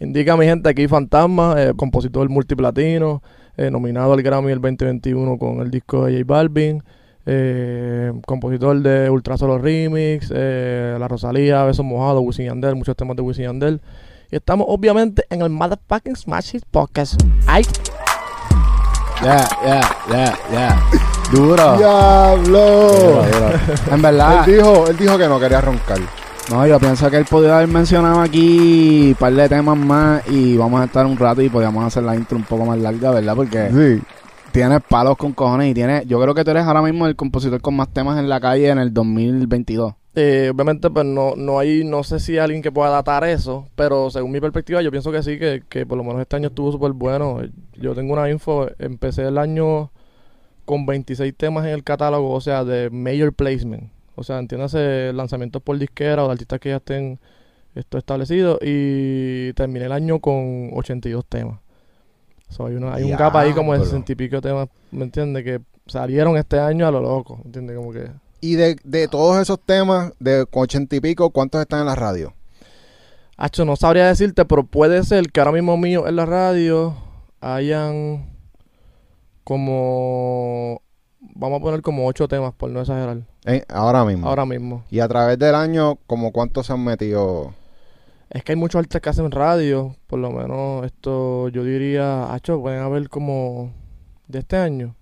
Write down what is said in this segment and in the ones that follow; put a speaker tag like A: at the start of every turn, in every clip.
A: Indica mi gente aquí Fantasma, eh, compositor multiplatino, eh, nominado al Grammy el 2021 con el disco de J Balvin, eh, compositor de Ultra Solo Remix, eh, La Rosalía, Besos Mojados, Wisin Yandel, muchos temas de Wisin Yandel. Y estamos obviamente en el Motherfucking Smash Hit Podcast. ¡Ay!
B: Ya, ya, ya, ya. Duro.
C: ¡Diablo!
B: Duro, duro. En verdad,
C: Él dijo, él dijo que no quería roncar.
B: No, yo pienso que él podía haber mencionado aquí un par de temas más y vamos a estar un rato y podíamos hacer la intro un poco más larga, ¿verdad? Porque
C: Sí.
B: tienes palos con cojones y tienes, yo creo que tú eres ahora mismo el compositor con más temas en la calle en el 2022.
A: Eh, obviamente, pues no, no hay, no sé si hay alguien que pueda datar eso, pero según mi perspectiva, yo pienso que sí, que, que por lo menos este año estuvo súper bueno. Yo tengo una info, empecé el año con 26 temas en el catálogo, o sea, de major placement. O sea, entiéndase, lanzamientos por disquera o de artistas que ya estén esto establecidos. Y terminé el año con 82 temas. So, hay, una, hay un gap ahí como de
C: Diablo.
A: 60 y pico temas, ¿me entiendes? Que salieron este año a lo loco, ¿me entiendes? Como que...
C: Y de, de todos esos temas, de ochenta y pico, ¿cuántos están en la radio?
A: Hacho, no sabría decirte, pero puede ser que ahora mismo mío en la radio hayan como. Vamos a poner como ocho temas, por no exagerar.
C: Eh, ahora mismo.
A: Ahora mismo.
C: Y a través del año, como cuántos se han metido?
A: Es que hay muchos artistas que hacen radio, por lo menos esto, yo diría, Hacho, pueden haber como. De este año,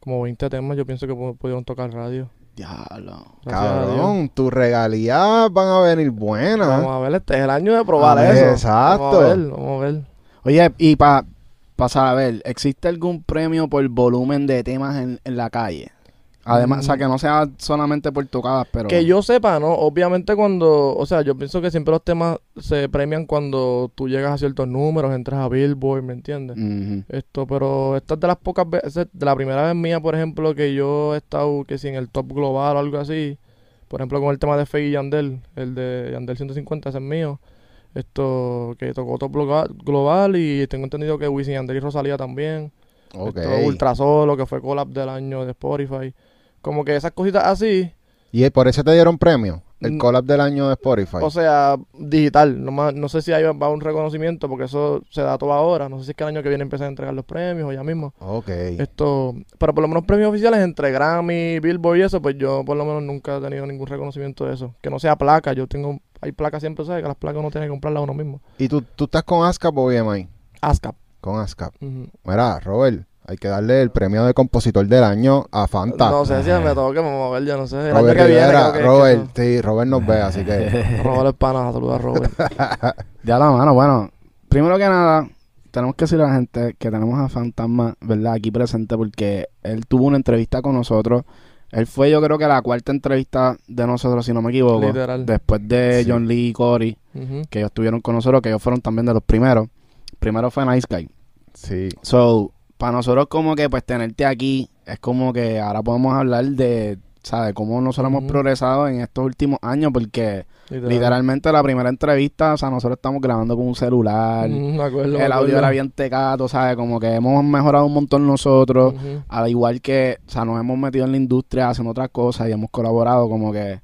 A: como 20 temas, yo pienso que pu- pudieron tocar radio.
B: Diablo.
C: Cabrón, tus regalías van a venir buenas.
A: Vamos a ver, este es el año de probar eso.
C: exacto.
A: Vamos a ver, vamos a ver.
B: Oye, y para saber, ¿existe algún premio por volumen de temas en, en la calle? Además, o sea,
A: Mm.
B: que no sea solamente por tocadas, pero...
A: Que yo sepa, ¿no? Obviamente cuando, o sea, yo pienso que siempre los temas se premian cuando tú llegas a ciertos números, entras a Billboard, ¿me entiendes? Esto, pero esta es de las pocas veces, de la primera vez mía, por ejemplo, que yo he estado, que si en el top global o algo así, por ejemplo, con el tema de Faye y Yandel, el de Yandel 150, ese es mío, esto, que tocó top global, y tengo entendido que Wisin Yandel y Rosalía también.
C: Ok.
A: Esto, Ultra Solo, que fue collab del año de Spotify. Como que esas cositas así,
C: ¿Y por eso te dieron premio? El
A: Mm.
C: collab del año de Spotify.
A: O sea, digital. No, más- no sé si ahí va un reconocimiento porque eso se da todo ahora. No sé si es que el año que viene empiezan a entregar los premios o ya mismo.
C: ok.
A: Esto, pero por lo menos premios oficiales entre Grammy, Billboard y eso, pues yo por lo menos nunca he tenido ningún reconocimiento de eso. Que no sea placa. Yo tengo, hay placas siempre, ¿sabes? Que las placas uno tiene que comprarlas uno mismo.
C: ¿Y tú, tú estás con ASCAP o BMI?
A: ASCAP.
C: Con ASCAP.
A: Ujú.
C: Mira, Robert, hay que darle el premio de compositor del año a Fanta.
A: No sé si me toque, vamos a ver, yo no sé. El
C: Robert
A: año que viene creo que-
C: Robert,
A: que
C: sí, Robert nos ve, así que...
A: Robert es pana, saluda a Robert.
B: Ya la mano, bueno, primero que nada, tenemos que decirle a la gente que tenemos a Fantasma, ¿verdad? Aquí presente porque él tuvo una entrevista con nosotros. Él fue, yo creo que la cuarta entrevista de nosotros, si no me equivoco.
A: Literal.
B: Después de
C: Sí.
B: John Lee y Cory, que ellos estuvieron con nosotros, que ellos fueron también de los primeros. Primero fue Nice Guy.
C: Sí.
B: So, para nosotros como que pues tenerte aquí es como que ahora podemos hablar de, ¿sabes? Cómo nosotros hemos
A: Ujú.
B: progresado en estos últimos años porque
A: Literal.
B: literalmente la primera entrevista, o sea, nosotros estamos grabando con un celular,
A: Ujú, me acuerdo,
B: el audio era bien tecato, ¿sabes? Como que hemos mejorado un montón nosotros,
A: Ujú.
B: al igual que, o sea, nos hemos metido en la industria haciendo otras cosas y hemos colaborado como que,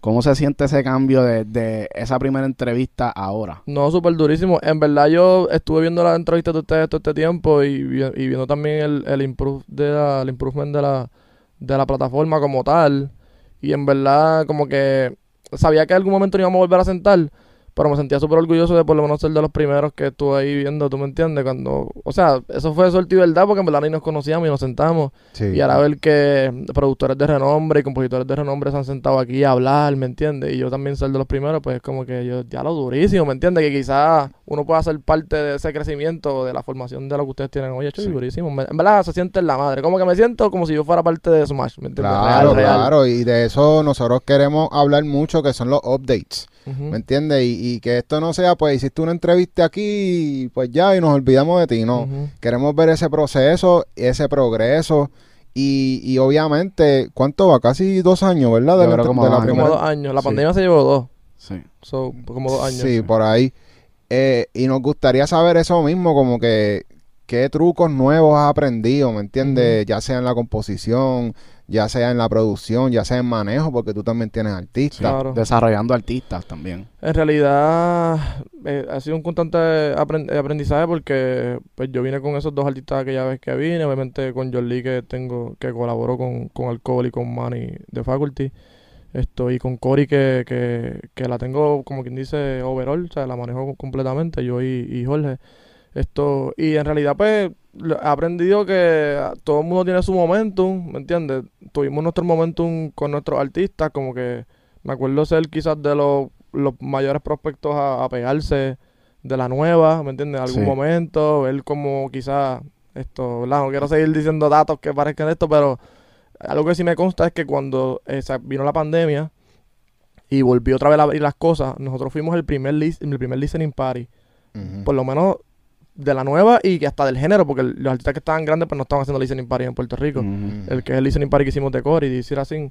B: ¿cómo se siente ese cambio de, de esa primera entrevista ahora?
A: No, súper durísimo. En verdad yo estuve viendo las entrevistas de ustedes todo este tiempo y, y viendo también el, el, improve de la, el improvement de la, de la plataforma como tal. Y en verdad como que sabía que en algún momento nos íbamos a volver a sentar, pero me sentía súper orgulloso de por lo menos ser de los primeros que estuve ahí viendo, ¿tú me entiendes? Cuando, o sea, eso fue suerte y verdad porque en verdad ni nos conocíamos y nos sentamos.
C: Sí.
A: Y ahora ver que productores de renombre y compositores de renombre se han sentado aquí a hablar, ¿me entiendes? Y yo también ser de los primeros, pues es como que yo ya lo durísimo, ¿me entiendes? Que quizás uno pueda ser parte de ese crecimiento, de la formación de lo que ustedes tienen hoy hecho,
C: Sí.
A: durísimo. En verdad se siente en la madre, como que me siento como si yo fuera parte de Smash, ¿me entiendes?
C: Claro,
A: Real, real.
C: claro, y de eso nosotros queremos hablar mucho, que son los updates, ¿me entiendes? Y, y que esto no sea, pues hiciste una entrevista aquí, y pues ya, y nos olvidamos de ti, no. Queremos ver ese proceso, ese progreso, y, y obviamente, ¿cuánto va? Casi dos años, ¿verdad? De la,
B: como
C: de la
B: dos años.
A: Como
C: primera.
A: dos años, la
B: Sí.
A: pandemia se llevó dos,
B: Sí.
A: so, como dos años.
C: Sí, por ahí. Eh, y nos gustaría saber eso mismo, como que qué trucos nuevos has aprendido, ¿me entiendes? Ya sea en la composición, ya sea en la producción, ya sea en manejo, porque tú también tienes artistas.
A: Claro.
B: Desarrollando artistas también.
A: En realidad eh, ha sido un constante aprend- aprendizaje porque pues yo vine con esos dos artistas aquella vez que vine, obviamente con John Lee que tengo, que colaboró con, con Alcohol y con Manny de Faculty, esto, y con Cory que, que, que la tengo como quien dice overall, o sea, la manejo completamente, yo y, y Jorge. Esto, y en realidad pues he aprendido que todo el mundo tiene su momentum, ¿me entiendes? Tuvimos nuestro momentum con nuestros artistas, como que me acuerdo ser quizás de los, los mayores prospectos a, a pegarse de la nueva, ¿me entiendes? En algún
B: Sí.
A: momento, ver como quizás esto, ¿verdad? No quiero seguir diciendo datos que parezcan esto, pero algo que sí me consta es que cuando eh, vino la pandemia y volvió otra vez a abrir las cosas, nosotros fuimos el primer, el primer listening party
C: Ujú.
A: por lo menos de la nueva y que hasta del género, porque el- los artistas que estaban grandes pues no estaban haciendo listening party en Puerto Rico. El que es el listening party que hicimos de Cory, de Sir así.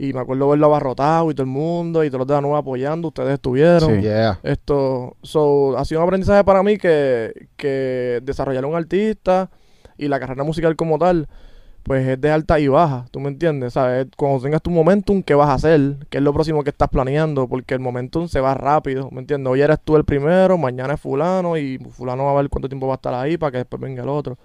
A: Y me acuerdo verlo abarrotado y todo el mundo y todos los de la nueva apoyando, ustedes estuvieron.
B: Sí.
C: Yeah.
A: Esto, so, ha sido un aprendizaje para mí que, que desarrollar un artista y la carrera musical como tal, pues es de alta y baja, ¿tú me entiendes? ¿Sabes? Cuando tengas tu momentum, ¿qué vas a hacer? ¿Qué es lo próximo que estás planeando? Porque el momentum se va rápido, ¿me entiendes? Hoy eres tú el primero, mañana es fulano y fulano va a ver cuánto tiempo va a estar ahí para que después venga el otro.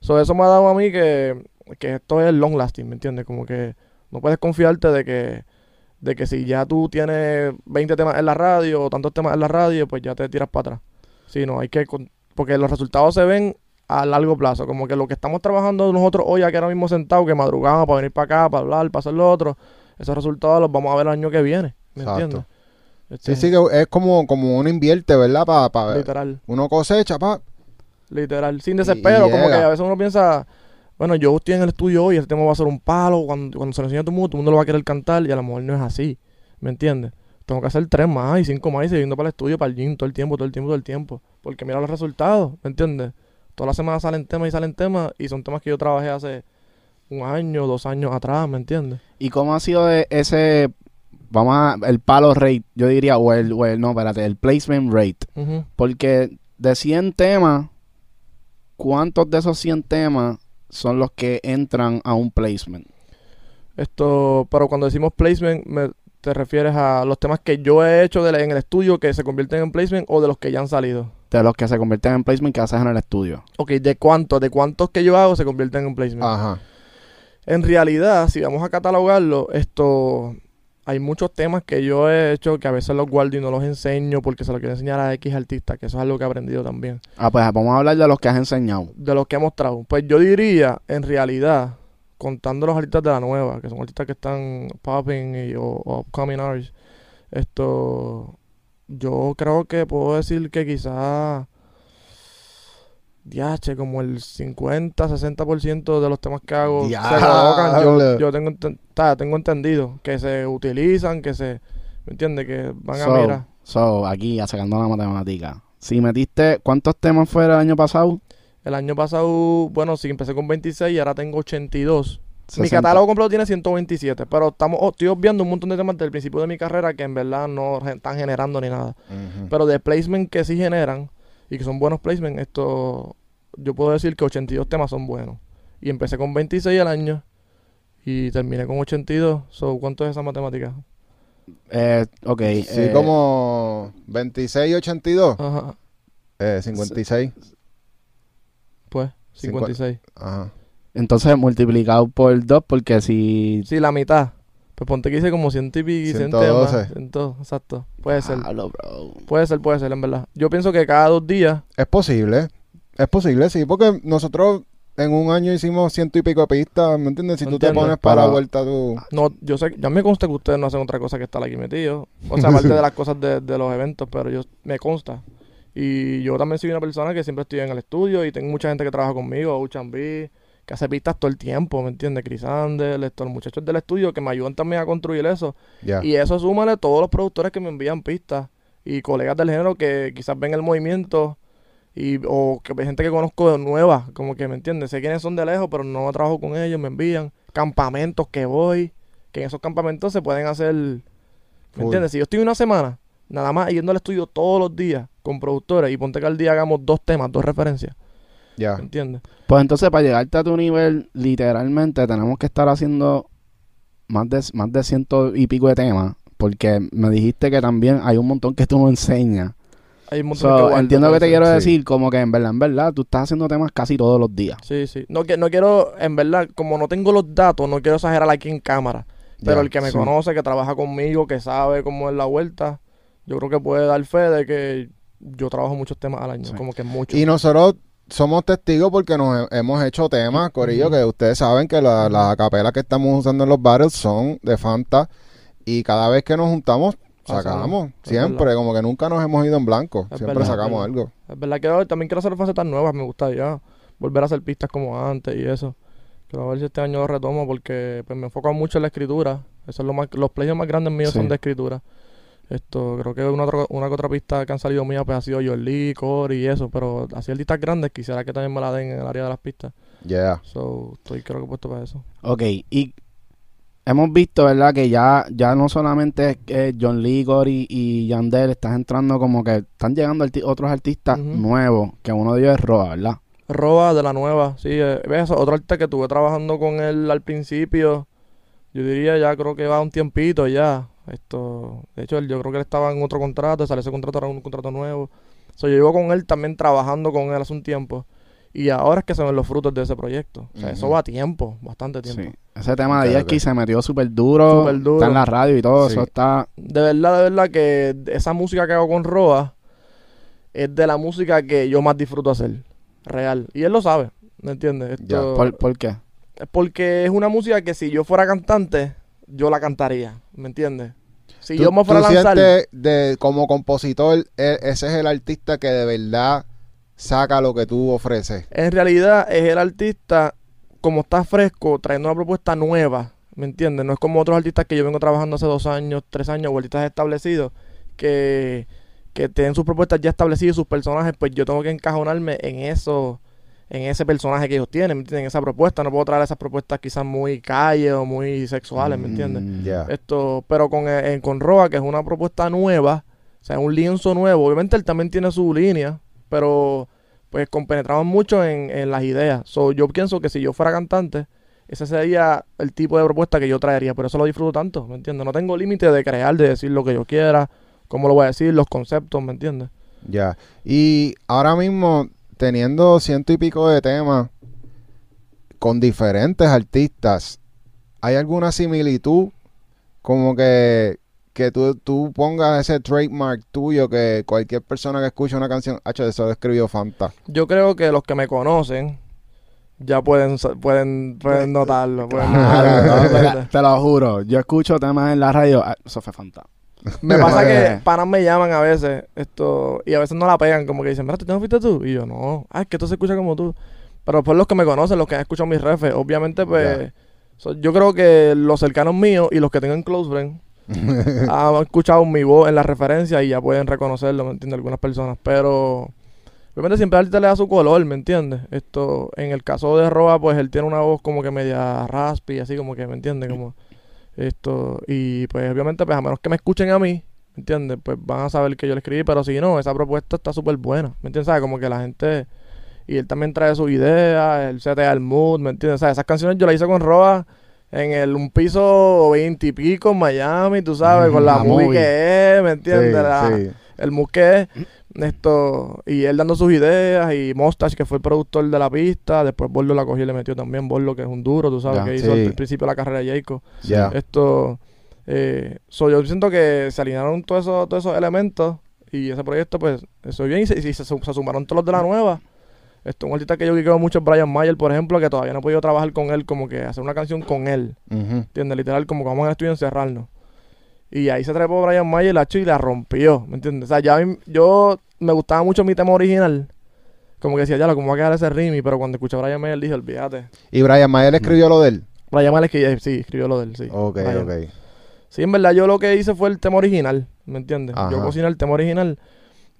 A: So, eso me ha dado a mí que, que esto es long lasting, ¿me entiendes? Como que no puedes confiarte de que de que si ya tú tienes 20 temas en la radio o tantos temas en la radio, pues ya te tiras para atrás. Sí, no, hay que... Porque los resultados se ven a largo plazo. Como que lo que estamos trabajando nosotros hoy, aquí ahora mismo sentados, que madrugamos para venir para acá, para hablar, para hacer lo otro, esos resultados los vamos a ver el año que viene. ¿Me
C: Exacto.
A: entiendes?
C: Sí,
A: Este,
C: sí, que es como, como uno invierte, ¿verdad? Para
A: Literal,
C: uno cosecha, pa.
A: literal. Sin desespero, como que a veces uno piensa... Bueno, yo estoy en el estudio hoy, este tema va a ser un palo, cuando, cuando se lo enseña a todo el mundo, todo el mundo lo va a querer cantar y a lo mejor no es así, ¿me entiendes? Tengo que hacer tres más y cinco más y siguiendo para el estudio, para el gym, todo el tiempo, todo el tiempo, todo el tiempo. Porque mira los resultados, ¿me entiendes? Todas las semanas salen temas y salen temas y son temas que yo trabajé hace un año, dos años atrás, ¿me entiendes?
B: ¿Y cómo ha sido de ese, vamos a, el palo rate, yo diría, o el, o el- no, espérate, el placement rate? Porque de 100 temas, ¿cuántos de esos 100 temas son los que entran a un placement?
A: Esto, pero cuando decimos placement, me- ¿te refieres a los temas que yo he hecho de la- en el estudio que se convierten en placement o de los que ya han salido?
B: De los que se convierten en placement que haces en el estudio.
A: Ok, ¿de cuántos? ¿De cuántos que yo hago se convierten en placement?
C: Ajá.
A: En realidad, si vamos a catalogarlo, esto hay muchos temas que yo he hecho que a veces los guardo y no los enseño porque se los quiero enseñar a X artista, que eso es algo que he aprendido también.
B: Ah, pues vamos a hablar de los que has enseñado.
A: De los que he mostrado. Pues yo diría, en realidad, contando los artistas de la nueva, que son artistas que están popping y, o, o upcoming artists, esto, yo creo que puedo decir que quizás, diache, como el 50, 60% de los temas que hago se colocan. Yo, yo tengo, ta, tengo entendido que se utilizan, que se, ¿me entiendes? Que van a mirar.
B: so, aquí, sacando la matemática. Si metiste, ¿cuántos temas fue el año pasado?
A: El año pasado, bueno, sí, empecé con 26 y ahora tengo 82. Mi
B: 60.
A: catálogo completo tiene 127, pero estamos, oh, estoy obviando un montón de temas del principio de mi carrera que en verdad no re- están generando ni nada. Pero de placement que sí generan y que son buenos placement, esto yo puedo decir que 82 temas son buenos. Y empecé con 26 al año y terminé con 82. So, ¿Cuánto es esa matemática?
B: Eh, ok.
C: Sí,
B: eh,
C: como 26 y 82.
A: Ajá,
C: Eh, 56.
A: pues,
C: Cincu-
A: 56.
C: Ajá.
B: Entonces multiplicado por 2 porque si...
A: Sí, la mitad. Pues ponte que hice como 100 y pico, 100
C: 112.
A: temas. 100, exacto. Puede ser.
B: Bro.
A: Puede ser, puede ser, en verdad. Yo pienso que cada dos días
C: Es posible. Es posible, sí, porque nosotros en un año hicimos ciento y pico de pistas, ¿me entiendes? Si tú te pones para la vuelta, tú...
A: No, yo sé, ya me consta que ustedes no hacen otra cosa que estar aquí metidos. O sea, aparte de las cosas de, de los eventos, pero yo me consta. Y yo también soy una persona que siempre estoy en el estudio y tengo mucha gente que trabaja conmigo, Uchan B, que hace pistas todo el tiempo, ¿me entiendes? Crisander, estos los muchachos del estudio que me ayudan también a construir eso. Y eso súmale todos los productores que me envían pistas y colegas del género que quizás ven el movimiento y o que gente que conozco de nueva, como que me entiendes, sé quiénes son de lejos, pero no trabajo con ellos, me envían campamentos que voy, que en esos campamentos se pueden hacer, ¿me
C: Full.
A: entiendes? Si yo estoy una semana nada más yendo al estudio todos los días con productores y ponte que al día hagamos dos temas, dos referencias.
C: Ya.
A: ¿me entiendes?
B: Pues entonces, para llegarte a tu nivel, literalmente tenemos que estar haciendo más de, más de ciento y pico de temas. Porque me dijiste que también hay un montón que tú no enseñas.
A: Hay un montón
B: So,
A: que guardo,
B: entiendo que te quiero
C: sí.
B: decir, como que en verdad, en verdad, tú estás haciendo temas casi todos los días.
A: Sí, sí. No, que, no quiero, en verdad, como no tengo los datos, no quiero exagerar aquí en cámara. Pero el que me
B: sí.
A: conoce, que trabaja conmigo, que sabe cómo es la vuelta, yo creo que puede dar fe de que yo trabajo muchos temas al año,
B: Sí.
A: como que mucho.
C: Y nosotros somos testigos porque nos he- hemos hecho temas, Corillo, que ustedes saben que la- las capelas que estamos usando en los battles son de Fanta. Y cada vez que nos juntamos, sacamos.
A: Es
C: Siempre,
A: verdad.
C: como que nunca nos hemos ido en blanco.
A: Es
C: Siempre
A: verdad,
C: sacamos
A: es
C: algo.
A: Es verdad que también quiero hacer facetas nuevas, me gustaría volver a hacer pistas como antes y eso. Quiero ver si este año lo retomo porque pues, me enfoco mucho en la escritura. Eso es lo más, los players más grandes míos
B: Sí.
A: son de escritura. Esto, creo que una, otra- una que otra pista que han salido mías pues ha sido Yoli, Cory y eso, pero así artistas grandes quisiera que también me la den en el área de las pistas.
C: Yeah.
A: So, estoy creo que puesto para eso.
B: Ok, y hemos visto, ¿verdad? Que ya, ya no solamente es que John Lee, Gory y Yandel, estás entrando como que están llegando arti- otros artistas nuevos, que uno de ellos es Roa, ¿verdad?
A: Roba de la nueva, sí, eh, ves, otro artista que estuve trabajando con él al principio, yo diría ya creo que va un tiempito ya. Esto, de hecho, él, yo creo que él estaba en otro contrato, salió ese contrato, era un contrato nuevo. So, yo llevo con él también trabajando con él hace un tiempo. Y ahora es que se ven los frutos de ese proyecto. O sea, eso va a tiempo, bastante tiempo.
B: Sí. Ese tema de
C: ok.
B: se metió súper duro,
A: Súper duro.
B: está en la radio y todo,
C: Sí.
B: eso está...
A: De verdad, de verdad que esa música que hago con Roa es de la música que yo más disfruto hacer. Real. Y él lo sabe, ¿me entiendes?
C: Ya,
A: Esto-
B: ¿Por, por qué?
A: Porque es una música que si yo fuera cantante, yo la cantaría, ¿me entiendes? Si yo me fuera a lanzar,
C: sientes de, como compositor, e- ese es el artista que de verdad saca lo que tú ofreces.
A: en realidad es el artista, como está fresco, trayendo una propuesta nueva, ¿me entiendes? No es como otros artistas que yo vengo trabajando hace dos años, tres años, o artistas establecidos, que, que tienen sus propuestas ya establecidas, sus personajes, pues yo tengo que encajonarme en eso, en ese personaje que ellos tienen, ¿me entiendes? En esa propuesta, no puedo traer esas propuestas quizás muy calle o muy sexuales, ¿me entiendes?
B: Mm,
C: Ya.
A: Esto, pero con, eh, con Roa, que es una propuesta nueva, o sea, un lienzo nuevo. Obviamente él también tiene su línea, pero pues compenetramos mucho en, en las ideas. So, yo pienso que si yo fuera cantante, ese sería el tipo de propuesta que yo traería. Por eso lo disfruto tanto, ¿me entiendes? No tengo límite de crear, de decir lo que yo quiera, cómo lo voy a decir, los conceptos, ¿me entiendes?
C: Ya. Y ahora mismo, teniendo ciento y pico de temas con diferentes artistas, ¿hay alguna similitud? Como que, que tú, tú pongas ese trademark tuyo que cualquier persona que escuche una canción, H, eso lo escribió Fanta.
A: Yo creo que los que me conocen ya pueden, pueden, pueden notarlo. pueden notarlo,
B: no, te, lo juro. Yo escucho temas en la radio. ah, eso fue fantástico.
A: Me pasa que
B: Eh.
A: panas me llaman a veces esto y a veces no la pegan, como que dicen, mira, ¿tú no fuiste tú? Y yo, no, ah, es que esto se escucha como tú. Pero pues los que me conocen, los que han escuchado mis refes, obviamente, pues, so- yo creo que los cercanos míos y los que tengan close friend han escuchado mi voz en la referencia y ya pueden reconocerlo, ¿me entiendes? Algunas personas, pero obviamente siempre artista le da su color, ¿me entiendes? Esto, en el caso de Roa, pues él tiene una voz como que media raspy, así como que, ¿me entiendes? Como esto, y pues obviamente, pues a menos que me escuchen a mí, ¿me entiendes? Pues van a saber que yo le escribí, pero si no, esa propuesta está súper buena, ¿me entiendes? Como que la gente, y él también trae su idea, él se te da el mood, ¿me entiendes? ¿Sabes? Esas canciones yo las hice con Roa en el, un piso veintipico en Miami, tú sabes, con la
B: La
A: movie que es, ¿me entiendes? La-
C: Sí, sí.
A: el mood que es, esto, y él dando sus ideas, y Mustache, que fue el productor de la pista, después Borlo la cogió y le metió también, Borlo, que es un duro, tú sabes, que hizo al principio la carrera de Jacob. Esto, eh, so, yo siento que se alinearon todos esos, todos esos elementos y ese proyecto, pues, eso bien. Y se, y se, su- se sumaron todos los de la nueva. Esto, un artista que yo quiero mucho es Brian Mayer, por ejemplo, que todavía no he podido trabajar con él, como que hacer una canción con él. ¿entiendes? Literal, como que vamos al estudio a encerrarnos. Y ahí se trepó Brian Mayer, la y la rompió, ¿me entiendes? O sea, ya yo me gustaba mucho mi tema original. Como que decía, ya, ¿cómo va a quedar ese rimi? Pero cuando escuché a Brian Mayer dije, olvídate.
C: Y Brian Mayer escribió lo de él.
A: Brian Mayer escribió, sí, escribió lo de él, sí.
C: Ok,
A: Brian.
C: ok.
A: Sí, en verdad yo lo que hice fue el tema original, ¿me entiendes?
C: Ajá.
A: Yo cociné el tema original,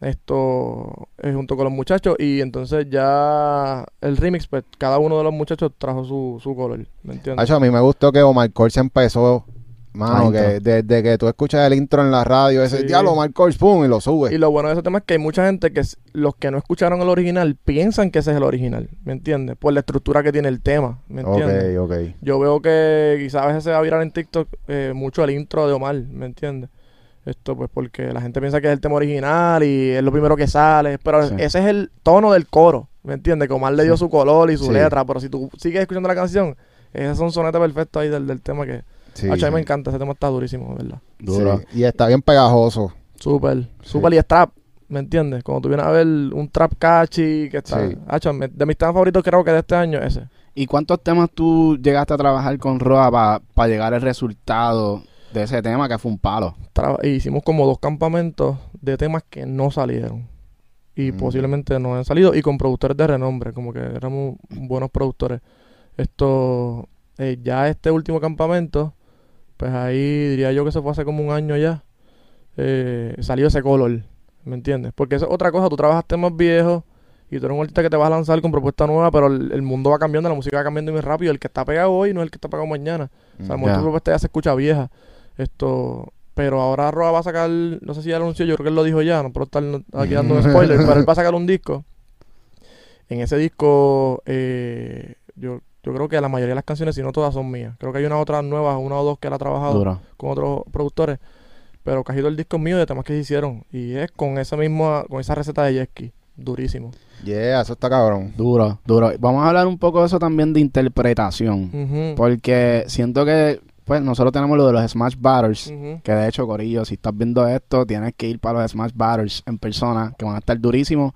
A: esto eh, junto con los muchachos y entonces ya el remix, pues cada uno de los muchachos trajo su, su color, ¿me entiendes?
C: Hacho, a mí me gustó que Omar Cor se empezó Mano, que desde que tú escuchas el intro en la radio, ese
A: Sí.
C: diálogo, Marco Spoon, y lo sube.
A: Y lo bueno de ese tema es que hay mucha gente que los que no escucharon el original piensan que ese es el original, ¿me entiendes? Por la estructura que tiene el tema, ¿me entiendes?
C: ok, ok.
A: Yo veo que quizás a veces se va a virar en TikTok eh, mucho el intro de Omar, ¿me entiendes? Esto pues porque la gente piensa que es el tema original y es lo primero que sale, pero
B: Sí.
A: ese es el tono del coro, ¿me entiendes? Que Omar le dio
B: Sí.
A: su color y su
C: Sí.
A: letra, pero si tú sigues escuchando la canción, ese es un sonete perfecto ahí del, del tema que...
C: Sí,
A: Hacho, a mí me encanta, ese tema está durísimo, de ¿verdad?
B: Duro.
C: Sí, Y está bien pegajoso.
A: Súper,
C: Sí.
A: súper y es trap, ¿me entiendes? Cuando tú vienes a ver un trap catchy que está...
C: Sí.
A: Hacho, de mis temas favoritos creo que de este año ese.
B: ¿Y cuántos temas tú llegaste a trabajar con Roa para llegar al resultado de ese tema que fue un palo?
A: Traba- e hicimos como dos campamentos de temas que no salieron. Y
C: Mm.
A: posiblemente no han salido. Y con productores de renombre, como que éramos buenos productores. Esto, eh, ya este último campamento, pues ahí diría yo que se fue hace como un año ya. eh, salió ese color, ¿me entiendes? Porque eso es otra cosa, tú trabajas temas viejos y tú eres un artista que te vas a lanzar con propuesta nueva, pero el, el mundo va cambiando, la música va cambiando muy rápido. El que está pegado hoy no es el que está pegado mañana. O sea, a lo mejor
B: Ya.
A: tu propuesta ya se escucha vieja. Esto, pero ahora Roa va a sacar, no sé si ya lo anunció, yo creo que él lo dijo ya, no puedo estar aquí dando un spoiler, pero él va a sacar un disco. En ese disco, eh, yo, yo creo que la mayoría de las canciones, si no todas, son mías. Creo que hay una otra nueva, una o dos que él ha trabajado con otros productores. Pero casi todo el disco es mío de temas que se hicieron. Y es con esa misma, con esa receta de Yeski. Durísimo.
C: Yeah, eso está cabrón.
B: Duro, duro. Vamos a hablar un poco de eso también de interpretación. Porque siento que, pues, nosotros tenemos lo de los Smash Battles. Que de hecho, Corillo, si estás viendo esto, tienes que ir para los Smash Battles en persona, que van a estar durísimos.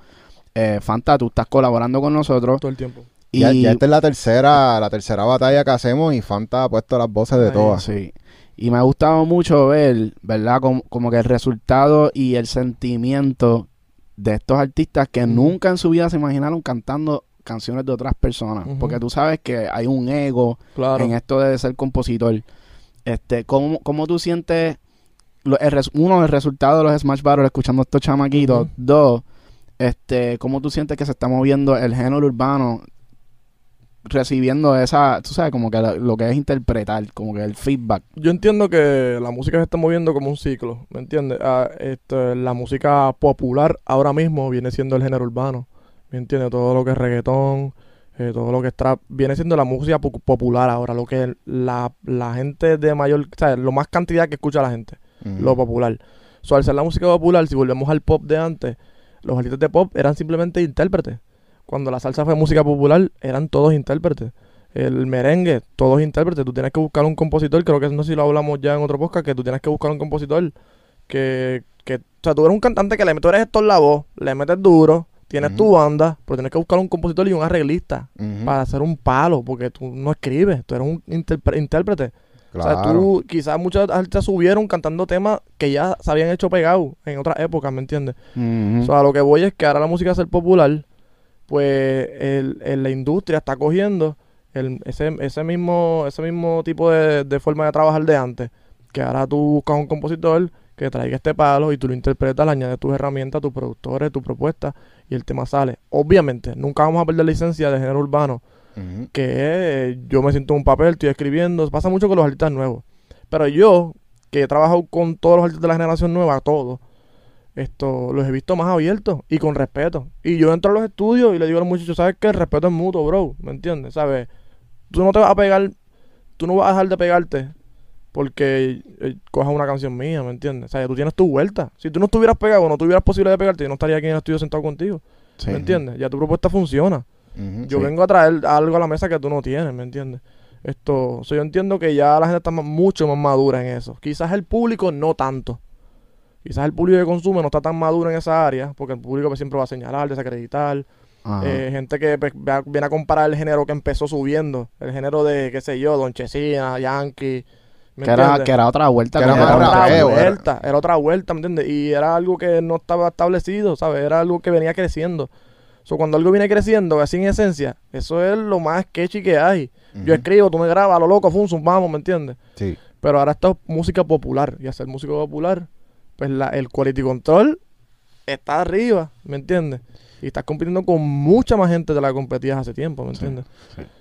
B: Eh, Fanta, tú estás colaborando con nosotros.
A: Todo el tiempo.
B: Y
C: Ya, ya esta es la tercera, la tercera batalla que hacemos y Fanta ha puesto las voces de todas.
B: Sí. Y me ha gustado mucho ver, ¿verdad? Como, como que el resultado y el sentimiento de estos artistas que nunca en su vida se imaginaron cantando canciones de otras personas. Porque tú sabes que hay un ego
A: Claro.
B: en esto de ser compositor. Este, ¿cómo, cómo tú sientes, lo- el res- uno, el resultado de los Smash Battles escuchando a estos chamaquitos? Dos, este, ¿cómo tú sientes que se está moviendo el género urbano recibiendo esa, tú sabes, como que la- lo que es interpretar, como que el feedback?
A: Yo entiendo que la música se está moviendo como un ciclo, ¿me entiendes? Ah, este, la música popular ahora mismo viene siendo el género urbano, ¿me entiendes? Todo lo que es reggaetón, eh, todo lo que es trap, viene siendo la música pu- popular ahora, lo que la, la gente de mayor, ¿sabes? Lo más cantidad que escucha la gente, lo popular. So, al ser la música popular, si volvemos al pop de antes, los artistas de pop eran simplemente intérpretes. Cuando la salsa fue música popular, eran todos intérpretes. El merengue, todos intérpretes. Tú tienes que buscar un compositor, creo que no sé si lo hablamos ya en otro podcast, que tú tienes que buscar un compositor que, que o sea, tú eres un cantante que le tú eres esto en la voz, le metes duro, tienes tu banda, pero tienes que buscar un compositor y un arreglista para hacer un palo, porque tú no escribes, tú eres un intérprete. O sea,
C: Claro.
A: tú, quizás muchos artistas subieron cantando temas que ya se habían hecho pegados en otras épocas, ¿me entiendes? O sea, lo que voy es que ahora la música a ser popular, pues el, el- la industria está cogiendo el, ese, ese mismo ese mismo tipo de, de forma de trabajar de antes. Que ahora tú buscas un compositor que traiga este palo y tú lo interpretas, le añades tus herramientas, tus productores, tu propuesta y el tema sale. Obviamente, nunca vamos a perder licencia de género urbano que eh, yo me siento en un papel, estoy escribiendo, pasa mucho con los artistas nuevos. Pero yo, que he trabajado con todos los artistas de la generación nueva, todos, esto, los he visto más abiertos y con respeto. Y yo entro a los estudios y le digo a los muchachos, ¿sabes qué? El respeto es mutuo, bro, ¿me entiendes? ¿Sabes? Tú no te vas a pegar, tú no vas a dejar de pegarte porque eh, cojas una canción mía, ¿me entiendes? O sea, tú tienes tu vuelta. Si tú no estuvieras pegado, no tuvieras posibilidad de pegarte, yo no estaría aquí en el estudio sentado contigo,
B: Sí.
A: ¿me entiendes? Ya tu propuesta funciona. Yo
B: Sí.
A: vengo a traer algo a la mesa que tú no tienes, ¿me entiendes? Esto, o sea, yo entiendo que ya la gente está mucho más madura en eso. Quizás el público no tanto. Quizás el público que consume no está tan maduro en esa área, porque el público pues, siempre va a señalar, desacreditar. Eh, gente que pues, viene a comparar el género que empezó subiendo, el género de, qué sé yo, Don Chesina, Yankee. ¿me
B: que, era,
A: entiendes?
B: que era otra vuelta.
C: Que era
A: Era otra vuelta, era otra vuelta, ¿me entiendes? Y era algo que no estaba establecido, ¿sabes? Era algo que venía creciendo. So, cuando algo viene creciendo, así en esencia, eso es lo más sketchy que hay. Yo escribo, tú me grabas, lo loco, fun, vamos, ¿me entiendes?
C: Sí.
A: Pero ahora esto es música popular. Y hacer música popular, pues la, el quality control está arriba, ¿me entiendes? Y estás compitiendo con mucha más gente de la que competías hace tiempo, ¿me
B: Sí.
A: entiendes?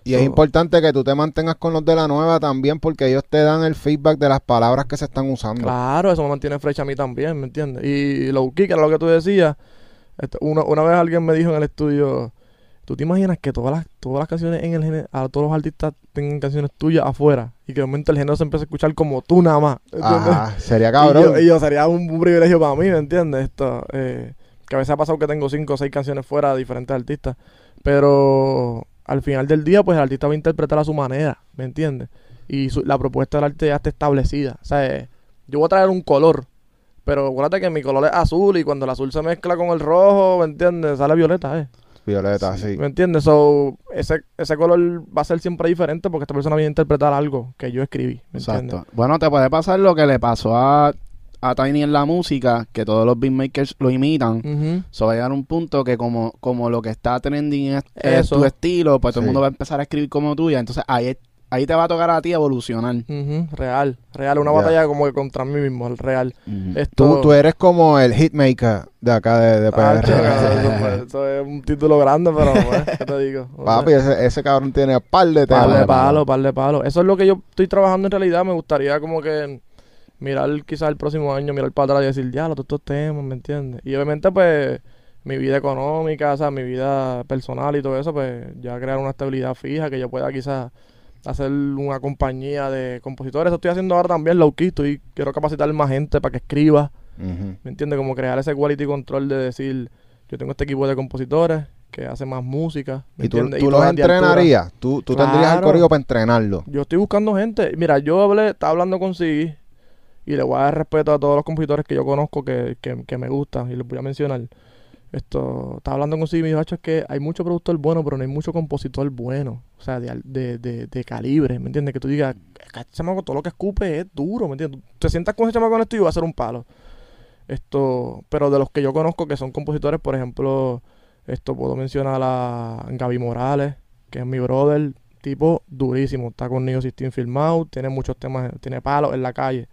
C: Y es importante que tú te mantengas con los de la nueva también porque ellos te dan el feedback de las palabras que se están usando.
A: Claro, eso me mantiene fresh a mí también, ¿me entiendes? Y key, que era lo que tú decías. este, una, una vez alguien me dijo en el estudio, ¿tú te imaginas que todas las, todas las canciones en el género, a todos los artistas tengan canciones tuyas afuera? Y que de momento el género se empiece a escuchar como tú nada más. ¿entiendes?
C: Ah, sería
A: Y
C: cabrón.
A: yo, y yo sería un, un privilegio para mí, ¿me entiendes? Esto, eh, que a veces ha pasado que tengo cinco o seis canciones fuera de diferentes artistas. Pero al final del día, pues el artista va a interpretar a su manera, ¿me entiendes? Y su- la propuesta del arte ya está establecida. O sea, eh, yo voy a traer un color, pero acuérdate que mi color es azul y cuando el azul se mezcla con el rojo, ¿me entiendes? Sale violeta, ¿eh?
C: Violeta, sí.
A: ¿Me entiendes? So, ese, ese color va a ser siempre diferente porque esta persona viene a interpretar algo que yo escribí, ¿me entiendes?
B: Exacto. Bueno, te puede pasar lo que le pasó a, a Tiny en la música, que todos los beatmakers lo imitan.
A: Ujú.
B: So va a llegar un punto que como, como lo que está trending es, tu estilo, pues todo el mundo va a empezar a escribir como tuya. Entonces ahí, ahí te va a tocar a ti evolucionar.
A: Real, real, una batalla como que contra mí mismo, el real.
B: Ujú.
A: Esto,
C: Tú, tú eres como el hitmaker de acá de, de
A: Ah,
C: PR.
A: chica, eso, pues, eso es un título grande, pero pues, ¿qué te digo? O
C: Papi, ese, ese cabrón tiene par de
A: par
C: temas.
A: de palo, par de palo. Eso es lo que yo estoy trabajando en realidad. Me gustaría como que mirar quizás el próximo año, mirar para atrás y decir, ya, los estos temas, ¿me entiendes? Y obviamente, pues, mi vida económica, o sea, mi vida personal y todo eso, pues, ya crear una estabilidad fija que yo pueda quizás hacer una compañía de compositores. Eso estoy haciendo ahora también, low key. Estoy, quiero capacitar más gente para que escriba. ¿Me entiendes? Como crear ese quality control de decir, yo tengo este equipo de compositores que hace más música. ¿me
C: Y tú, los entrenarías. Tú, tú tendrías el código para entrenarlo.
A: Yo estoy buscando gente. Mira, yo hablé, estaba hablando con Siggy y le voy a dar respeto a todos los compositores que yo conozco que, que, que me gustan y les voy a mencionar. Esto, estaba hablando con Siggy y me dijo, "Hacho, es que hay mucho productor bueno, pero no hay mucho compositor bueno. O sea, de, de, de, calibre, ¿me entiendes? Que tú digas, este chamaco, todo lo que escupe es duro, ¿me entiendes? Te sientas con ese chamaco en esto y va a ser un palo. Esto, pero de los que yo conozco que son compositores, por ejemplo, esto puedo mencionar a Gaby Morales, que es mi brother, tipo durísimo, está con Neo System filmado, tiene muchos temas, tiene palos en la calle.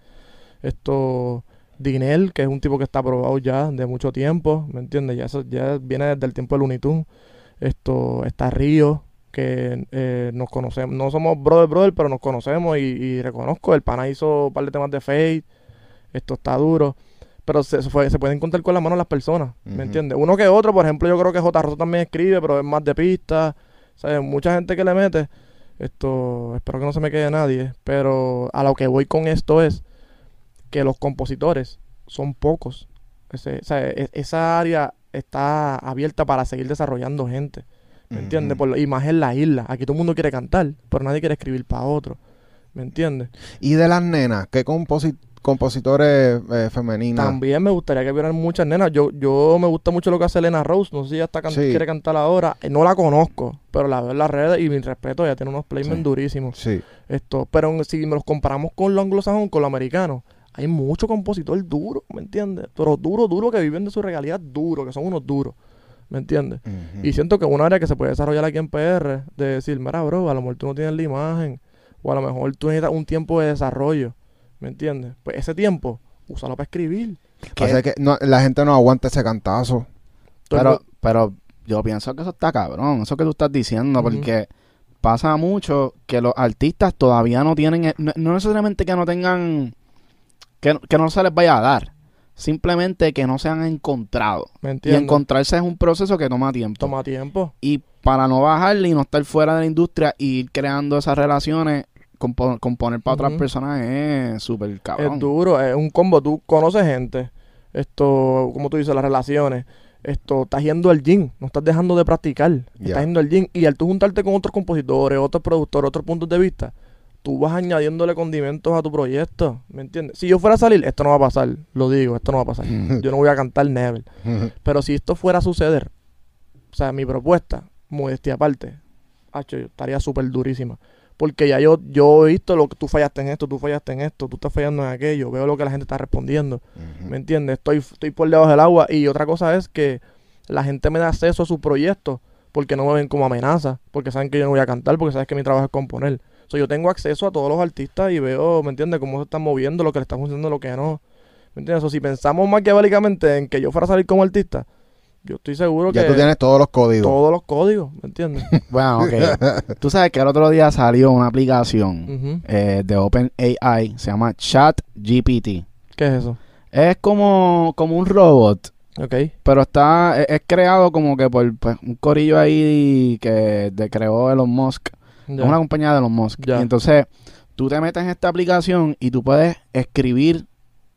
A: Esto, Dinel, que es un tipo que está probado ya de mucho tiempo, ¿me entiendes? Ya eso ya viene desde el tiempo de Looney Tunes. Esto, está Río, que eh, nos conocemos, no somos brother brother, pero nos conocemos y, y reconozco, el pana hizo un par de temas de Fate, esto está duro. Pero se, se fue- se pueden contar con las manos las personas, ¿me entiendes? Uno que otro, por ejemplo, yo creo que J. Rosa también escribe, pero es más de pistas. ¿Sabes? Mucha gente que le mete. Esto, espero que no se me quede nadie. Pero a lo que voy con esto es que los compositores son pocos. Ese- o sea, e- esa área está abierta para seguir desarrollando gente. ¿Me entiendes? Por y más en la isla. Aquí todo el mundo quiere cantar, pero nadie quiere escribir para otro. ¿Me entiendes?
C: Y de las nenas, ¿qué composi- compositores eh, femeninas?
A: También me gustaría que vieran muchas nenas. Yo, yo me gusta mucho lo que hace Elena Rose. No sé si ella está can-
C: Sí.
A: quiere cantar ahora. Eh, No la conozco, pero la veo en las redes y mi respeto, ella tiene unos placements
B: Sí.
A: durísimos.
C: Sí.
A: Esto, pero si los comparamos con lo anglosajón, con lo americano, hay mucho compositor duro, ¿me entiendes? Pero duro, duro, que viven de su regalía duro, que son unos duros, ¿me entiendes? Y siento que un área que se puede desarrollar aquí en PR, de decir, mira, bro, a lo mejor tú no tienes la imagen, o a lo mejor tú necesitas un tiempo de desarrollo, ¿me entiendes? Pues ese tiempo, úsalo para escribir.
C: Pasa que no- la gente no aguanta ese cantazo.
B: Pero, pero yo pienso que eso está cabrón, eso que tú estás diciendo, porque pasa mucho que los artistas todavía no tienen, no, no necesariamente que no tengan, que, no- que no se les vaya a dar, simplemente que no se han encontrado.
A: ¿Me
B: Y encontrarse es un proceso que toma tiempo.
A: Toma tiempo.
B: Y para no bajarle y no estar fuera de la industria y ir creando esas relaciones, compo- componer para otras
A: Ujú.
B: personas es súper cabrón.
A: Es duro, es un combo. Tú conoces gente, esto, como tú dices, las relaciones. Esto, estás yendo al gym, no estás dejando de practicar.
C: Ya.
A: Estás yendo al gym y al tú juntarte con otros compositores, otros productores, otros puntos de vista, tú vas añadiéndole condimentos a tu proyecto. ¿Me entiendes? Si yo fuera a salir, esto no va a pasar. Lo digo, esto no va a pasar. yo no voy a cantar never. Pero si esto fuera a suceder, o sea, mi propuesta, modestia aparte, hacho, yo estaría súper durísima. Porque ya yo, yo he visto lo que tú fallaste en esto, tú fallaste en esto, tú estás fallando en aquello, veo lo que la gente está respondiendo. ¿Me entiendes? Estoy, estoy por debajo del agua. Y otra cosa es que la gente me da acceso a su proyecto porque no me ven como amenaza, porque saben que yo no voy a cantar, porque saben que mi trabajo es componer. So, yo tengo acceso a todos los artistas y veo, ¿me entiendes? Cómo se están moviendo, lo que le está funcionando, lo que no. ¿Me entiendes? So, si pensamos maquiavélicamente en que yo fuera a salir como artista, yo estoy seguro
C: Ya
A: que
C: tú tienes todos los códigos.
A: todos los códigos, ¿me entiendes?
B: Bueno, ok. Tú sabes que el otro día salió una aplicación
A: Ujú.
B: eh, de OpenAI, se llama ChatGPT.
A: ¿Qué es eso?
B: Es como, como un robot,
A: Ok.
B: pero está es, es creado como que por pues, un corillo ahí que de creó Elon Musk.
A: Ya.
B: Es una compañía de Elon Musk. Y entonces tú te metes en esta aplicación y tú puedes escribir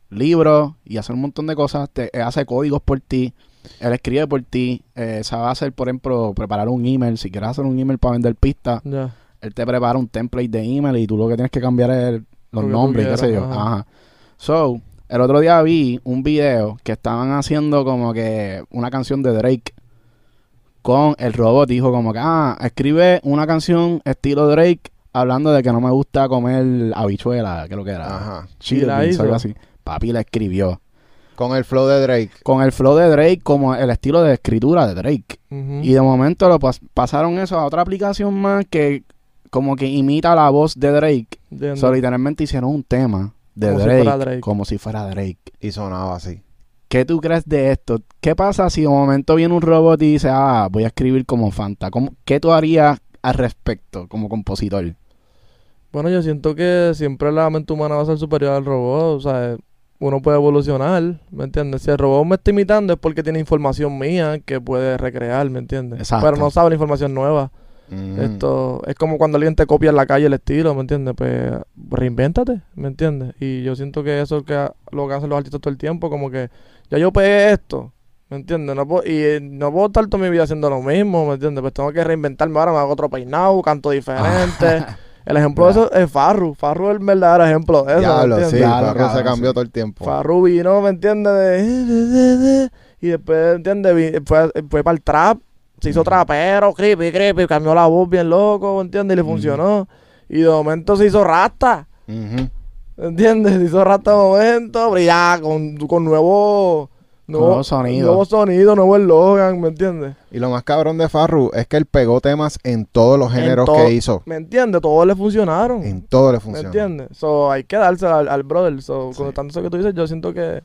B: libros y hacer un montón de cosas. Te él hace códigos por ti. Él escribe por ti. Eh, sabe hacer, por ejemplo, preparar un email. Si quieres hacer un email para vender pistas, él te prepara un template de email y tú lo que tienes que cambiar es el- los
A: Lo que tú
B: nombres, qué sé yo.
A: Ajá.
B: So, el otro día vi un video que estaban haciendo como que una canción de Drake con el robot. Dijo como que, ah, escribe una canción estilo Drake hablando de que no me gusta comer habichuela, que lo que era.
C: Ajá.
B: Algo así. Papi la escribió.
C: Con el flow de Drake.
B: Con el flow de Drake como el estilo de escritura de Drake. Y de momento lo pas- pasaron eso a otra aplicación más que como que imita la voz de Drake.
A: Entiendo.
B: So, literalmente hicieron un tema de
A: Como
B: Drake. como si fuera Drake.
C: Y sonaba así.
B: ¿Qué tú crees de esto? ¿Qué pasa si de momento viene un robot y dice, ah, voy a escribir como Fanta? ¿Cómo- ¿Qué tú harías al respecto como compositor?
A: Bueno, yo siento que siempre la mente humana va a ser superior al robot. O sea, uno puede evolucionar, ¿me entiendes? Si el robot me está imitando es porque tiene información mía que puede recrear, ¿me entiendes?
B: Exacto.
A: Pero no sabe la información nueva.
C: Mm.
A: Esto es como cuando alguien te copia en la calle el estilo, ¿me entiendes? Pues reinvéntate, ¿me entiendes? Y yo siento que eso es lo que hacen los artistas todo el tiempo, como que ya yo pegué esto, ¿me entiendes? No puedo, y eh, no puedo estar toda mi vida haciendo lo mismo, ¿me entiendes? Pues tengo que reinventarme ahora, me hago otro peinado, canto diferente. el ejemplo de eso es Farru. Farru es el verdadero ejemplo de eso, ¿me
C: Diablo, sí.
A: entiendes?
B: Diablo,
C: Farru se cambió
B: sí.
C: todo el tiempo.
A: Farru vino, ¿me entiendes? De- Y después, ¿entiendes? Vi- Fue, fue para el trap, se hizo trapero, creepy, creepy, cambió la voz bien loco, ¿me entiendes? Y le funcionó. Y de momento se hizo rasta. ¿Entiendes? Se hizo rasta de momento, pero ya con, con nuevo...
B: Nuevo sonido.
A: Nuevo sonido, nuevo eslogan, ¿me entiendes?
C: Y lo más cabrón de Farru es que él pegó temas en todos los géneros que hizo.
A: ¿Me entiendes? Todos le funcionaron.
C: En todo le
A: ¿Me
C: funcionó.
A: entiendes? So, hay que darse al, al brother. So,
C: Sí.
A: con tanto eso que tú dices, yo siento que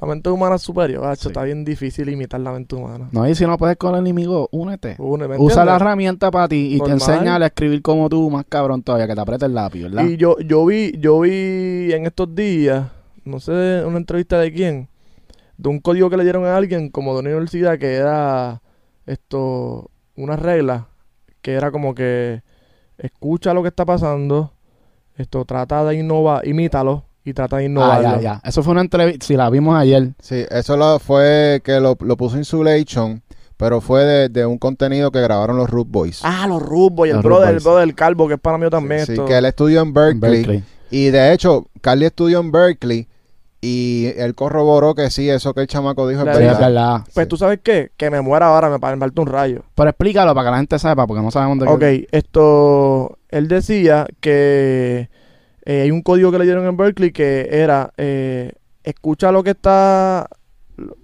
A: la mente humana es superior. gacho.
C: Sí.
A: Está bien difícil imitar la mente humana.
B: No, y si no puedes con el enemigo, únete.
A: Une, ¿me
B: Usa la herramienta para ti y
A: Normal.
B: te enseña a escribir como tú, más cabrón todavía, que te apriete el lápiz, ¿verdad?
A: Y yo, yo vi, yo vi en estos días, no sé, una entrevista de quién, de un código que le dieron a alguien como de una universidad que era esto, una regla, que era como que escucha lo que está pasando, esto trata de innovar, imítalo y trata de
B: ah,
A: innovarlo.
B: ya, ya. Eso fue una entrevista, si la vimos ayer.
C: Sí, eso lo fue que lo, lo puso Insulation, pero fue de, de un contenido que grabaron los Root Boys.
A: Ah, los Rubos y el brother, el
B: Boys.
A: brother, el calvo, que es para mí también
C: sí,
A: esto.
C: que él estudió en Berkeley,
B: Berkeley.
C: Y de hecho, Carly estudió en Berkeley y él corroboró que sí, eso que el chamaco dijo es
A: La
B: Sí, es
C: verdad.
B: verdad.
A: Pues
C: Sí.
A: tú sabes qué, que me muera ahora, me, falta un rayo.
B: Pero explícalo para que la gente sepa, porque no sabemos de qué.
A: Ok, esto, él decía que eh, hay un código que le dieron en Berkeley que era, eh, escucha lo que está,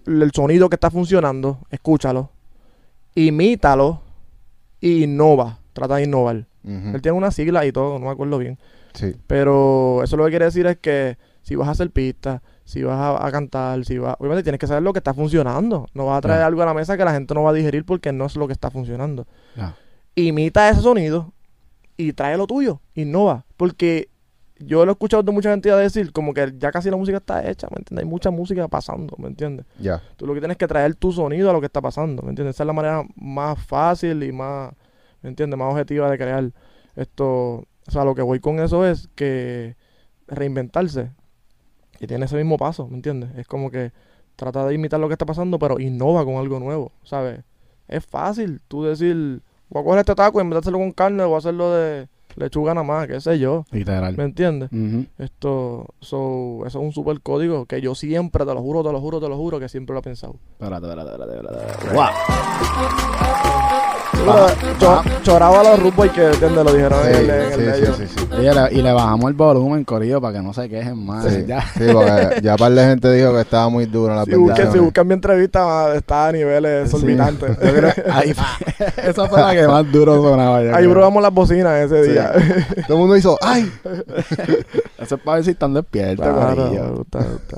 A: el sonido que está funcionando, escúchalo, imítalo y innova, trata de innovar. Él tiene una sigla y todo, no me acuerdo bien.
C: sí.
A: Pero eso lo que quiere decir es que si vas a hacer pistas, si vas a, a cantar, si vas... Obviamente tienes que saber lo que está funcionando. No vas a traer algo a la mesa que la gente no va a digerir porque no es lo que está funcionando. Imita ese sonido y trae lo tuyo. Innova. Porque yo lo he escuchado de mucha gente a decir como que ya casi la música está hecha, ¿me entiendes? Hay mucha música pasando, ¿me entiendes?
C: Ya.
A: Tú lo que tienes que traer tu sonido a lo que está pasando, ¿me entiendes? Esa es la manera más fácil y más, ¿me entiendes? Más objetiva de crear esto. O sea, lo que voy con eso es que reinventarse. Y tiene ese mismo paso, ¿me entiendes? Es como que trata de imitar lo que está pasando, pero innova con algo nuevo, ¿sabes? Es fácil tú decir, voy a coger este taco y hacerlo con carne, voy a hacerlo de lechuga nada más, qué sé yo,
B: Literal.
A: ¿me entiendes? Esto, so, eso es un super código que yo siempre, te lo juro, te lo juro, te lo juro, que siempre lo he pensado.
B: Espérate, espérate, espérate, espérate. Wow.
A: Choraba a los rubos y que ¿entiendes? lo dijeron en el,
C: Sí, sí,
A: medio.
C: sí, sí, sí.
B: Oye, le- y le bajamos el volumen, corillo, para que no se quejen más.
C: Sí,
B: Ya.
C: sí, porque ya par de gente dijo que estaba muy duro en las
A: Si buscan, mi entrevista, está a niveles exorbitantes.
B: Esa fue la que más duro sonaba.
A: Ahí probamos las bocinas ese
C: Sí.
A: día.
C: Todo el mundo hizo, ¡ay!
B: Eso es para ver si están despiertos,
A: Claro,
B: corillo.
A: me gusta, me gusta.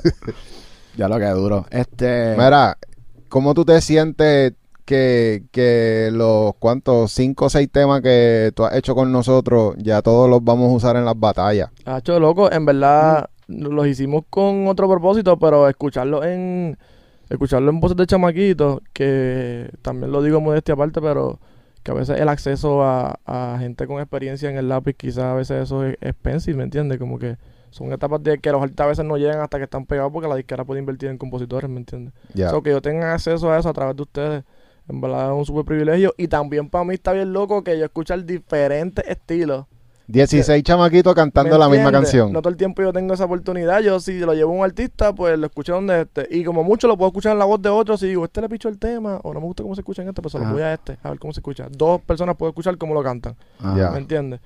B: Ya lo que es duro. Este.
C: Mira, ¿cómo tú te sientes que, que los cuantos cinco o seis temas que tú has hecho con nosotros, ya todos los vamos a usar en las batallas?
A: Hacho, loco, en verdad los hicimos con otro propósito, pero escucharlo en escucharlo en voces de chamaquitos, que también lo digo modestia aparte, pero que a veces el acceso a, a gente con experiencia en el lápiz, quizás a veces eso es expensive, ¿me entiendes? Como que son etapas de que los artistas a veces no llegan hasta que están pegados porque la disquera puede invertir en compositores, ¿me entiendes?
C: Ya.
A: So, que yo tenga acceso a eso a través de ustedes, en verdad es un super privilegio. Y también para mí está bien loco que yo escuchar diferentes estilos.
C: 16 chamaquitos cantando
A: ¿me
C: la misma canción.
A: No todo el tiempo yo tengo esa oportunidad. Yo si lo llevo a un artista, pues lo escucho donde esté. Y como mucho lo puedo escuchar en la voz de otro. Si digo, este le picho el tema, o no me gusta cómo se escucha en este, pues se lo voy a este, a ver cómo se escucha. Dos personas puedo escuchar cómo lo cantan. ¿Me entiendes?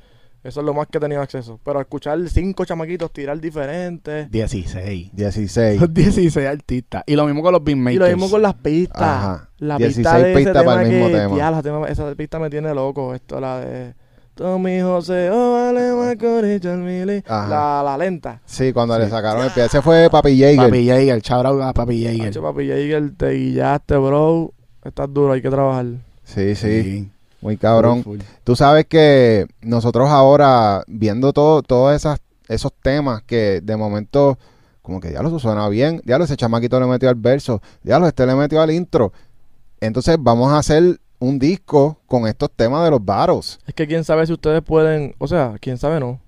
A: Eso es lo más que he tenido acceso. Pero escuchar cinco chamaquitos tirar diferentes.
B: 16.
C: 16.
B: Son 16 artistas. Y lo mismo con los beatmakers.
A: Y lo mismo con las pistas.
C: Ajá.
A: La
C: 16
A: pista de ese
C: pistas para el mismo
A: que,
C: tema.
A: ese tema- esa pista me tiene loco. Esto, la de... Tommy José, oh, vale. La, la lenta.
C: Sí, cuando
B: Sí.
C: le sacaron el pie. Ese fue Papi Jaeger.
B: Papi Jaeger. Out a Papi Jaeger.
A: Papi, Jaeger, te guillaste, bro. Estás duro, hay que trabajar.
C: Sí, sí,
B: Sí.
C: Muy cabrón. Tú sabes que nosotros ahora, viendo todo, todos esas, esos temas que de momento, como que ya lo suena bien, ya ese chamaquito le metió al verso, ya este le metió al intro. Entonces vamos a hacer un disco con estos temas de los battles.
A: Es que quién sabe si ustedes pueden, o sea, quién sabe no.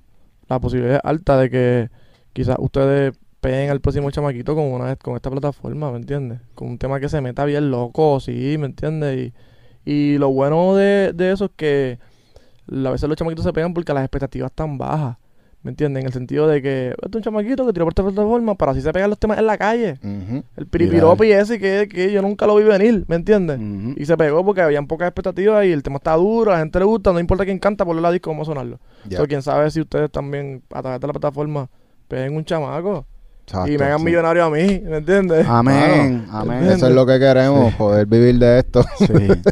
A: La posibilidad es alta de que quizás ustedes peguen al próximo chamaquito con una con esta plataforma, ¿me entiendes? Con un tema que se meta bien loco, sí, ¿me entiendes? Y, y lo bueno de, de eso es que a veces los chamaquitos se pegan porque las expectativas están bajas, ¿me entiendes? En el sentido de que este es un chamaquito que tiró por esta plataforma, pero así se pegan los temas en la calle.
C: Ujú.
A: El piripiropi ese que, que yo nunca lo vi venir, ¿me entiendes? Y se pegó porque habían pocas expectativas y el tema está duro, a la gente le gusta, no importa quién canta, por la disco, vamos a sonarlo. So, quién sabe si ustedes también, a través de la plataforma, peguen un chamaco
C: Exacto,
A: y me hagan
C: sí.
A: millonario a mí, ¿me entiendes?
B: Amén. Amén.
C: Eso es lo que queremos, poder vivir de esto.
B: Sí,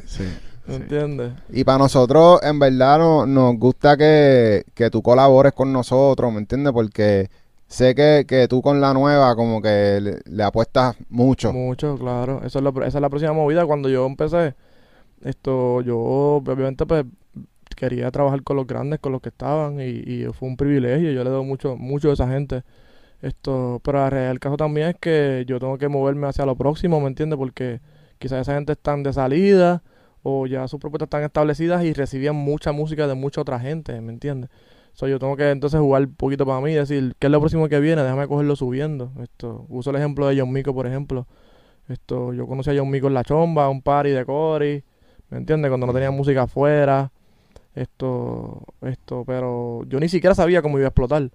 B: sí.
A: ¿Me entiendes?
C: Y para nosotros, en verdad, no- nos gusta que, que tú colabores con nosotros, ¿me entiendes? Porque sé que, que tú con la nueva como que le, le apuestas mucho.
A: Mucho, claro. Eso es lo- esa es la próxima movida. Cuando yo empecé, esto, yo obviamente pues quería trabajar con los grandes, con los que estaban y, y fue un privilegio. Yo le doy mucho, mucho a esa gente. Esto, pero del caso también es que yo tengo que moverme hacia lo próximo, ¿me entiendes? Porque quizás esa gente están de salida o ya sus propuestas están establecidas y recibían mucha música de mucha otra gente, ¿me entiendes? So, yo tengo que entonces jugar un poquito para mí y decir, ¿qué es lo próximo que viene? Déjame cogerlo subiendo. Esto, uso el ejemplo de John Mico, por ejemplo. Esto, yo conocí a John Mico en La Chomba, un party de Cory, ¿me entiendes? Cuando no tenía música afuera. Esto, esto, pero yo ni siquiera sabía cómo iba a explotar.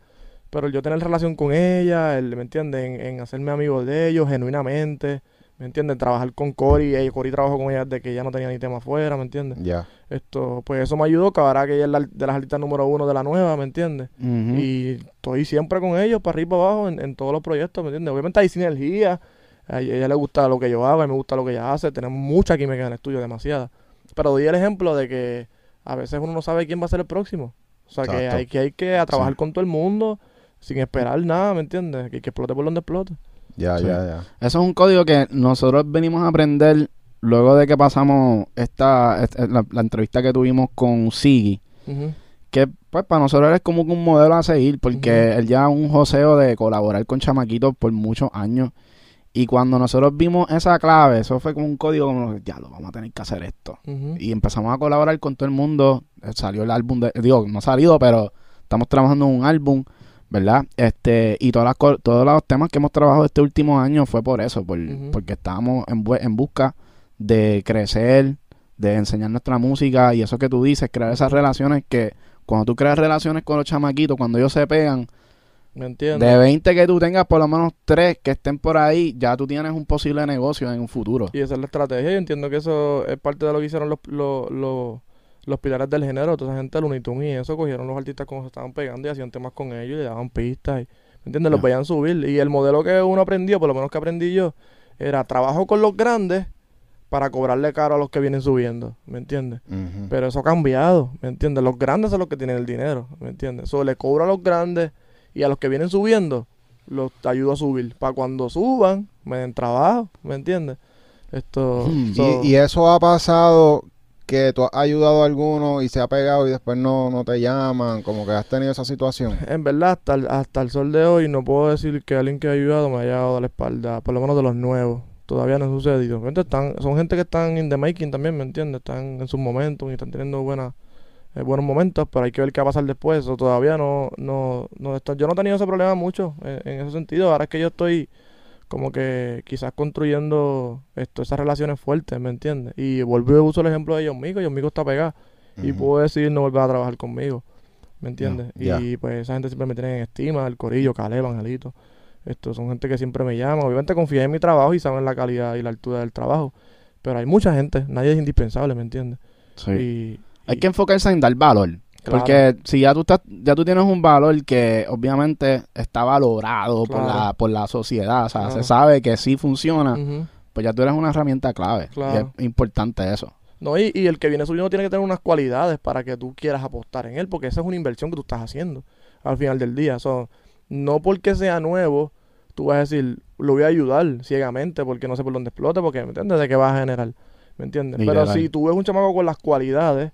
A: Pero yo tener relación con ella, el, ¿me entiendes? En, en hacerme amigo de ellos genuinamente, ¿me entiendes? Trabajar con Cory, ella, Cory trabajó con ella desde que ella no tenía ni tema afuera, ¿me entiendes?
C: Ya.
A: Esto, pues eso me ayudó, que ahora que ella es la- de las artistas número uno de la nueva, ¿me entiendes?
B: Ujú.
A: Y estoy siempre con ellos, para arriba y para abajo, en, en todos los proyectos, ¿me entiendes? Obviamente hay sinergia. A ella le gusta lo que yo hago, a mí me gusta lo que ella hace. Tenemos mucha química en el estudio, demasiada. Pero doy el ejemplo de que a veces uno no sabe quién va a ser el próximo. O sea, que hay que, hay que a trabajar
B: Sí.
A: con todo el mundo sin esperar nada, ¿me entiendes? Que, que explote por donde explote.
C: Ya,
B: Sí.
C: ya, ya.
B: Eso es un código que nosotros venimos a aprender luego de que pasamos esta, esta- la, la entrevista que tuvimos con Siggy. Que pues para nosotros es como que un modelo a seguir porque
A: Ujú.
B: él ya un joseo de colaborar con chamaquitos por muchos años. Y cuando nosotros vimos esa clave, eso fue como un código como, ya lo vamos a tener que hacer esto. Y empezamos a colaborar con todo el mundo. Eh, Salió el álbum de, digo, no ha salido, pero estamos trabajando en un álbum, ¿verdad? Este, y todas las, todos los temas que hemos trabajado este último año fue por eso, por, porque estábamos en, en busca de crecer, de enseñar nuestra música y eso que tú dices, crear esas relaciones que cuando tú creas relaciones con los chamaquitos, cuando ellos se pegan,
A: ¿Me entiendes?
B: de 20 que tú tengas, por lo menos 3 que estén por ahí, ya tú tienes un posible negocio en un futuro.
A: Y esa es la estrategia. Yo entiendo que eso es parte de lo que hicieron los, los, los, los pilares del género. Toda esa gente, Looney Tunes y eso, cogieron los artistas como se estaban pegando y hacían temas con ellos y le daban pistas. Y, ¿Me entiendes? Los veían subir. Y el modelo que uno aprendió, por lo menos que aprendí yo, era trabajo con los grandes para cobrarle caro a los que vienen subiendo. ¿Me entiendes? Pero eso ha cambiado, ¿me entiendes? Los grandes son los que tienen el dinero, ¿me entiendes? Eso le cobro a los grandes y a los que vienen subiendo, los ayudo a subir. Para cuando suban, me den trabajo, ¿me entiendes? Esto,
B: Hmm.
A: so-
C: Y, y eso ha pasado que tú has ayudado a alguno y se ha pegado y después no, no te llaman, como que has tenido esa situación.
A: En verdad, hasta el, hasta el sol de hoy no puedo decir que alguien que ha ayudado me haya dado la espalda, por lo menos de los nuevos. Todavía no ha sucedido. Están, son gente que están in the making también, ¿me entiendes? Están en sus momentos y están teniendo buenas, eh, buenos momentos, pero hay que ver qué va a pasar después. O todavía no, no, no está- yo no he tenido ese problema mucho eh, en ese sentido. Ahora es que yo estoy como que quizás construyendo esto, esas relaciones fuertes, ¿me entiendes? Y y uso el ejemplo de John Mico. John Mico está pegado y puedo decidir no volver a trabajar conmigo. ¿Me entiendes? Y pues esa gente siempre me tiene en estima, el Corillo, Caleb, Angelito. Estos son gente que siempre me llama. Obviamente confían en mi trabajo y saben la calidad y la altura del trabajo. Pero hay mucha gente, nadie es indispensable, ¿me entiendes?
B: Sí.
A: Y,
B: Hay
A: y-
B: que enfocarse en dar valor.
A: Claro.
B: Porque si ya tú estás, ya tú tienes un valor que obviamente está valorado por la, por la sociedad, o sea,
A: Claro.
B: se sabe que sí funciona, pues ya tú eres una herramienta clave.
A: Claro.
B: Y es importante eso.
A: No, y, y el que viene subiendo tiene que tener unas cualidades para que tú quieras apostar en él, porque esa es una inversión que tú estás haciendo al final del día. So, no porque sea nuevo, tú vas a decir, lo voy a ayudar ciegamente porque no sé por dónde explote, porque ¿me entiendes? De qué vas a generar, ¿me entiendes? Pero si tú ves un chamaco con las cualidades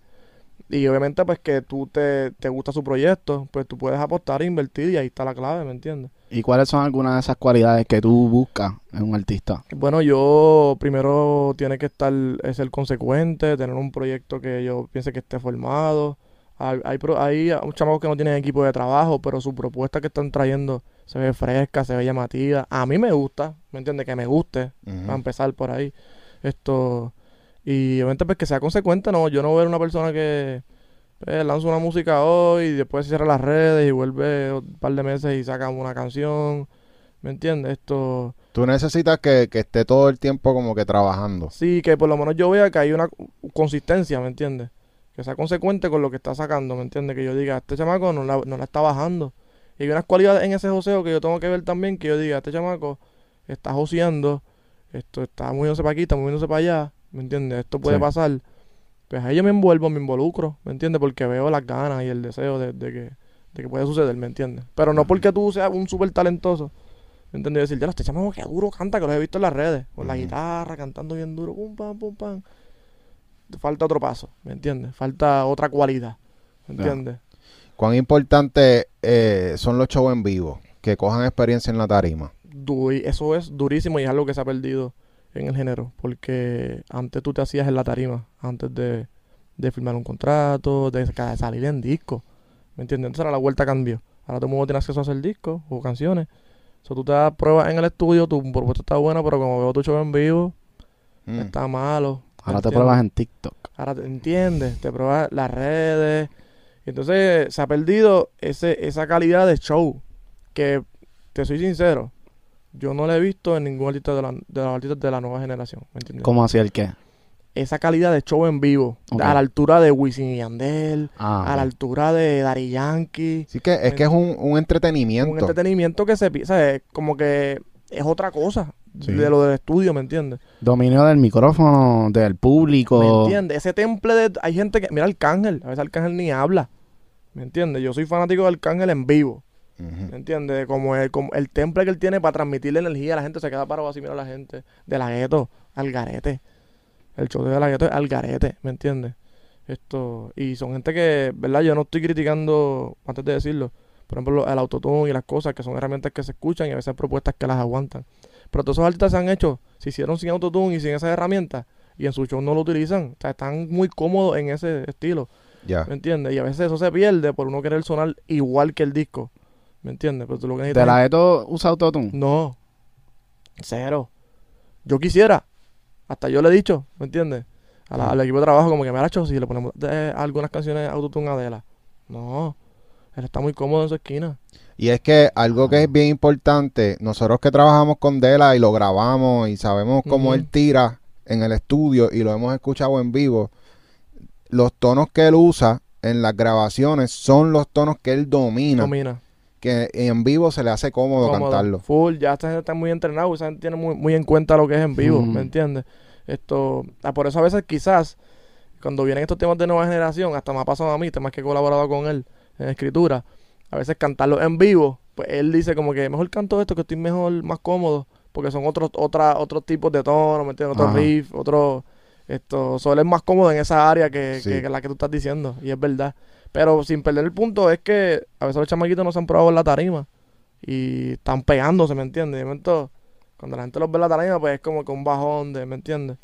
A: y obviamente pues que tú te, te gusta su proyecto, pues tú puedes apostar e invertir y ahí está la clave, ¿me entiendes?
B: ¿Y cuáles son algunas de esas cualidades que tú buscas en un artista?
A: Bueno, yo primero tiene que estar, es ser consecuente, tener un proyecto que yo piense que esté formado. Hay, hay, hay chamacos que no tienen equipo de trabajo, pero su propuesta que están trayendo se ve fresca, se ve llamativa. A mí me gusta, ¿me entiendes? Que me guste, para empezar por ahí. Esto, y obviamente pues que sea consecuente, no, yo no veo una persona que eh, lanza una música hoy y después cierra las redes y vuelve un par de meses y saca una canción, ¿me entiendes? Esto...
C: Tú necesitas que, que esté todo el tiempo como que trabajando.
A: Sí, que por lo menos yo vea que hay una consistencia, ¿me entiendes? Que sea consecuente con lo que está sacando, ¿me entiendes? Que yo diga, este chamaco no la, no la está bajando. Y hay unas cualidades en ese joseo que yo tengo que ver también, que yo diga, este chamaco está joseando, esto está moviéndose para aquí, está moviéndose para allá, ¿me entiendes? Esto puede
B: Sí.
A: pasar. Pues ahí yo me envuelvo, me involucro, ¿me entiendes? Porque veo las ganas y el deseo de, de que, de que puede suceder, ¿me entiendes? Pero no porque tú seas un súper talentoso, ¿me entiendes? Decir, ya, este chamaco que duro canta, que lo he visto en las redes, con la guitarra, cantando bien duro, pum, pam, pum, pam. Falta otro paso, ¿me entiendes? Falta otra cualidad, ¿me entiendes?
C: ¿Cuán importante eh, son los shows en vivo? Que cojan experiencia en la tarima.
A: Du- eso es durísimo y es algo que se ha perdido en el género, porque antes tú te hacías en la tarima, antes de, de firmar un contrato, de sa- salir en disco, ¿me entiendes? Entonces ahora la vuelta cambió. Ahora todo el mundo tiene acceso a hacer discos o canciones. So, tú te das pruebas en el estudio, tu propuesta está buena, pero como veo tu show en vivo,
C: Mm.
A: está malo.
B: Ahora te
A: ¿entiendes?
B: pruebas en TikTok.
A: Ahora te entiendes, te pruebas las redes. Y entonces se ha perdido ese, esa calidad de show. Que, te soy sincero, yo no la he visto en ningún artista de, la, de los artistas de la nueva generación. ¿Me entiendes?
B: ¿Cómo hacía el qué?
A: Esa calidad de show en vivo. A la altura de Wisin y Yandel.
B: Ah,
A: A la altura de Dari Yankee.
C: Así que es que es un, un entretenimiento.
A: Un entretenimiento que se piensa, como que es otra cosa
B: Sí.
A: de lo del estudio, ¿me entiendes?
B: Dominio del micrófono, del público.
A: ¿Me entiendes? Ese temple de... Hay gente que... Mira Arcángel. A veces Arcángel ni habla. ¿Me entiendes? Yo soy fanático de Arcángel en vivo.
C: Ujú.
A: ¿Me entiendes? Como el, como el temple que él tiene para transmitirle energía a la gente. Se queda parado así, mira a la gente. De la gueto al garete. El show de la gueto es al garete. ¿Me entiendes? Esto... Y son gente que... ¿Verdad? Yo no estoy criticando... Antes de decirlo. Por ejemplo, lo- el autotune y las cosas. Que son herramientas que se escuchan. Y a veces propuestas que las aguantan. Pero todos esos artistas se han hecho... Se hicieron sin autotune y sin esas herramientas. Y en su show no lo utilizan. O sea, están muy cómodos en ese estilo.
C: Ya.
A: ¿Me entiendes? Y a veces eso se pierde por uno querer sonar igual que el disco. ¿Me entiendes? Pero tú lo que
B: ¿De
A: necesitas
B: la
A: es-
B: Eto usa autotune?
A: No. Cero. Yo quisiera. Hasta yo le he dicho, ¿me entiendes? A la-
C: Sí.
A: al equipo de trabajo, como que me ha hecho si le ponemos de- algunas canciones autotune a Adela. No. Él está muy cómodo en su esquina.
C: Y es que algo que es bien importante, nosotros que trabajamos con Dela y lo grabamos y sabemos cómo él tira en el estudio y lo hemos escuchado en vivo, los tonos que él usa en las grabaciones son los tonos que él domina,
A: Domina.
C: Que en vivo se le hace cómodo,
A: Cómodo.
C: cantarlo.
A: Full. Ya esta gente está muy entrenado. Esa gente tiene muy, muy en cuenta lo que es en vivo. ¿Me entiendes? Esto... ah, por eso a veces quizás cuando vienen estos temas de nueva generación, hasta me ha pasado a mí, temas que he colaborado con él en escritura, a veces cantarlo en vivo, pues él dice como que mejor canto esto, que estoy mejor, más cómodo, porque son otros otra, otros tipos de tonos, ¿me entiendes? Otros
B: Ajá.
A: riffs, otros... Esto, Sol es más cómodo en esa área que,
C: Sí.
A: que- que la que tú estás diciendo, y es verdad. Pero sin perder el punto, es que a veces los chamaquitos no se han probado en la tarima y están pegándose, ¿me entiendes? De momento, cuando la gente los ve en la tarima, pues es como que un bajón de, ¿me entiendes?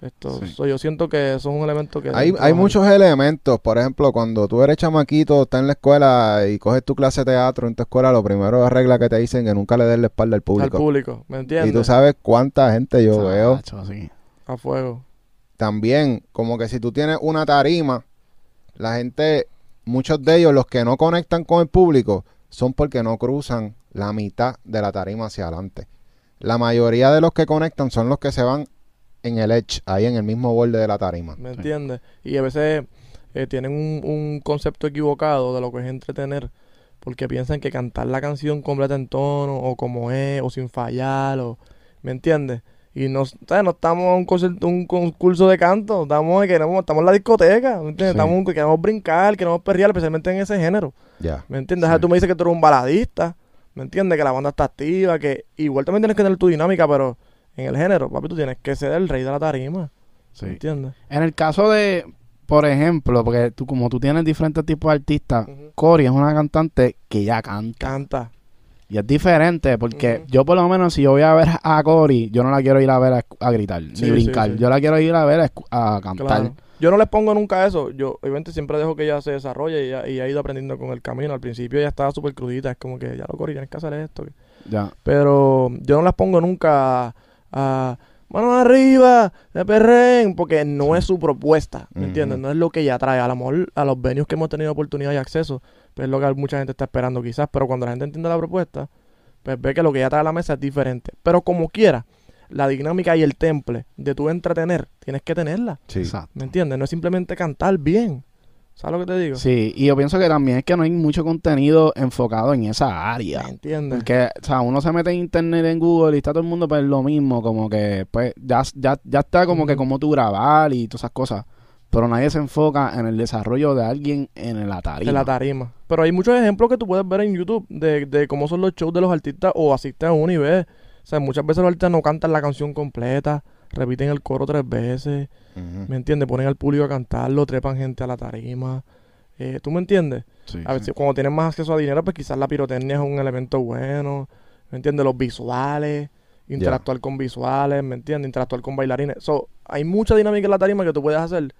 A: Esto,
B: Sí.
A: so, yo siento que eso es un elemento que...
C: Hay, hay muchos elementos, por ejemplo, cuando tú eres chamaquito, estás en la escuela y coges tu clase de teatro en tu escuela, lo primero de regla que te dicen que nunca le des la espalda al
A: al
C: público.
A: público, ¿me entiendes?
C: Y tú sabes cuánta gente yo veo.
A: A fuego.
C: También, como que si tú tienes una tarima, la gente, muchos de ellos, los que no conectan con el público, son porque no cruzan la mitad de la tarima hacia adelante. La mayoría de los que conectan son los que se van en el edge, ahí en el mismo borde de la tarima.
A: ¿Me entiendes? Y a veces eh, tienen un, un concepto equivocado de lo que es entretener, porque piensan que cantar la canción completa en tono, o como es, o sin fallar, o ¿me entiendes? Y no, ¿sabes? no estamos en un, concierto- un concurso de canto, estamos, queremos, estamos en la discoteca, ¿me entiendes?
C: Sí.
A: Estamos, queremos brincar, queremos perrear, especialmente en ese género,
C: Ya.
A: ¿me entiendes?
B: Sí.
A: O sea, tú me dices que tú eres un baladista, ¿me entiendes? Que la banda está activa, que igual también tienes que tener tu dinámica, pero en el género, papi, tú tienes que ser el rey de la tarima,
B: Sí.
A: ¿me entiendes?
B: En el caso de, por ejemplo, porque tú como tú tienes diferentes tipos de artistas,
A: Ujú.
B: Cory es una cantante que ya canta.
A: Canta.
B: Y es diferente porque yo por lo menos si yo voy a ver a Cory, yo no la quiero ir a ver a, a gritar,
A: Sí,
B: ni brincar.
A: sí, sí.
B: Yo la quiero ir a ver a, cantar.
A: Claro. Yo no les pongo nunca eso. Yo, obviamente, siempre dejo que ella se desarrolle y, ha ido aprendiendo con el camino. Al principio ella estaba súper crudita. Es como que ya lo corrí, tienes que hacer esto.
B: Ya.
A: Pero yo no las pongo nunca a, manos arriba, de perren, porque no es su propuesta. ¿Me entiendes? No es lo que ella trae. A lo mejor a los venues que hemos tenido oportunidad y acceso, pues es lo que mucha gente está esperando quizás. Pero cuando la gente entiende la propuesta, pues ve que lo que ella trae a la mesa es diferente. Pero como quiera, la dinámica y el temple de tu entretener, tienes que tenerla.
C: Sí.
B: Exacto.
A: ¿Me entiendes? No es simplemente cantar bien. ¿Sabes lo que te digo?
B: Sí, y yo pienso que también es que no hay mucho contenido enfocado en esa
A: ¿Me
B: área.
A: entiendes?
B: Porque, o sea, uno se mete en internet, en Google y está todo el mundo pues lo mismo, como que, pues, ya, ya, ya está como que
A: Ujú.
B: como tú grabar y todas esas cosas. Pero nadie se enfoca en el desarrollo de alguien en la tarima.
A: De la tarima. Pero hay muchos ejemplos que tú puedes ver en YouTube de, de cómo son los shows de los artistas o asistes a uno y ves. O sea, muchas veces los artistas no cantan la canción completa, repiten el coro tres veces. ¿me entiendes? Ponen al público a cantarlo, trepan gente a la tarima. Eh, ¿Tú me entiendes?
B: Sí,
A: A
B: sí.
A: veces cuando tienes más acceso a dinero, pues quizás la pirotecnia es un elemento bueno, ¿me entiendes? Los visuales, interactuar con visuales, ¿me entiendes? Interactuar con bailarines. So, hay mucha dinámica en la tarima que tú puedes hacer,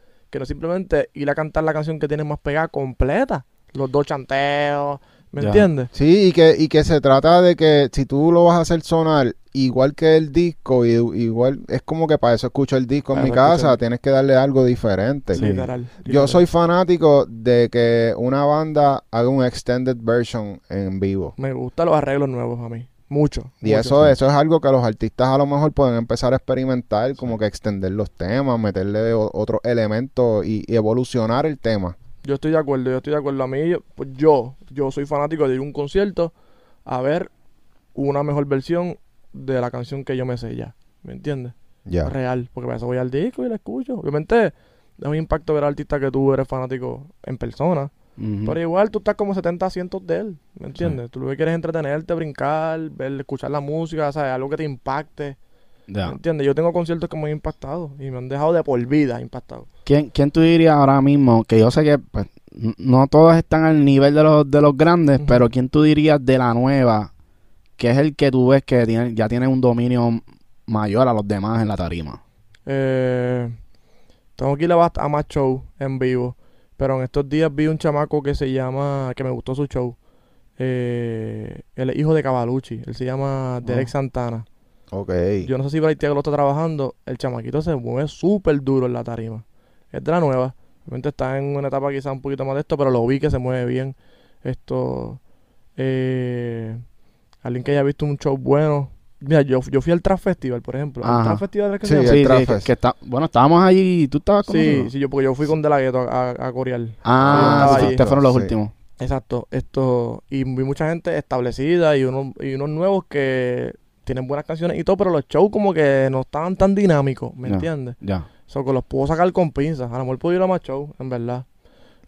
A: es simplemente ir a cantar la canción que tienes más pegada completa. Los dos chanteos, ¿me
B: Ya.
A: entiendes?
C: Sí, y que, y que se trata de que si tú lo vas a hacer sonar igual que el disco, y, igual es como que para eso escucho el disco en mi casa,
A: el-
C: tienes que darle algo diferente.
B: Sí.
A: Literal.
C: Yo soy fanático de que una banda haga un extended version en vivo.
A: Me gustan los arreglos nuevos a mí. Mucho.
C: Y
A: mucho.
C: eso, eso es algo que los artistas a lo mejor pueden empezar a experimentar, como que extender los temas, meterle otros elementos y, y evolucionar el tema.
A: Yo estoy de acuerdo, yo estoy de acuerdo. A mí, yo- pues yo, yo soy fanático de ir a un concierto a ver una mejor versión de la canción que yo me sé ya. ¿Me entiendes?
C: Ya.
A: Real. Porque para eso voy al disco y la escucho. Obviamente, es un impacto ver al artista que tú eres fanático en persona.
B: Ujú.
A: Pero igual tú estás como 70 asientos de él. ¿Me entiendes? Tú lo que quieres es entretenerte, brincar, ver, escuchar la música, ¿sabes? Algo que te impacte. ¿Me entiendes? Yo tengo conciertos que me han impactado y me han dejado de por vida impactado.
B: ¿Quién, ¿Quién tú dirías ahora mismo? Que yo sé que pues, no todos están al nivel de los, de los grandes, pero ¿quién tú dirías de la nueva? Que es el que tú ves que tiene, ya tiene un dominio mayor a los demás en la tarima.
A: Eh, tengo que ir a, a más show en vivo. Pero en estos días vi un chamaco que se llama, que me gustó su show. Eh, es hijo de Cavalucci. Él se llama Derek
B: Oh.
A: Santana.
C: Ok.
A: Yo no sé si Bright lo está trabajando. El chamaquito se mueve súper duro en la tarima. Es de la nueva. Obviamente está en una etapa quizá un poquito más de esto, pero lo vi que se mueve bien. Esto. Eh, alguien que haya visto un show bueno. Mira, yo, yo fui al Trap Festival, por ejemplo. ¿El
B: Ajá.
A: Trap Festival es que
C: Sí,
A: se llama?
C: el
B: Sí,
C: Trap
B: sí, que,
C: Fest.
B: que está, bueno, estábamos allí y tú estabas con
A: Sí, sí, yo, porque yo fui con De La Ghetto a, a, a corear.
B: Ah, sí, ustedes fueron los
C: Sí.
B: últimos.
A: Exacto. Esto, y vi mucha gente establecida y unos, y unos nuevos que tienen buenas canciones y todo, pero los shows como que no estaban tan dinámicos, ¿me
B: Ya.
A: entiendes?
B: Ya.
A: So, que los puedo sacar con pinzas. A lo mejor puedo ir a más shows, en verdad.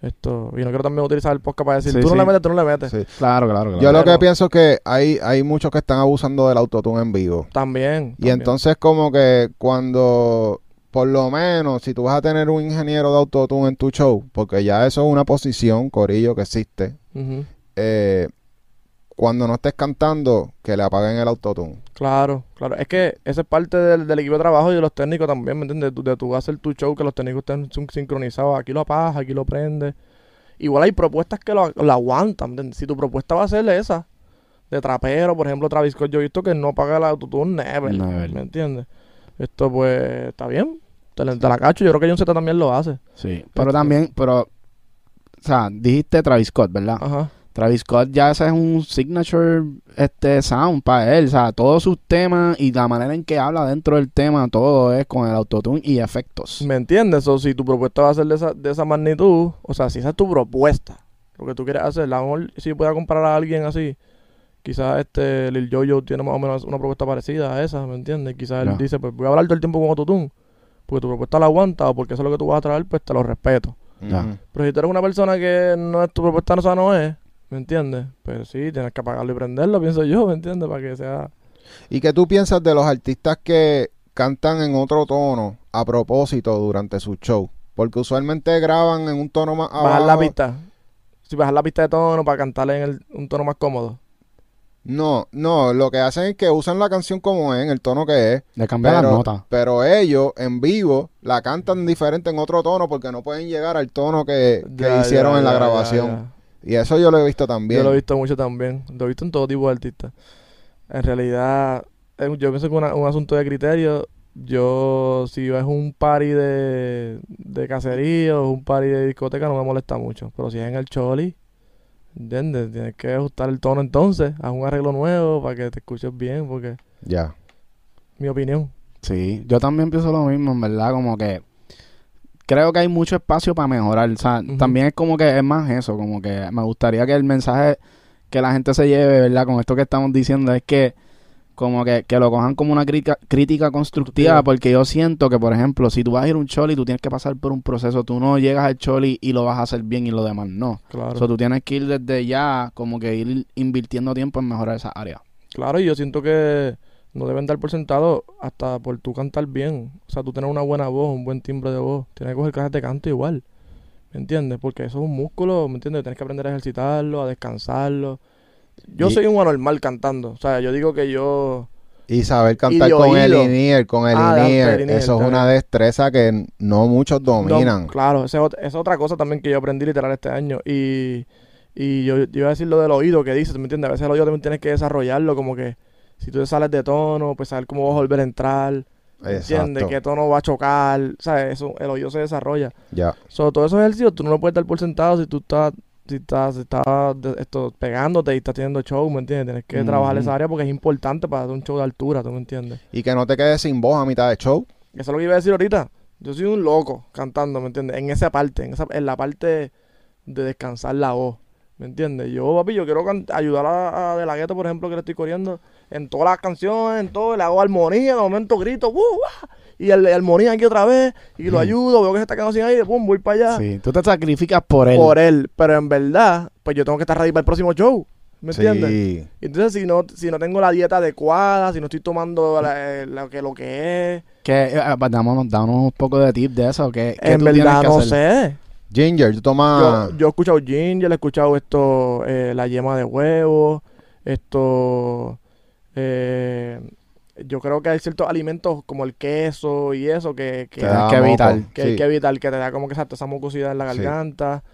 A: Esto, y no quiero también utilizar el podcast para decir,
B: Sí,
A: tú no
B: sí.
A: le metes, tú no le metes.
C: Sí.
B: Claro, claro, claro.
C: Yo lo que
A: Pero-
C: pienso es que hay, hay muchos que están abusando del autotune en vivo.
A: También.
C: Y entonces como que cuando, por lo menos, si tú vas a tener un ingeniero de autotune en tu show, porque ya eso es una posición, corillo, que existe,
A: Ujú.
C: eh, cuando no estés cantando, que le apaguen el autotune.
A: Claro, claro. Es que esa es parte del, del equipo de trabajo y de los técnicos también, ¿me entiendes? De, tu- de tú hacer tu show, que los técnicos estén sin- sincronizados. Aquí lo apagas, aquí lo prendes. Igual hay propuestas que lo, lo aguantan. ¿me entiendes? Si tu propuesta va a ser esa, de trapero, por ejemplo, Travis Scott, yo he visto que no paga el autotune never,
B: Never.
A: ¿me entiendes? Esto pues está bien. Te la, te la cacho. Yo creo que John Z también lo hace.
B: Sí, pero también, pero, o sea, dijiste Travis Scott, ¿verdad?
A: Ajá.
B: Travis Scott ya ese es un signature este sound para él, o sea, todos sus temas y la manera en que habla dentro del tema, todo es con el autotune y efectos.
A: ¿Me entiendes? O si tu propuesta va a ser de esa, de esa magnitud, o sea, si esa es tu propuesta, lo que tú quieres hacer, a lo mejor si pueda comparar a alguien así, quizás este Lil Jojo tiene más o menos una propuesta parecida a esa, ¿me entiendes? Quizás él dice, pues voy a hablar todo el tiempo con autotune, porque tu propuesta la aguanta o porque eso es lo que tú vas a traer, pues te lo respeto. Pero si tú eres una persona que no es tu propuesta, no, esa no es, ¿me entiendes? Pues sí, tienes que apagarlo y prenderlo, pienso yo, ¿me entiendes? Para que sea...
C: ¿Y qué tú piensas de los artistas que cantan en otro tono a propósito durante su show? Porque usualmente graban en un tono más abajo.
A: Bajar la pista. Si bajar la pista de tono para cantarle en el- un tono más cómodo.
C: No, no, lo que hacen es que usan la canción como es, en el tono que es.
B: Le cambian las
C: Pero,
B: notas.
C: pero ellos en vivo la cantan diferente en otro tono porque no pueden llegar al tono que, que
A: Ya,
C: hicieron
A: ya,
C: en la
A: ya,
C: grabación. Y eso yo lo he visto también.
A: Yo lo he visto mucho también. Lo he visto en todo tipo de artistas. En realidad, eh, yo pienso que una- un asunto de criterio. Yo, si es un party de, de cacería o un party de discoteca, no me molesta mucho. Pero si es en el choli, ¿entiendes? Tienes que ajustar el tono entonces. Haz un arreglo nuevo para que te escuches bien, porque
C: Ya.
A: mi opinión.
B: Sí, yo también pienso lo mismo, en verdad, como que creo que hay mucho espacio para mejorar, o sea, también es como que es más eso, como que me gustaría que el mensaje que la gente se lleve, ¿verdad? Con esto que estamos diciendo es que como que, que lo cojan como una crítica, crítica constructiva, porque yo siento que, por ejemplo, si tú vas a ir a un choli, tú tienes que pasar por un proceso, tú no llegas al choli y lo vas a hacer bien y lo demás no.
A: Claro.
B: O sea, tú tienes que ir desde ya, como que ir invirtiendo tiempo en mejorar esa área.
A: Claro, y yo siento que no deben dar por sentado hasta por tú cantar bien. O sea, tú tener una buena voz, un buen timbre de voz. Tienes que coger clases de canto igual. ¿Me entiendes? Porque eso es un músculo, ¿me entiendes? Tienes que aprender a ejercitarlo, a descansarlo. Yo
C: Y-
A: soy un anormal cantando. O sea, yo digo que yo...
C: Y saber cantar
A: Y
C: con el
A: oído.
C: in con el
A: Ah,
C: in-ear, eso es una destreza que no muchos dominan.
A: No, claro, esa es, ot- esa es otra cosa también que yo aprendí literal este año. Y, y yo, yo iba a decir lo del oído que dices, ¿me entiendes? A veces el oído también tienes que desarrollarlo, como que si tú te sales de tono, pues saber cómo vas a volver a entrar. ¿Entiendes? ¿Qué tono va a chocar? ¿Sabes? Eso, el oído se desarrolla.
C: Ya.
A: So, todos esos ejercicios tú no lo puedes dar por sentado si tú estás, si estás, si estás esto, pegándote y estás teniendo show, ¿me entiendes? Tienes que trabajar esa área porque es importante para hacer un show de altura, ¿tú me entiendes?
C: Y que no te quedes sin voz a mitad de show.
A: Eso es lo que iba a decir ahorita. Yo soy un loco cantando, ¿me entiendes? En esa parte, en, esa, en la parte de descansar la voz, ¿me entiendes? Yo, papi, yo quiero ayudar a, a De La Gueto, por ejemplo, que le estoy corriendo en todas las canciones, en todo, le hago armonía, de momento grito, ¡uh! ah", Y el, armonía aquí otra vez, y lo
B: Ujú.
A: ayudo, veo que se está quedando sin aire, pum, voy para allá.
B: Sí, tú te sacrificas por él.
A: Por él, pero en verdad, pues yo tengo que estar ready para el próximo show, ¿me entiendes?
C: Sí.
A: Entonces, si no, si no tengo la dieta adecuada, si no estoy tomando la- eh, lo, que, lo que es,
B: Que, eh, pues, dámonos, dámonos un poco de tip de eso. Que,
A: en verdad no sé.
C: Ginger, tú tomas...
A: Yo, yo he escuchado ginger, he escuchado esto, eh, la yema de huevo, esto, eh, yo creo que hay ciertos alimentos como el queso y eso que, que,
C: da
B: que evitar.
A: que hay
C: Sí.
A: que evitar, que te da como que esa, esa mucosidad en la
C: Sí.
A: garganta.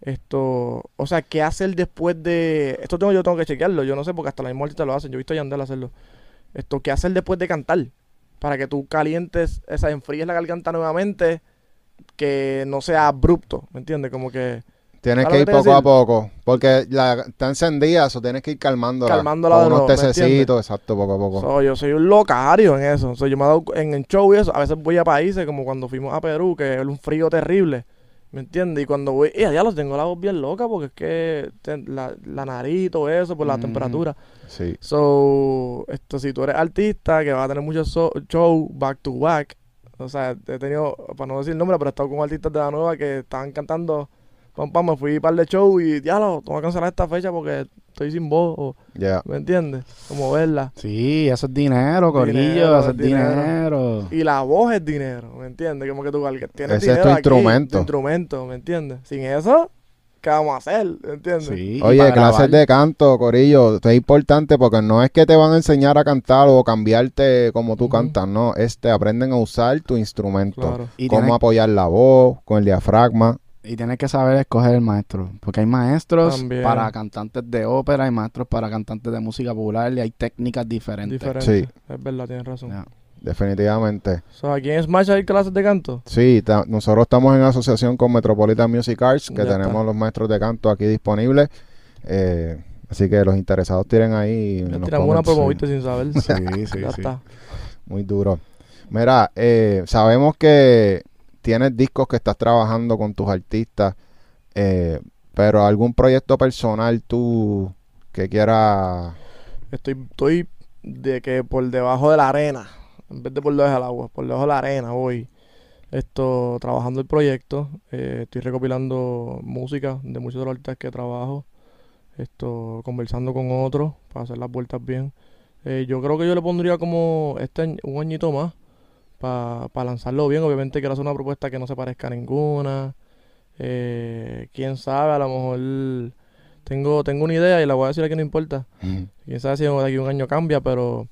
A: Esto, o sea, ¿qué hacer después de...? Esto tengo, yo tengo que chequearlo, yo no sé, porque hasta la misma artista lo hacen, yo he visto a Yandel hacerlo. Esto, ¿qué hacer después de cantar? Para que tú calientes, esa, enfríes la garganta nuevamente, que no sea abrupto, ¿me entiendes? Como que
C: Tienes
A: ¿Sabes
C: que ir
A: que
C: poco a poco. Porque la, está encendida, eso tienes que ir calmándola.
A: Calmándola
C: Con
A: de
C: unos
A: nuevo, ¿me
C: tececitos, exacto, poco a poco.
A: So, yo soy un locario en eso. So, yo me he dado en el show y eso. A veces voy a países como cuando fuimos a Perú, que es un frío terrible. ¿Me entiendes? Y cuando voy, eh, ya los tengo la voz bien loca porque es que la, la nariz y todo eso por la
B: Ujú.
A: temperatura.
C: Sí.
A: So, esto, si tú eres artista que va a tener muchos so- show back to back, o sea, he tenido, para no decir el nombre, pero he estado con artistas de la nueva que estaban cantando pam, pam, me fui a par de show y lo, tengo que cancelar esta fecha porque estoy sin voz, o-
C: Ya.
A: ¿me entiendes? Como verla.
B: Sí, eso es dinero, corillo,
A: Dinero,
B: eso es
A: dinero.
B: dinero.
A: Y la voz es dinero, ¿me entiendes? Como que tú tienes
C: Ese es
A: dinero
C: tu
A: aquí,
C: instrumento.
A: tu instrumento, ¿me entiendes? Sin eso, ¿qué vamos a hacer? ¿Me entiendes?
B: Sí,
C: Oye, clases
B: grabar.
C: de canto, Corillo, esto es importante porque no es que te van a enseñar a cantar o cambiarte como tú cantas, no, este aprenden a usar tu instrumento,
A: Claro.
B: Y
C: cómo
B: tienes,
C: apoyar la voz con el diafragma.
B: y tienes que saber escoger el maestro. Porque hay maestros
A: También.
B: para cantantes de ópera, hay maestros para cantantes de música popular y hay técnicas diferentes.
A: Diferente.
C: Sí.
A: Es verdad, tienes razón.
B: Ya.
C: Definitivamente.
A: So, ¿Aquí en Smash hay clases de canto?
C: Sí, nosotros estamos en asociación con Metropolitan Music Arts, que
A: Ya
C: tenemos
A: está.
C: los maestros de canto aquí disponibles. Eh, así que los interesados tienen ahí. los
A: tiramos una
C: comments.
A: promo, ¿viste? Sin saber.
B: Sí, sí,
A: ya
B: sí.
A: está.
C: Muy duro. Mira, eh, sabemos que tienes discos que estás trabajando con tus artistas, eh, pero algún proyecto personal tú que quieras...
A: Estoy, estoy de que por debajo de la arena, en vez de por debajo del agua, por debajo de la arena voy. Esto, trabajando el proyecto, eh, estoy recopilando música de muchos de los artistas que trabajo, esto, conversando con otros para hacer las vueltas bien. Eh, yo creo que yo le pondría como este un añito más para lanzarlo bien. Obviamente quiero hacer una propuesta que no se parezca a ninguna. Eh, quién sabe, a lo mejor tengo, tengo una idea y la voy a decir aquí, no importa. Quién sabe si de aquí a un año cambia, pero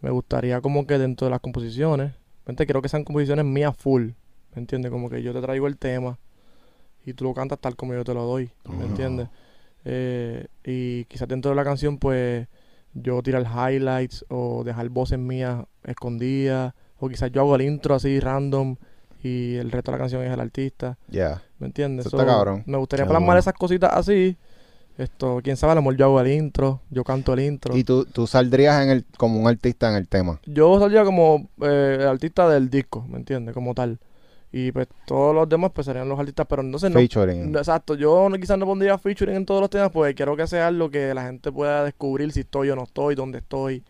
A: me gustaría como que dentro de las composiciones, realmente quiero que sean composiciones mías full, ¿me entiendes? Como que yo te traigo el tema y tú lo cantas tal como yo te lo doy, ¿me entiendes? Eh, y quizás dentro de la canción, pues, yo tirar highlights o dejar voces mías escondidas, o quizás yo hago el intro así random y el resto de la canción es el artista,
C: Ya.
A: ¿me entiendes? Me gustaría plasmar esas cositas así. Esto, quién sabe, a lo mejor yo hago el intro, yo canto el intro.
C: Y tú, tú saldrías en el, como un artista en el tema.
A: Yo salía como eh, artista del disco, ¿me entiendes? Como tal. Y pues todos los demás pues serían los artistas, pero entonces no,
C: Featuring.
A: no, exacto, yo no, quizás no pondría featuring en todos los temas, pues quiero que sea algo que la gente pueda descubrir si estoy o no estoy, dónde estoy,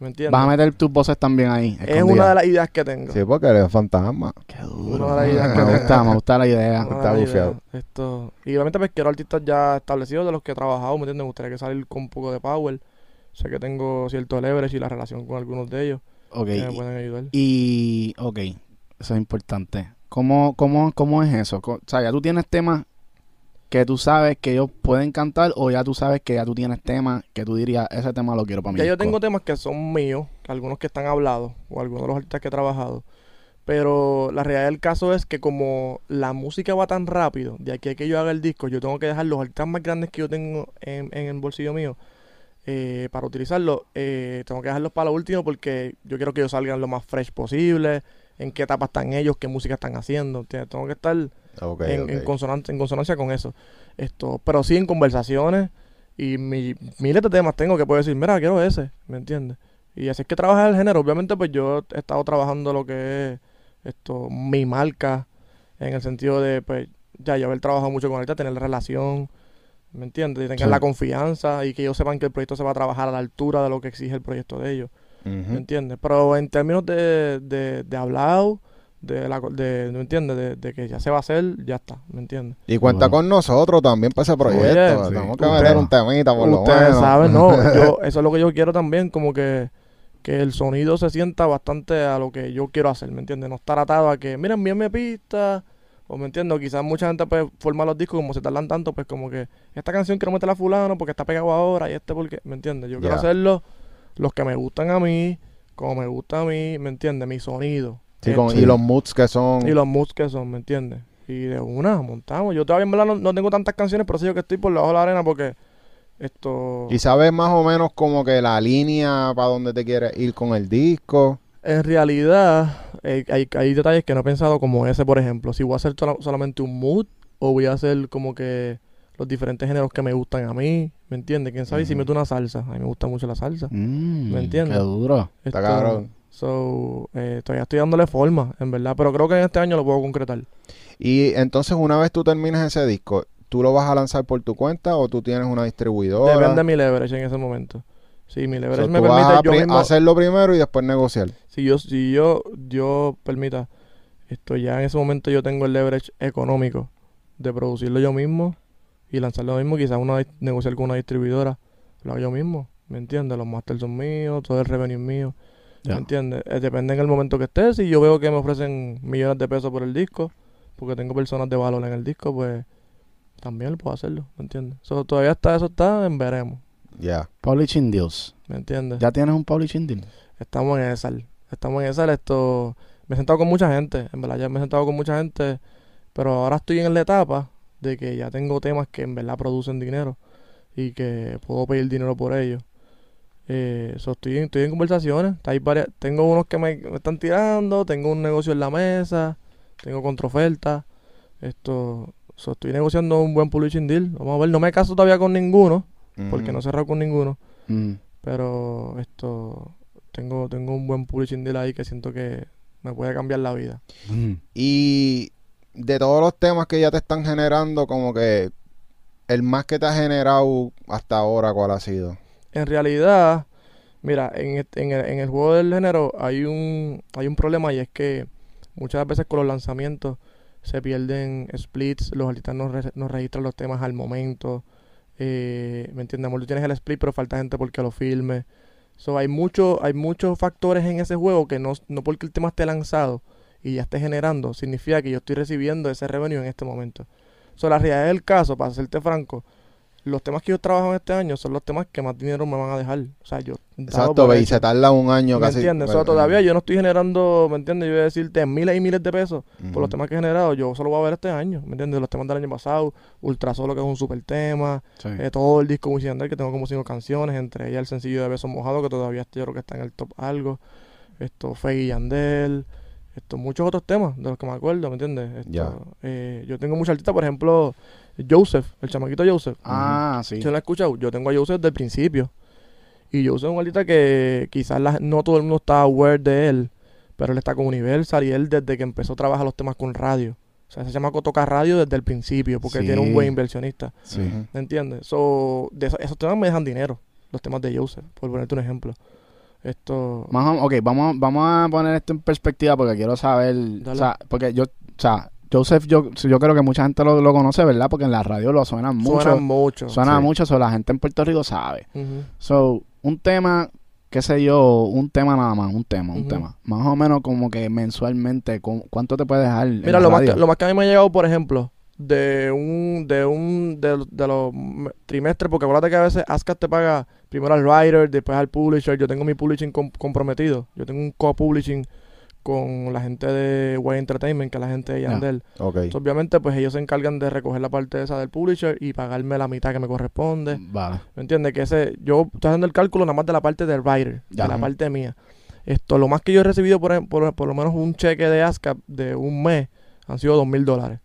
A: ¿me entiendes?
B: Vas a meter tus voces también ahí.
A: es una de las ideas que tengo.
C: Sí, porque eres fantasma.
B: Qué duro.
A: Una de las ideas que
B: me
A: tengo.
B: gusta, me gusta la idea.
A: Una
C: está
A: ideas. Esto, y obviamente pues quiero artistas ya establecidos de los que he trabajado, ¿me entiendes? Me gustaría que salir con un poco de power. Sé que tengo cierto leverage y la relación con algunos de ellos
B: Ok.
A: que me pueden ayudar.
B: Y, ok, eso es importante. ¿Cómo, cómo, cómo es eso? O sea, ya tú tienes temas que tú sabes que ellos pueden cantar o ya tú sabes que ya tú tienes temas que tú dirías, ese tema lo quiero para mí.
A: Ya yo tengo temas que son míos, algunos que están hablados, o algunos de los artistas que he trabajado. Pero la realidad del caso es que como la música va tan rápido, de aquí a que yo haga el disco, yo tengo que dejar los artistas más grandes que yo tengo en, en el bolsillo mío eh, para utilizarlos. eh, tengo que dejarlos para lo último porque yo quiero que ellos salgan lo más fresh posible, en qué etapa están ellos, qué música están haciendo. Tengo que estar
C: Ok,
A: en,
C: ok.
A: en consonancia, en consonancia con eso. Esto, pero sí en conversaciones y mi, miles de temas tengo que puedo decir, mira, quiero ese, ¿me entiendes? Y así es que trabaja el género. Obviamente, pues yo he estado trabajando lo que es esto, mi marca, en el sentido de, pues, ya yo haber trabajado mucho con ahorita, tener relación, ¿me entiendes? Y
C: Sí.
A: la confianza y que ellos sepan que el proyecto se va a trabajar a la altura de lo que exige el proyecto de ellos. ¿Me entiendes? Pero en términos de, de, de hablado, de, la, de, ¿me entiendes? De, de que ya se va a hacer, ya está, ¿me entiendes?
C: Y cuenta
B: Bueno.
C: con nosotros también para ese proyecto. Tenemos que meter un temita por lo
A: Ustedes
C: menos.
A: saben, no, yo, eso es lo que yo quiero también, como que, que el sonido se sienta bastante a lo que yo quiero hacer, ¿me entiendes? No estar atado a que, mira, envíame pista, o me entiendo, quizás mucha gente pues forma los discos como se tardan tanto, pues como que esta canción quiero meterla a fulano porque está pegado ahora y este porque, ¿me entiendes? Yo quiero hacerlo los que me gustan a mí, como me gusta a mí, ¿me entiendes? Mi sonido.
C: Sí, con-
B: Sí.
C: Y los moods que son.
A: y los moods que son, ¿me entiendes? Y de una, montamos. Yo todavía en verdad no, no tengo tantas canciones, pero sé yo que estoy por debajo de la arena porque esto...
C: Y sabes más o menos como que la línea para donde te quieres ir con el disco.
A: En realidad, eh, hay, hay detalles que no he pensado como ese, por ejemplo. Si voy a hacer sola- solamente un mood o voy a hacer como que los diferentes géneros que me gustan a mí, ¿me entiendes? ¿Quién sabe? Y Si meto una salsa, a mí me gusta mucho la salsa.
B: Mm,
A: ¿Me entiendes?
B: Qué duro.
C: Está cabrón.
A: So, eh, todavía estoy dándole forma, en verdad, pero creo que en este año lo puedo concretar.
C: Y entonces una vez tú termines ese disco, ¿tú lo vas a lanzar por tu cuenta o tú tienes una distribuidora?
A: Depende de mi leverage en ese momento. Si mi
C: O
A: leverage
C: sea,
A: me
C: tú vas
A: permite
C: a
A: yo mismo...
C: hacerlo primero y después negociar.
A: si yo si yo yo permita esto ya en ese momento yo tengo el leverage económico de producirlo yo mismo y lanzarlo yo mismo, quizás una, negociar con una distribuidora, lo hago yo mismo, ¿me entiendes? Los masters son míos, todo el revenue es mío,
B: Ya.
A: ¿me entiendes? Eh, depende en el momento que esté, si yo veo que me ofrecen millones de pesos por el disco, porque tengo personas de valor en el disco, pues también puedo hacerlo, ¿me entiendes? So, todavía está, eso está en veremos,
C: Ya.
B: Publishing deals.
A: ¿me entiendes?
B: ¿Ya tienes un publishing deal?
A: Estamos en esa. Estamos en esa. Esto. Me he sentado con mucha gente. En verdad, ya me he sentado con mucha gente. Pero ahora estoy en la etapa de que ya tengo temas que en verdad producen dinero. Y que puedo pedir dinero por ellos. Eh, so, estoy, en- estoy en conversaciones. Hay varias, tengo unos que me, me están tirando. Tengo un negocio en la mesa. Tengo contraoferta. Esto. so, estoy negociando un buen publishing deal. Vamos a ver. No me caso todavía con ninguno. Porque no he cerrado con ninguno.
B: Mm.
A: Pero esto tengo, tengo un buen publishing deal ahí que siento que me puede cambiar la vida.
B: Mm.
C: Y de todos los temas que ya te están generando, como que el más que te ha generado hasta ahora, ¿cuál ha sido?
A: En realidad, mira, en, en el, en el juego del género hay un, hay un problema y es que muchas veces con los lanzamientos se pierden splits, los artistas no, re- no registran los temas al momento. Eh, ¿Me entiendes? Tú tienes el split, pero falta gente porque lo filme. So, hay, mucho, hay muchos factores en ese juego que no, no porque el tema esté lanzado y ya esté generando, significa que yo estoy recibiendo ese revenue en este momento. So, la realidad del caso, para serte franco, los temas que yo trabajo este año son los temas que más dinero me van a dejar. O sea, yo...
C: Exacto, y se tarda un año
A: ¿Me
C: casi.
A: entiendes?
C: bueno,
A: So, todavía yo no estoy generando, ¿me entiendes? Yo voy a decirte miles y miles de pesos por los temas que he generado. Yo solo voy a ver este año, ¿me entiendes? Los temas del año pasado, Ultra Solo, que es un super tema,
B: Sí.
A: eh, todo el disco Wisin que tengo como cinco canciones, entre ellas el sencillo de Besos Mojados, que todavía yo creo que está en el top algo. Esto, Fey y Yandel, esto, muchos otros temas de los que me acuerdo, ¿me entiendes? Esto, eh, yo tengo muchos artistas, por ejemplo, Joseph, el chamaquito Joseph.
B: Ah, sí.
A: ¿Quién lo ha escuchado? Yo tengo a Joseph desde el principio. Y Joseph es un artista que quizás la- no todo el mundo está aware de él, pero él está con Universal y él desde que empezó a trabajar los temas con radio. O sea, ese chamaco toca radio desde el principio porque
B: Sí.
A: tiene un buen inversionista.
B: Sí.
A: ¿Me entiendes? So, de esos temas me dejan dinero. Los temas de Joseph, por ponerte un ejemplo. Esto...
B: Más ok, vamos, vamos a poner esto en perspectiva porque quiero saber,
A: Dale.
B: o sea, porque yo, o sea, Joseph, yo, yo creo que mucha gente lo, lo conoce, ¿verdad? Porque en la radio lo suenan mucho,
A: Suena mucho.
B: suena
C: sí.
B: mucho, so, la gente en Puerto Rico sabe. So, un tema, qué sé yo, un tema nada más, un tema, un tema. Más o menos como que mensualmente, ¿cu- ¿cuánto te puede dejar?
A: Mira, lo más, que, lo más que a mí me ha llegado, por ejemplo, de un de un de, de los me- trimestres, porque acuérdate que a veces ASCAP te paga primero al writer, después al publisher. Yo tengo mi publishing com- comprometido. Yo tengo un co-publishing con la gente de Way Entertainment, que es la gente de
B: Ya.
A: Yandel. Entonces, obviamente, pues ellos se encargan de recoger la parte esa del publisher y pagarme la mitad que me corresponde.
B: Vale.
A: ¿Me entiendes? Que ese, yo estoy haciendo el cálculo nada más de la parte del writer,
B: Ya.
A: de la parte mía. Esto, lo más que yo he recibido por, por, por lo menos un cheque de ASCAP de un mes han sido dos mil dólares.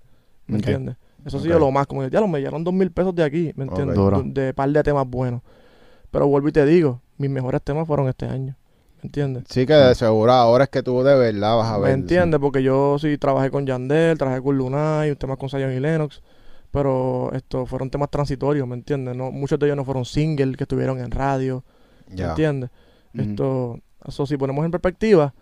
A: ¿Me
B: Ok.
A: entiendes? Eso ha
C: Ok.
A: sido lo más, como que ya lo me llegaron dos mil pesos de aquí, ¿me entiendes? De, de par de temas buenos. Pero vuelvo y te digo, mis mejores temas fueron este año. ¿Me entiendes?
C: Sí, que de seguro ahora es que tú de verdad vas a ver.
A: ¿Me entiendes? Porque yo sí trabajé con Yandel, trabajé con Lunay, temas con Zion y Lennox. Pero estos fueron temas transitorios, ¿me entiendes? No, muchos de ellos no fueron singles que estuvieron en radio. ¿Me entiendes? Esto, eso si ponemos en perspectiva,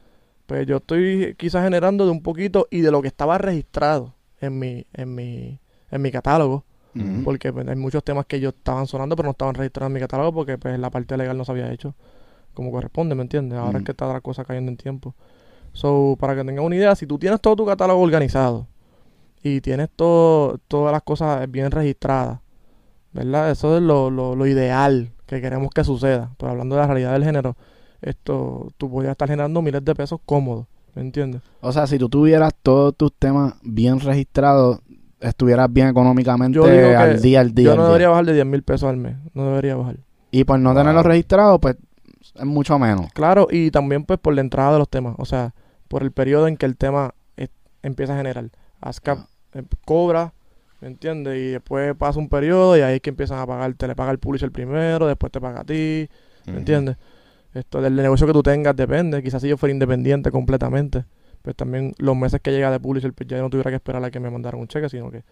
A: pues yo estoy quizás generando de un poquito y de lo que estaba registrado en mi, en mi, en mi catálogo, porque pues, hay muchos temas que yo estaban sonando pero no estaban registrados en mi catálogo porque pues la parte legal no se había hecho como corresponde, ¿me entiendes? Ahora es
B: Ujú.
A: que está la cosa cayendo en tiempo. So, para que tengan una idea, si tú tienes todo tu catálogo organizado y tienes todo, todas las cosas bien registradas, ¿verdad? Eso es lo, lo, lo ideal que queremos que suceda. Pero hablando de la realidad del género, esto tú podrías estar generando miles de pesos cómodos, ¿me entiendes?
B: O sea, si tú tuvieras todos tus temas bien registrados, estuvieras bien económicamente al día, al día.
A: Yo no
B: día.
A: debería bajar de 10 mil pesos al mes, no debería bajar.
B: Y por no
C: Wow.
B: tenerlos registrados, pues es mucho menos.
A: Claro, y también pues por la entrada de los temas, o sea, por el periodo en que el tema empieza a generar. ASCAP
B: Ah.
A: eh, cobra, ¿me entiendes? Y después pasa un periodo y ahí es que empiezan a pagar, te le paga el publisher primero, después te paga a ti, ¿me entiendes? Esto del negocio que tú tengas depende, quizás si yo fuera independiente completamente, pues también los meses que llega de publisher, pues ya no tuviera que esperar a que me mandaran un cheque, sino que...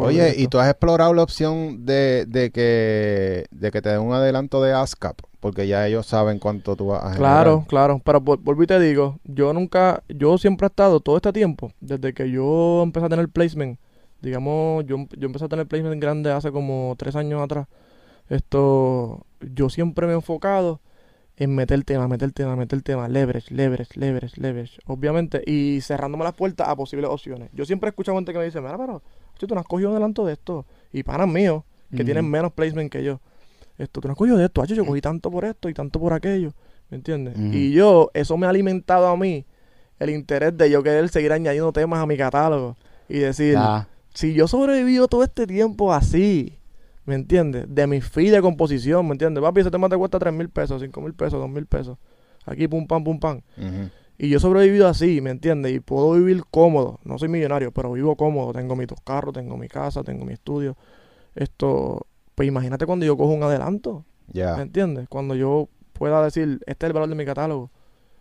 C: Oye, ¿y tú has explorado la opción de, de que de que te den un adelanto de ASCAP? Porque ya ellos saben cuánto tú vas a generar.
A: Claro, claro, pero vol- vuelvo y te digo, yo nunca, yo siempre he estado todo este tiempo, desde que yo empecé a tener placement digamos, yo, yo empecé a tener placement grande hace como tres años atrás. Esto, yo siempre me he enfocado en meter tema, meter tema, meter tema, leverage, leverage, leverage, leverage, obviamente, y cerrándome las puertas a posibles opciones. Yo siempre he escuchado gente que me dice, mira, pero tú no has cogido adelanto de esto, y panas míos, que tienen menos placement que yo. Esto, tú no has cogido de esto, hacho, yo cogí tanto por esto y tanto por aquello, ¿me entiendes? Y yo, eso me ha alimentado a mí el interés de yo querer seguir añadiendo temas a mi catálogo y decir, si yo he sobrevivido todo este tiempo así, ¿me entiendes? De mi fee de composición, ¿me entiendes? Papi, ese tema te cuesta 3 mil pesos, 5 mil pesos, 2 mil pesos. Aquí, pum, pam, pum, pam. Y yo he sobrevivido así, ¿me entiendes? Y puedo vivir cómodo. No soy millonario, pero vivo cómodo. Tengo mis dos carros, tengo mi casa, tengo mi estudio. Esto, pues imagínate cuando yo cojo un adelanto, ¿me
C: Ya.
A: entiendes? Cuando yo pueda decir, este es el valor de mi catálogo.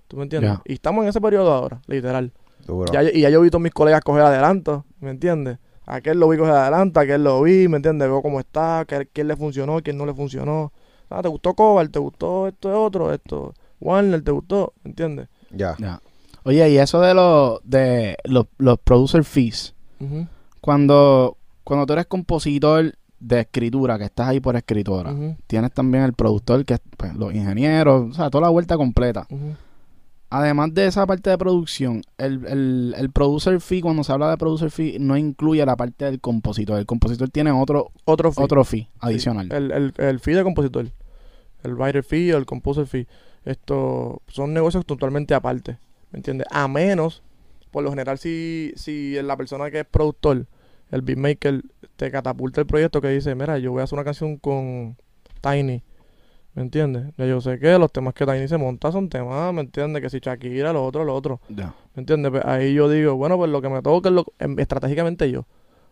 A: ¿Tú me entiendes? Y estamos en ese periodo ahora, literal.
C: Duro.
A: Ya, y ya yo vi todos mis colegas coger adelanto, ¿me entiendes? Aquel lo vi coger adelanto, aquel lo vi, ¿me entiendes? Veo cómo está, qué- quién le funcionó, quién no le funcionó. Ah, ¿te gustó Cobalt? ¿Te gustó esto de otro? Esto, Warner, ¿te gustó? ¿Me entiendes?
C: Ya.
B: Ya. Oye, y eso de los de los, los producer fees,
A: Ujú,
B: cuando cuando tú eres compositor de escritura, que estás ahí por escritora, tienes también el productor, que es pues, los ingenieros, o sea, toda la vuelta completa. Además de esa parte de producción, el, el, el producer fee, cuando se habla de producer fee, no incluye la parte del compositor. El compositor tiene otro
A: Otro fee.
B: otro fee adicional.
A: El, el, el fee de compositor. El writer fee o el composer fee. Esto son negocios totalmente aparte. ¿Me entiendes? A menos, por lo general, si, si la persona que es productor, el beatmaker, te catapulta el proyecto que dice, mira, yo voy a hacer una canción con Tiny. ¿Me entiendes? Ya yo sé que los temas que Tiny se monta son temas, ¿me entiendes? Que si Shakira, lo otro, lo otro. ¿Me entiendes? Pues ahí yo digo, bueno, pues lo que me toca es lo em, estratégicamente yo.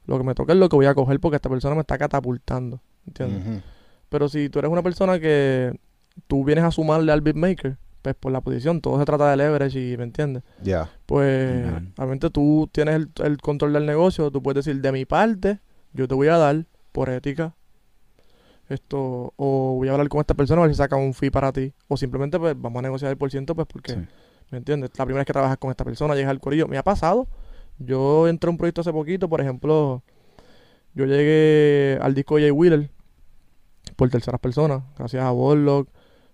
A: Lo que me toca es lo que voy a coger porque esta persona me está catapultando. ¿Entiendes?
C: Ujú.
A: Pero si tú eres una persona que tú vienes a sumarle al beatmaker, pues por la posición, todo se trata de leverage y, ¿me entiendes?
C: Ya.
A: Pues,
B: Ujú.
A: obviamente tú tienes el, el control del negocio, tú puedes decir, de mi parte, yo te voy a dar, por ética, esto, o voy a hablar con esta persona a ver si saca un fee para ti, o simplemente pues vamos a negociar el por ciento, pues porque,
B: Sí.
A: ¿me entiendes? La primera vez que trabajas con esta persona, llegas al corillo, me ha pasado, yo entré a un proyecto hace poquito, por ejemplo, yo llegué al disco de Jay Wheeler por terceras personas, gracias a Warlock,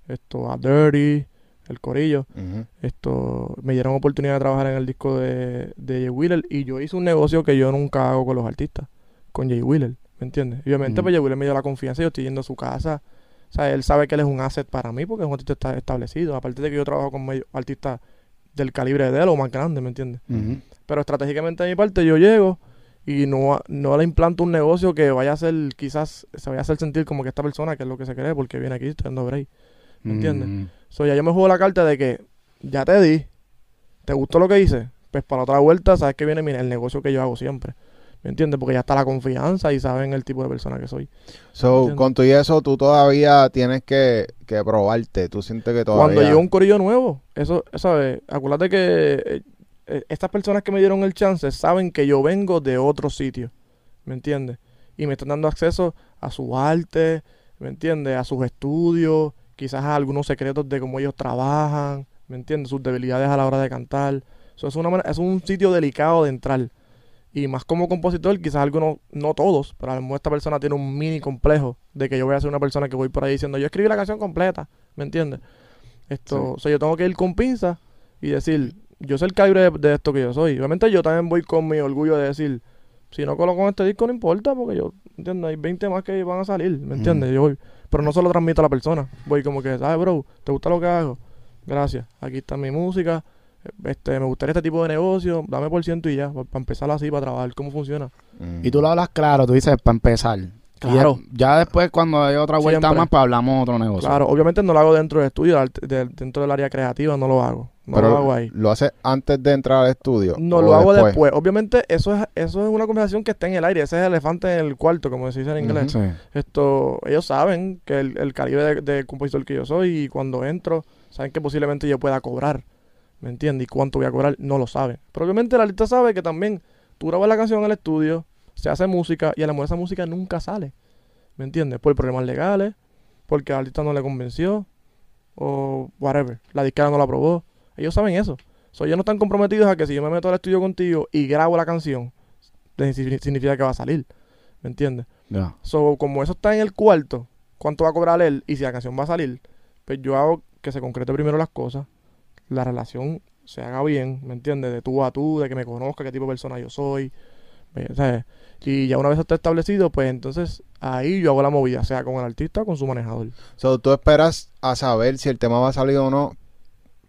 A: esto, a Dirty, el corillo. Esto me dieron oportunidad de trabajar en el disco de, de Jay Wheeler y yo hice un negocio que yo nunca hago con los artistas, con Jay Wheeler, ¿me entiendes? Obviamente
B: Ujú.
A: pues Wheeler me dio la confianza, yo estoy yendo a su casa, o sea, él sabe que él es un asset para mí porque es un artista esta- establecido, aparte de que yo trabajo con medio- artistas del calibre de él o más grande, ¿me entiendes? Pero estratégicamente de mi parte yo llego y no, no le implanto un negocio que vaya a hacer, quizás se vaya a hacer sentir como que esta persona, que es lo que se cree, porque viene aquí, estoy dando break. ¿Me entiendes?
B: Mm.
A: So, ya yo me juego la carta de que ya te di, ¿te gustó lo que hice? Pues para otra vuelta, sabes que viene mira, el negocio que yo hago siempre. ¿Me entiendes? Porque ya está la confianza y saben el tipo de persona que soy.
C: So, con todo y eso, tú todavía tienes que, que probarte. Tú sientes que todavía...
A: Cuando llega un corillo nuevo, eso, ¿sabes? Acuérdate que eh, eh, estas personas que me dieron el chance saben que yo vengo de otro sitio. ¿Me entiendes? Y me están dando acceso a su arte, ¿me entiendes? A sus estudios, quizás a algunos secretos de cómo ellos trabajan, ¿me entiendes? Sus debilidades a la hora de cantar. Eso es, una, es un sitio delicado de entrar. Y más como compositor, quizás algunos, no todos, pero a lo mejor esta persona tiene un mini complejo de que yo voy a ser una persona que voy por ahí diciendo, yo escribí la canción completa, ¿me entiendes? Esto, o sea, yo tengo que ir con pinza y decir, yo sé el calibre de, de esto que yo soy. Obviamente yo también voy con mi orgullo de decir, si no coloco en este disco no importa, porque yo, ¿entiendes? Hay 20 más que van a salir, ¿me entiendes? Yo voy, pero no se lo transmito a la persona. Voy como que, ¿sabes, bro? ¿Te gusta lo que hago? Gracias. Aquí está mi música. Este, me gustaría este tipo de negocio. Dame por ciento y ya, para empezar así, para trabajar. ¿Cómo funciona?
C: Mm.
B: Y tú lo hablas claro, tú dices para empezar.
A: Claro.
B: Y ya, ya después, cuando hay otra vuelta
A: Siempre.
B: más, pues hablamos otro negocio.
A: Claro, obviamente no lo hago dentro del estudio, dentro del área creativa no lo hago. No
C: Pero
A: lo hago ahí.
C: ¿Lo haces antes de entrar al estudio?
A: No, lo hago después. Obviamente, eso es, eso es una conversación que está en el aire. Ese es el elefante en el cuarto, como se dice en inglés.
B: Sí.
A: Esto, ellos saben que el, el calibre de, de compositor que yo soy y cuando entro, saben que posiblemente yo pueda cobrar. ¿Me entiendes? Y cuánto voy a cobrar, no lo saben. Pero obviamente la lista sabe que también tú grabas la canción en el estudio, se hace música y a la mejor esa música nunca sale. ¿Me entiendes? Por problemas legales, porque al artista no le convenció o whatever. La disquera no la aprobó. Ellos saben eso. So, ellos no están comprometidos a que si yo me meto al estudio contigo y grabo la canción, significa que va a salir. ¿Me entiendes?
B: Ya.
A: So, como eso está en el cuarto, ¿cuánto va a cobrar él? Y si la canción va a salir, pues yo hago que se concrete primero las cosas, la relación se haga bien, ¿me entiendes? De tú a tú, de que me conozca, qué tipo de persona yo soy, ¿me- ¿sabes? Y ya una vez está establecido, pues entonces ahí yo hago la movida, sea con el artista o con su manejador.
C: So, tú esperas a saber si el tema va a salir o no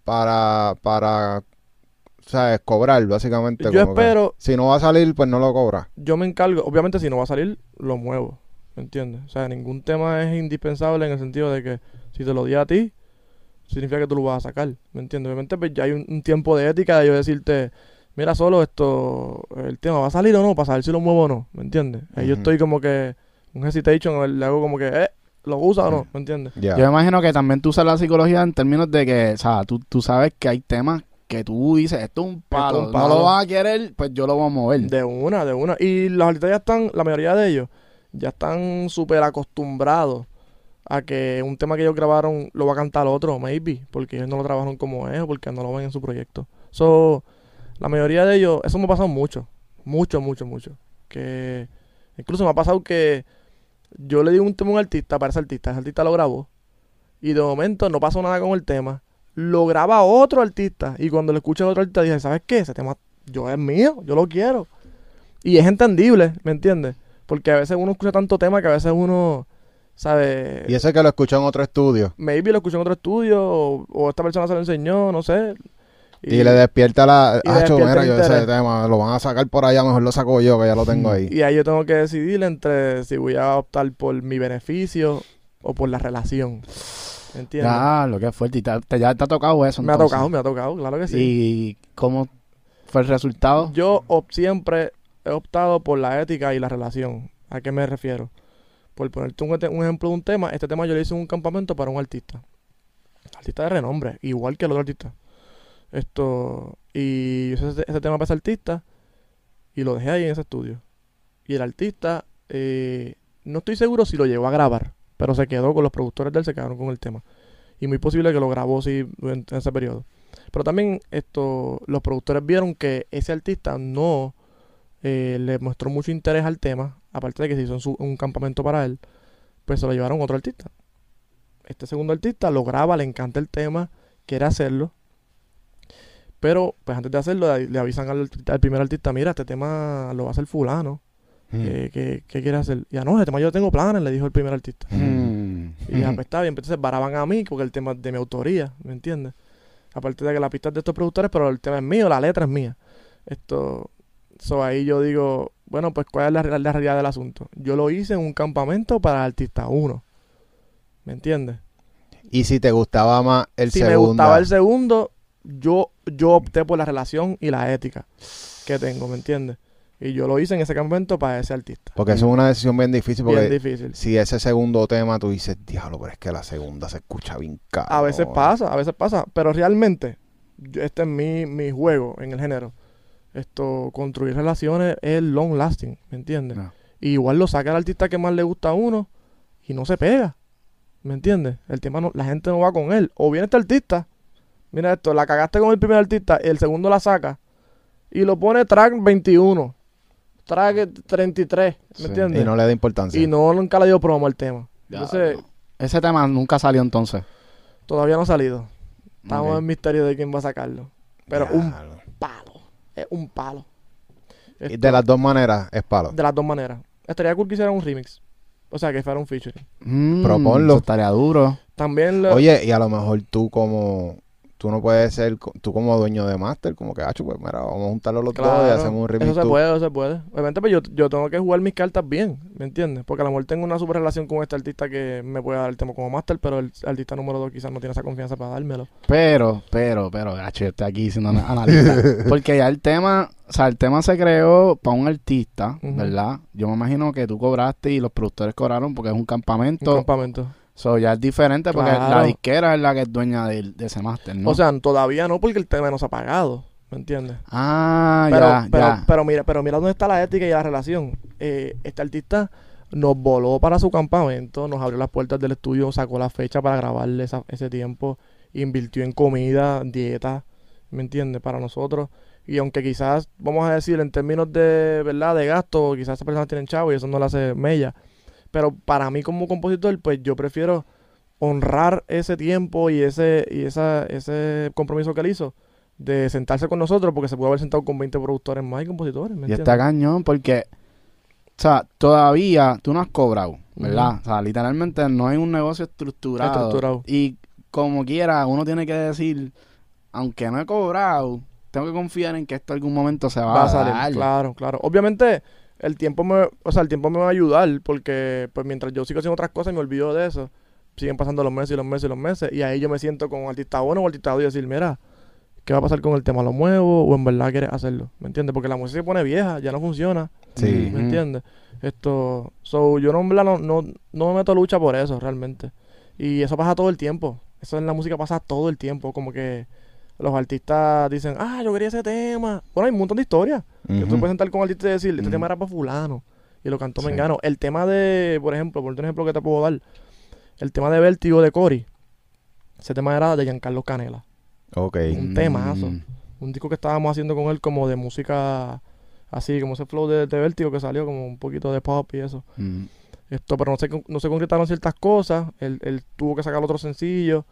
C: para, para, ¿sabes? Cobrar, básicamente.
A: Yo
C: como que
A: espero,
C: si no va a salir, pues no lo cobras.
A: yo me encargo, obviamente si no va a salir, lo muevo, ¿me entiendes? O sea, ningún tema es indispensable en el sentido de que si te lo di a ti, significa que tú lo vas a sacar, ¿me entiendes? Obviamente pues ya hay un, un tiempo de ética de yo decirte, mira solo esto, el tema va a salir o no, para saber si lo muevo o no, ¿me entiendes? Ahí yo estoy como que, un hesitation, le hago como que, eh, ¿lo usa o no? ¿Me entiendes?
C: Ya.
B: Yo me imagino que también tú usas la psicología en términos de que, o sea, tú, tú sabes que hay temas que tú dices, esto es un palo,
A: un
B: no
A: palo.
B: lo vas a querer, pues yo lo voy a mover.
A: De una, de una. Y los artistas ya están, la mayoría de ellos, ya están súper acostumbrados a que un tema que ellos grabaron lo va a cantar otro, maybe, porque ellos no lo trabajaron como es o porque no lo ven en su proyecto. So, la mayoría de ellos, eso me ha pasado mucho, mucho, mucho, mucho. Que incluso me ha pasado que yo le di un tema a un artista para ese artista, ese artista lo grabó y de momento no pasó nada con el tema, lo graba otro artista y cuando lo escucha otro artista dije, ¿sabes qué? Ese tema yo es mío, yo lo quiero. Y es entendible, ¿me entiendes? Porque a veces uno escucha tanto tema que a veces uno, ¿sabe?
C: Y ese que lo escuchó en otro estudio.
A: Maybe lo escuchó en otro estudio o, o esta persona se lo enseñó, no sé.
C: Y, le despierta la...
A: y le
C: Acho,
A: despierta
C: mira,
A: el
C: yo ese tema lo van a sacar por allá, mejor lo saco yo, que ya lo tengo ahí.
A: Y ahí yo tengo que decidir entre si voy a optar por mi beneficio o por la relación. ¿Me entiendes?
B: Ya, lo que es fuerte. Y te, te- ya te ha tocado eso.
A: me ha
B: entonces.
A: tocado, me ha tocado, claro que sí.
B: ¿Y cómo fue el resultado?
A: Yo op- siempre he optado por la ética y la relación. ¿A qué me refiero? Por ponerte un, ejemplo de un tema, este tema yo le hice un campamento para un artista. Artista de renombre, igual que el otro artista. Esto, y yo hice ese, tema para ese artista y lo dejé ahí en ese estudio. Y el artista, eh, no estoy seguro si lo llegó a grabar, pero se quedó con los productores de él, se quedaron con el tema. Y muy posible que lo grabó sí en, en ese periodo. Pero también esto, los productores vieron que ese artista no eh, le mostró mucho interés al tema, aparte de que se hizo en su- un campamento para él, pues se lo llevaron a otro artista. Este segundo artista lo graba, le encanta el tema, quiere hacerlo, pero pues antes de hacerlo le, avisan al, al primer artista, mira, este tema lo va a hacer fulano,
C: Mm.
A: ¿qué, qué, qué quiere hacer? Y ya no, este tema yo tengo planes, le dijo el primer artista.
B: Mm.
A: Y ya, pues está bien, entonces varaban a mí porque el tema es de mi autoría, ¿me entiendes? Aparte de que la pista es de estos productores, pero el tema es mío, la letra es mía. Esto, so ahí yo digo, bueno, pues cuál es la, la realidad del asunto. Yo lo hice en un campamento para el artista 1, ¿me entiendes?
C: Y si te gustaba más el
A: si
C: segundo.
A: me gustaba el segundo, yo, yo opté por la relación y la ética que tengo, ¿me entiendes? Y yo lo hice en ese campamento para ese artista.
C: Porque eso es una decisión bien difícil. Porque
A: Bien difícil.
C: si ese segundo tema tú dices, diablo, pero es que la segunda se escucha bien caro.
A: A veces pasa, a veces pasa, pero realmente, este es mi, mi juego en el género. Esto, construir relaciones es long lasting, ¿me entiendes?
B: No.
A: Y igual lo saca el artista que más le gusta a uno y no se pega, ¿me entiendes? El tema no, la gente no va con él. O viene este artista, mira esto, la cagaste con el primer artista, el segundo la saca y lo pone track 21, track 33, ¿me
C: Sí,
A: entiendes?
C: Y no le da importancia.
A: Y no nunca le dio promo al tema.
B: Ya,
A: Entonces,
B: Ese tema nunca salió entonces.
A: todavía no ha salido. Estamos en misterio de quién va a sacarlo. Pero un
C: Diablo.
A: palo. Es un palo.
C: Y
A: Esto-
C: de las dos maneras es palo.
A: de las dos maneras. Estaría cool que hiciera un remix. O sea, que fuera un featuring.
B: Mm,
C: Proponlo.
B: eso estaría duro.
A: También lo-
C: Oye, y a lo mejor tú como... Tú no puedes ser... Tú como dueño de Master, como que, hacho, pues mira, vamos a juntarlo los dos y hacemos un remix
A: Eso se
C: tú.
A: puede, eso se puede. Obviamente, pues yo, yo tengo que jugar mis cartas bien, ¿me entiendes? Porque a lo mejor tengo una super relación con este artista que me puede dar el tema como máster, pero el artista número dos quizás no tiene esa confianza para dármelo.
B: Pero, pero, pero, gacho, yo estoy aquí ana- analista. Porque ya el tema, o sea, el tema se creó para un artista. ¿verdad? Yo me imagino que tú cobraste y los productores cobraron porque es un
A: Un
B: campamento. So, ya es diferente porque
A: Claro.
B: la disquera es la que es dueña del- de, ese máster, ¿no?
A: O sea, todavía no porque el tema no se ha pagado, ¿me entiendes?
B: ah,
A: pero,
B: ya,
A: pero,
B: ya.
A: pero mira, pero mira dónde está la ética y la relación. Eh, este artista nos voló para su campamento, nos abrió las puertas del estudio, sacó la fecha para grabarle esa- ese tiempo, invirtió en comida, dieta, ¿me entiendes? Para nosotros. Y aunque quizás, vamos a decir, en términos de, ¿verdad? De gasto, quizás esas personas tienen chavo y eso no le hace mella. Pero para mí como compositor, pues yo prefiero honrar ese tiempo y ese y esa, ese compromiso que él hizo de sentarse con nosotros porque se puede haber sentado con 20 productores más y compositores. ¿me
B: Y está cañón porque, o sea, todavía tú no has cobrado, ¿verdad? O sea, literalmente no hay un negocio estructurado.
A: Estructurado.
B: Y como quiera, uno tiene que decir, aunque no he cobrado, tengo que confiar en que esto algún momento se va,
A: va a salir. Claro, claro. Obviamente, el tiempo me, o sea, el tiempo me va a ayudar porque pues mientras yo sigo haciendo otras cosas y me olvido de eso, siguen pasando los meses y los meses y los meses y ahí yo me siento con un artista bueno o artista y decir, mira, ¿qué va a pasar con el tema? ¿Lo muevo o en verdad quieres hacerlo? ¿Me entiendes? Porque la música se pone vieja, ya no funciona.
C: Sí.
A: ¿Me entiendes? Esto, so, yo no, en verdad, no, no, no me meto a lucha por eso, realmente. Y eso pasa todo el tiempo. Eso en la música pasa todo el tiempo. Como que los artistas dicen, ah, yo quería ese tema. Bueno, hay un montón de historias. Que tú puedes sentar con un artista y decir, este tema era para fulano. Y lo cantó
C: Sí.
A: Mengano. El tema de, por ejemplo, por un ejemplo que te puedo dar. El tema de Vértigo de Cory. Ese tema era de Giancarlo Canela.
C: Ok.
A: Un temazo.
B: Mm.
A: Un disco que estábamos haciendo con él como de música así, como ese flow de, de Vértigo que salió, como un poquito de pop y eso.
B: Mm.
A: Esto, pero no se, no se concretaron ciertas cosas. Él, él tuvo que sacar otro sencillo.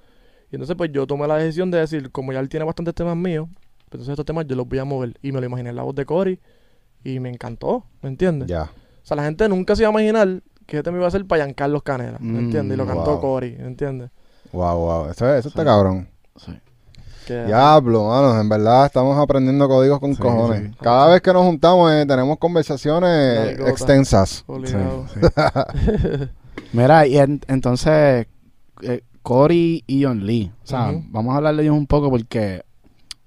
A: Y entonces, pues yo tomé la decisión de decir, como ya él tiene bastantes temas míos, pues entonces estos temas yo los voy a mover. Y me lo imaginé en la voz de Cory. Y me encantó, ¿me entiendes?
C: Ya.
A: O sea, la gente nunca se iba a imaginar que este me iba a ser para Giancarlo Canela, ¿me
B: Mm,
A: entiendes? Y lo cantó
C: wow.
A: Cory, ¿me entiendes?
C: Wow, wow. Eso, eso está cabrón.
B: Sí.
C: Diablo, mano. En verdad estamos aprendiendo códigos con
B: Sí,
C: cojones.
B: sí.
C: Cada vez que nos juntamos eh, tenemos conversaciones extensas.
B: Sí, sí. Mira, y en- entonces, eh, Cory y John Lee, o sea, vamos a hablar de ellos un poco porque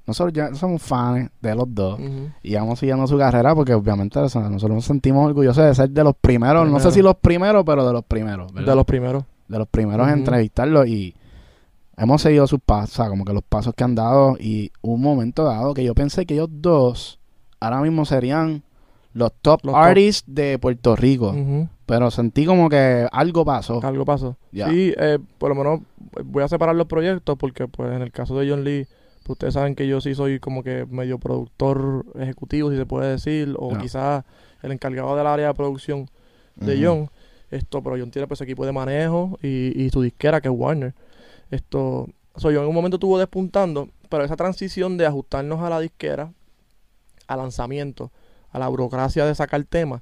B: nosotros ya somos fans de los dos y vamos siguiendo su carrera porque obviamente o sea, nosotros nos sentimos orgullosos de ser de los primeros, no sé si los primeros, pero de los primeros, ¿verdad?
A: De los primeros.
B: de los primeros en
A: Ujú.
B: entrevistarlos y hemos seguido sus pasos, o sea, como que los pasos que han dado y un momento dado que yo pensé que ellos dos ahora mismo serían los top
A: Los top.
B: artists de Puerto Rico,
A: Ujú.
B: Pero sentí como que algo pasó.
A: Algo pasó.
B: Ya.
A: Sí, eh, por lo menos voy a separar los proyectos porque pues en el caso de John Lee, pues, ustedes saben que yo sí soy como que medio productor ejecutivo, si se puede decir, o quizás el encargado del área de producción de. John. Esto, pero John tiene pues equipo de manejo y, y su disquera que es Warner. Esto, so, yo en un momento estuvo despuntando, pero esa transición de ajustarnos a la disquera, al lanzamiento, a la burocracia de sacar temas,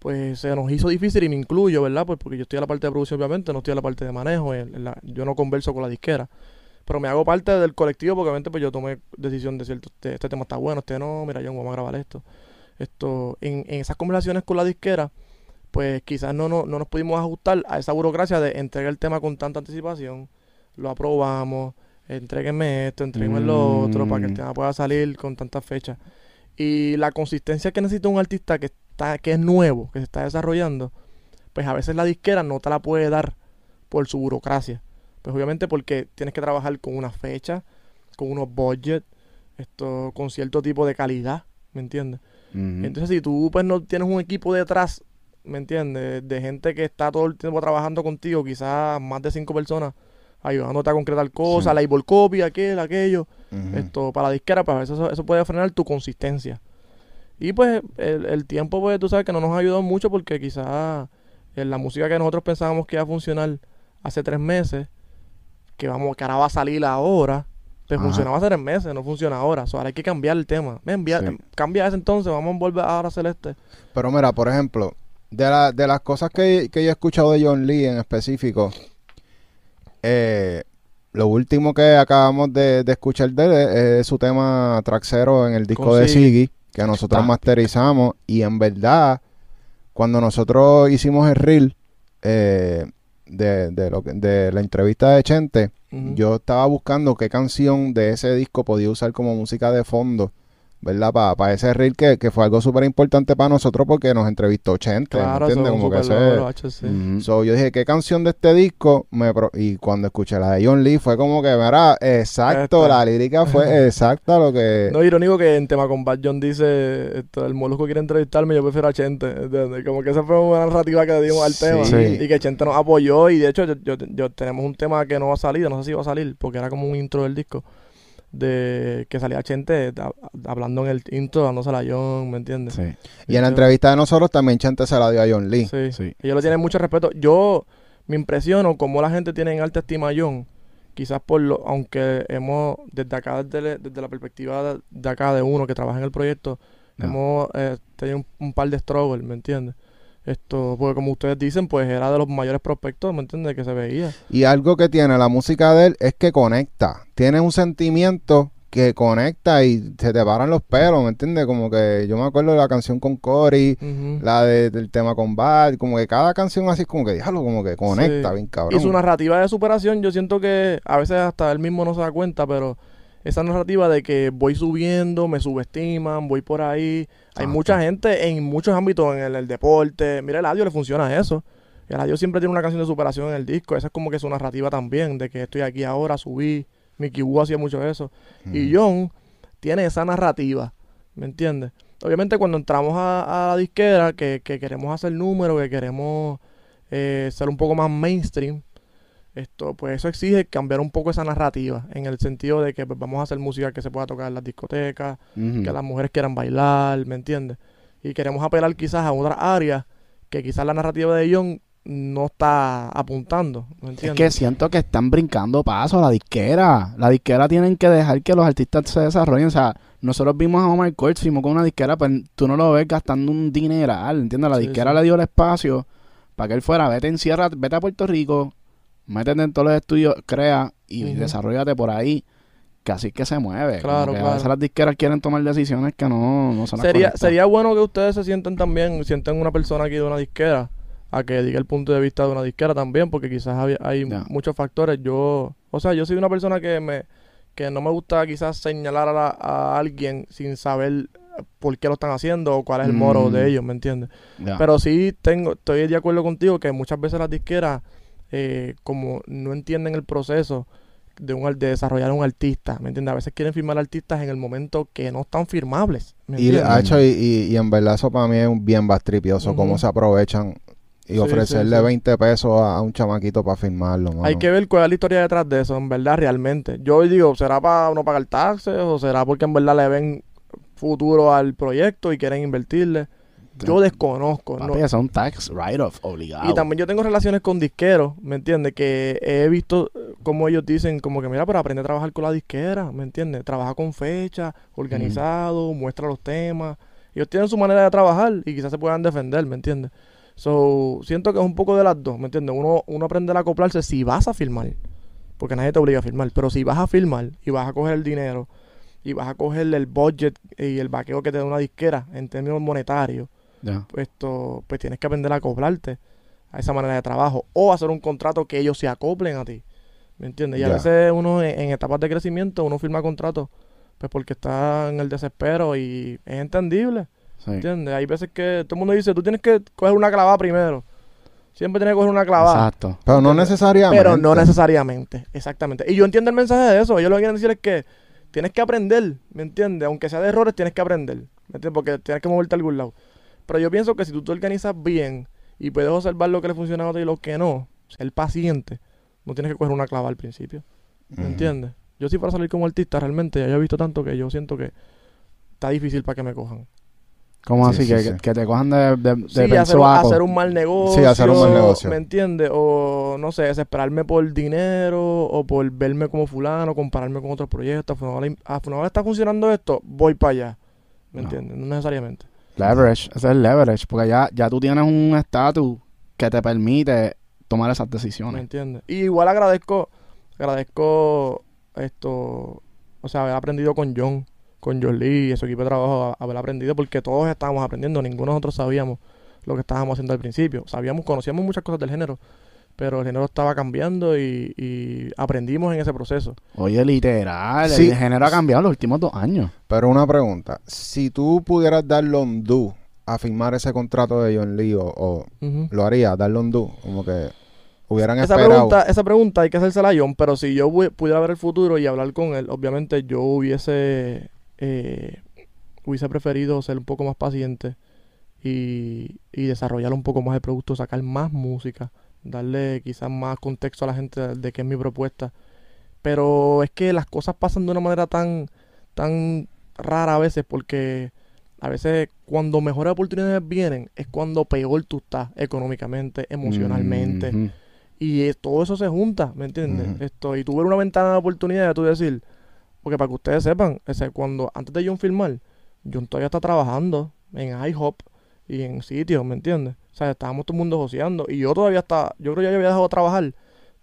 A: pues se nos hizo difícil y me incluyo, ¿verdad? Pues porque yo estoy en la parte de producción, obviamente, no estoy en la parte de manejo, en- en la- yo no converso con la disquera, pero me hago parte del colectivo porque obviamente pues yo tomé decisión de cierto, este, este tema está bueno, este no, mira, John, vamos a grabar esto. Esto, en, en esas conversaciones con la disquera, pues quizás no, no, no nos pudimos ajustar a esa burocracia de entregar el tema con tanta anticipación, lo aprobamos, entréguenme esto, entréguenme lo otro, para que el
B: Mm.
A: tema pueda salir con tantas fechas. Y la consistencia que necesita un artista que está, que es nuevo, que se está desarrollando, pues a veces la disquera no te la puede dar por su burocracia. Pues obviamente porque tienes que trabajar con una fecha, con unos budgets, esto, con cierto tipo de calidad, ¿me entiendes? Entonces, si tú pues no tienes un equipo detrás, ¿me entiendes? De gente que está todo el tiempo trabajando contigo, quizás más de cinco personas, ayudándote a concretar cosas,
B: Sí.
A: la label copy, aquel, aquello, esto para la disquera, pues a veces eso, eso puede frenar tu consistencia. Y pues el, el tiempo, pues tú sabes que no nos ha ayudado mucho porque quizás en la música que nosotros pensábamos que iba a funcionar hace tres meses, que vamos, que ahora va a salir ahora, pues
B: Ajá.
A: funcionaba hace tres meses, no funciona ahora. So, ahora hay que cambiar el tema. Ven, envía-
B: Sí.
A: Cambia ese entonces, vamos a volver ahora a hacer este.
C: Pero mira, por ejemplo, de, la- de las cosas que, que yo he escuchado de John Lee en específico, eh, lo último que acabamos de, de escuchar de él es, es su tema traxero en el disco de
A: Siggy.
C: Que nosotros masterizamos. Y en verdad, cuando nosotros hicimos el reel eh, de, de, lo que- de la entrevista de Chente, yo estaba buscando qué canción de ese disco podía usar como música de fondo, ¿verdad? Para ese reel que, que fue algo súper importante para nosotros porque nos entrevistó Chente, ¿me
A: Claro,
C: entiendes? Como que. So, yo dije, ¿qué canción de este disco? Me pro- y cuando escuché la de John Lee fue como que, mira, exacto,
A: Esta.
C: la lírica fue exacta lo que...
A: No irónico que en tema con Bad John dice, esto, el Molusco quiere entrevistarme, yo prefiero a Chente. ¿entiendes? Como que esa fue una narrativa que le dimos al
C: Sí.
A: tema.
B: Sí.
A: Y que Chente nos apoyó y de hecho yo, yo- yo- tenemos un tema que no va a salir, no sé si va a salir, porque era como un intro del disco. De que salía Chente hablando en el intro, dándose la John, ¿me entiendes?
B: Sí,
C: Y en la entrevista de nosotros también Chente se la dio a John Lee.
A: Sí.
B: sí.
A: Ellos le tienen mucho respeto. Yo me impresiono cómo la gente tiene en alta estima a John. Quizás por lo, aunque hemos, desde acá, desde, desde la perspectiva de, de acá de uno que trabaja en el proyecto, hemos eh, tenido un, un par de struggles, ¿me entiendes? Esto, porque como ustedes dicen, pues era de los mayores prospectos, ¿me entiendes? Que se veía.
C: Y algo que tiene la música de él es que conecta. Tiene un sentimiento que conecta y se te paran los pelos, ¿me entiendes? Como que yo me acuerdo de la canción con Cory, la de- del tema con Bad, como que cada canción así como que, déjalo, como que conecta
A: Sí.
C: bien cabrón.
A: Y su narrativa de superación, yo siento que a veces hasta él mismo no se da cuenta, pero esa narrativa de que voy subiendo, me subestiman, voy por ahí. Hay mucha gente en muchos ámbitos, en el, el deporte. Mira, el audio le funciona eso. El audio siempre tiene una canción de superación en el disco. Esa es como que su narrativa también, de que estoy aquí ahora, subí. Mickey Wu hacía mucho eso. Y John tiene esa narrativa, ¿me entiendes? Obviamente cuando entramos a, a la disquera, que, que queremos hacer números, que queremos eh, ser un poco más mainstream, esto, pues eso exige cambiar un poco esa narrativa, en el sentido de que pues, vamos a hacer música que se pueda tocar en las discotecas, que las mujeres quieran bailar, ¿me entiendes? Y queremos apelar quizás a otras áreas que quizás la narrativa de John no está apuntando, ¿me
B: Es
A: entiendes?
B: que siento que están brincando pasos a la disquera. La disquera tienen que dejar que los artistas se desarrollen. O sea, nosotros vimos a Omar Courtz, firmó con una disquera, pero tú no lo ves gastando un dineral, ¿entiendes? La
A: Sí,
B: disquera
A: sí.
B: le dio el espacio para que él fuera, vete, encierra, vete a Puerto Rico, métete en todos los estudios, crea y
A: Ujú.
B: desarrollate por ahí. Que así que se mueve.
A: Claro,
B: que A
A: claro.
B: veces las disqueras quieren tomar decisiones que no, no son las
A: sería,
B: correctas.
A: sería bueno que ustedes se sienten también, sienten una persona aquí de una disquera, a que diga el punto de vista de una disquera también, porque quizás había- hay
B: Ya.
A: muchos factores. Yo, o sea, yo soy una persona que me que no me gusta quizás señalar a, la- a alguien sin saber por qué lo están haciendo o cuál es el moro
B: Mm.
A: de ellos, ¿me entiendes? Pero sí tengo, estoy de acuerdo contigo que muchas veces las disqueras, eh, como no entienden el proceso de, un, de desarrollar un artista, ¿me entiendes? A veces quieren firmar artistas en el momento que no están firmables, ¿me
C: Y, ha hecho, y, y- y en verdad eso para mí es un bien bastripioso,
A: Ujú.
C: cómo se aprovechan y
A: Sí,
C: ofrecerle
A: sí, sí.
C: 20 pesos a, a un chamaquito para firmarlo. mano.
A: Hay que ver cuál es la historia detrás de eso, en verdad, realmente. Yo digo, ¿será para no pagar taxes o será porque en verdad le ven futuro al proyecto y quieren invertirle? Yo desconozco. ¿no?
B: Papi, es un tax write-off obligado.
A: Y también yo tengo relaciones con disqueros, ¿me entiendes? Que he visto eh, como ellos dicen, como que mira, pero aprende a trabajar con la disquera, ¿me entiendes? Trabaja con fecha, organizado, muestra los temas. Ellos tienen su manera de trabajar y quizás se puedan defender, ¿me entiendes? So, siento que es un poco de las dos, ¿me entiendes? Uno, uno aprende a acoplarse si vas a filmar, porque nadie te obliga a filmar, pero si vas a filmar y vas a coger el dinero y vas a coger el budget y el vaqueo que te da una disquera en términos monetarios,
B: Ya.
A: pues, esto, pues tienes que aprender a acoplarte a esa manera de trabajo o hacer un contrato que ellos se acoplen a ti. ¿Me entiendes? Y a veces uno en, en etapas de crecimiento, uno firma contratos pues porque está en el desespero y es entendible.
B: Sí.
A: ¿Entiendes? Hay veces que todo el mundo dice, tú tienes que coger una clavada primero. Siempre tienes que coger una clavada.
B: Exacto.
C: Pero no necesariamente.
A: Pero no necesariamente, exactamente. Y yo entiendo el mensaje de eso. Ellos lo que quieren decir es que tienes que aprender, ¿me entiendes? Aunque sea de errores, tienes que aprender, ¿me entiendes? Porque tienes que moverte a algún lado. Pero yo pienso que si tú te organizas bien y puedes observar lo que le funciona a otro y lo que no, ser paciente, no tienes que coger una clava al principio, ¿me entiendes? Yo sí para salir como artista, realmente, ya he visto tanto que yo siento que está difícil para que me cojan.
B: ¿Cómo
C: Sí,
B: así?
C: sí,
B: que,
C: sí.
B: que te cojan de, de, de
A: Sí, hacer, un-
B: pensuaco.
A: hacer un mal negocio.
C: Sí, hacer un mal negocio.
A: ¿Me entiendes? O no sé, desesperarme por dinero o por verme como fulano, compararme con otros proyectos. A Funabala está funcionando esto, voy para allá. ¿Me
B: No.
A: entiendes? No necesariamente.
B: Leverage, ese es el leverage, porque ya, ya tú tienes un estatus que te permite tomar esas
A: ¿Me
B: decisiones.
A: entiendes? Y igual agradezco, agradezco esto, o sea, haber aprendido con John, con John Lee y su equipo de trabajo, haber aprendido porque todos estábamos aprendiendo, ninguno de nosotros sabíamos lo que estábamos haciendo al principio. Sabíamos, conocíamos muchas cosas del género, pero el género estaba cambiando y, y aprendimos en ese proceso.
B: Oye, literal,
C: Sí.
B: el género ha cambiado en los últimos dos años.
C: Pero una pregunta. Si tú pudieras darle un do a firmar ese contrato de John Lee, o, lo harías, darle un do, como que hubieran
A: Esa
C: esperado.
A: pregunta, esa pregunta hay que hacérsela a John, pero si yo pu- pudiera ver el futuro y hablar con él, obviamente yo hubiese eh, hubiese preferido ser un poco más paciente y, y desarrollar un poco más el producto, sacar más música, darle quizás más contexto a la gente de, qué es mi propuesta. Pero es que las cosas pasan de una manera tan, tan rara a veces porque a veces cuando mejores oportunidades vienen es cuando peor tú estás económicamente, emocionalmente. Y eh, todo eso se junta, ¿me entiendes? Esto, y tú ver una ventana de oportunidad tú decir, porque para que ustedes sepan, ese, cuando antes de John filmar, John todavía está trabajando en IHOP y en sitios, ¿me entiendes? O sea, estábamos todo el mundo joseando. Y yo todavía estaba, yo creo que ya yo había dejado de trabajar,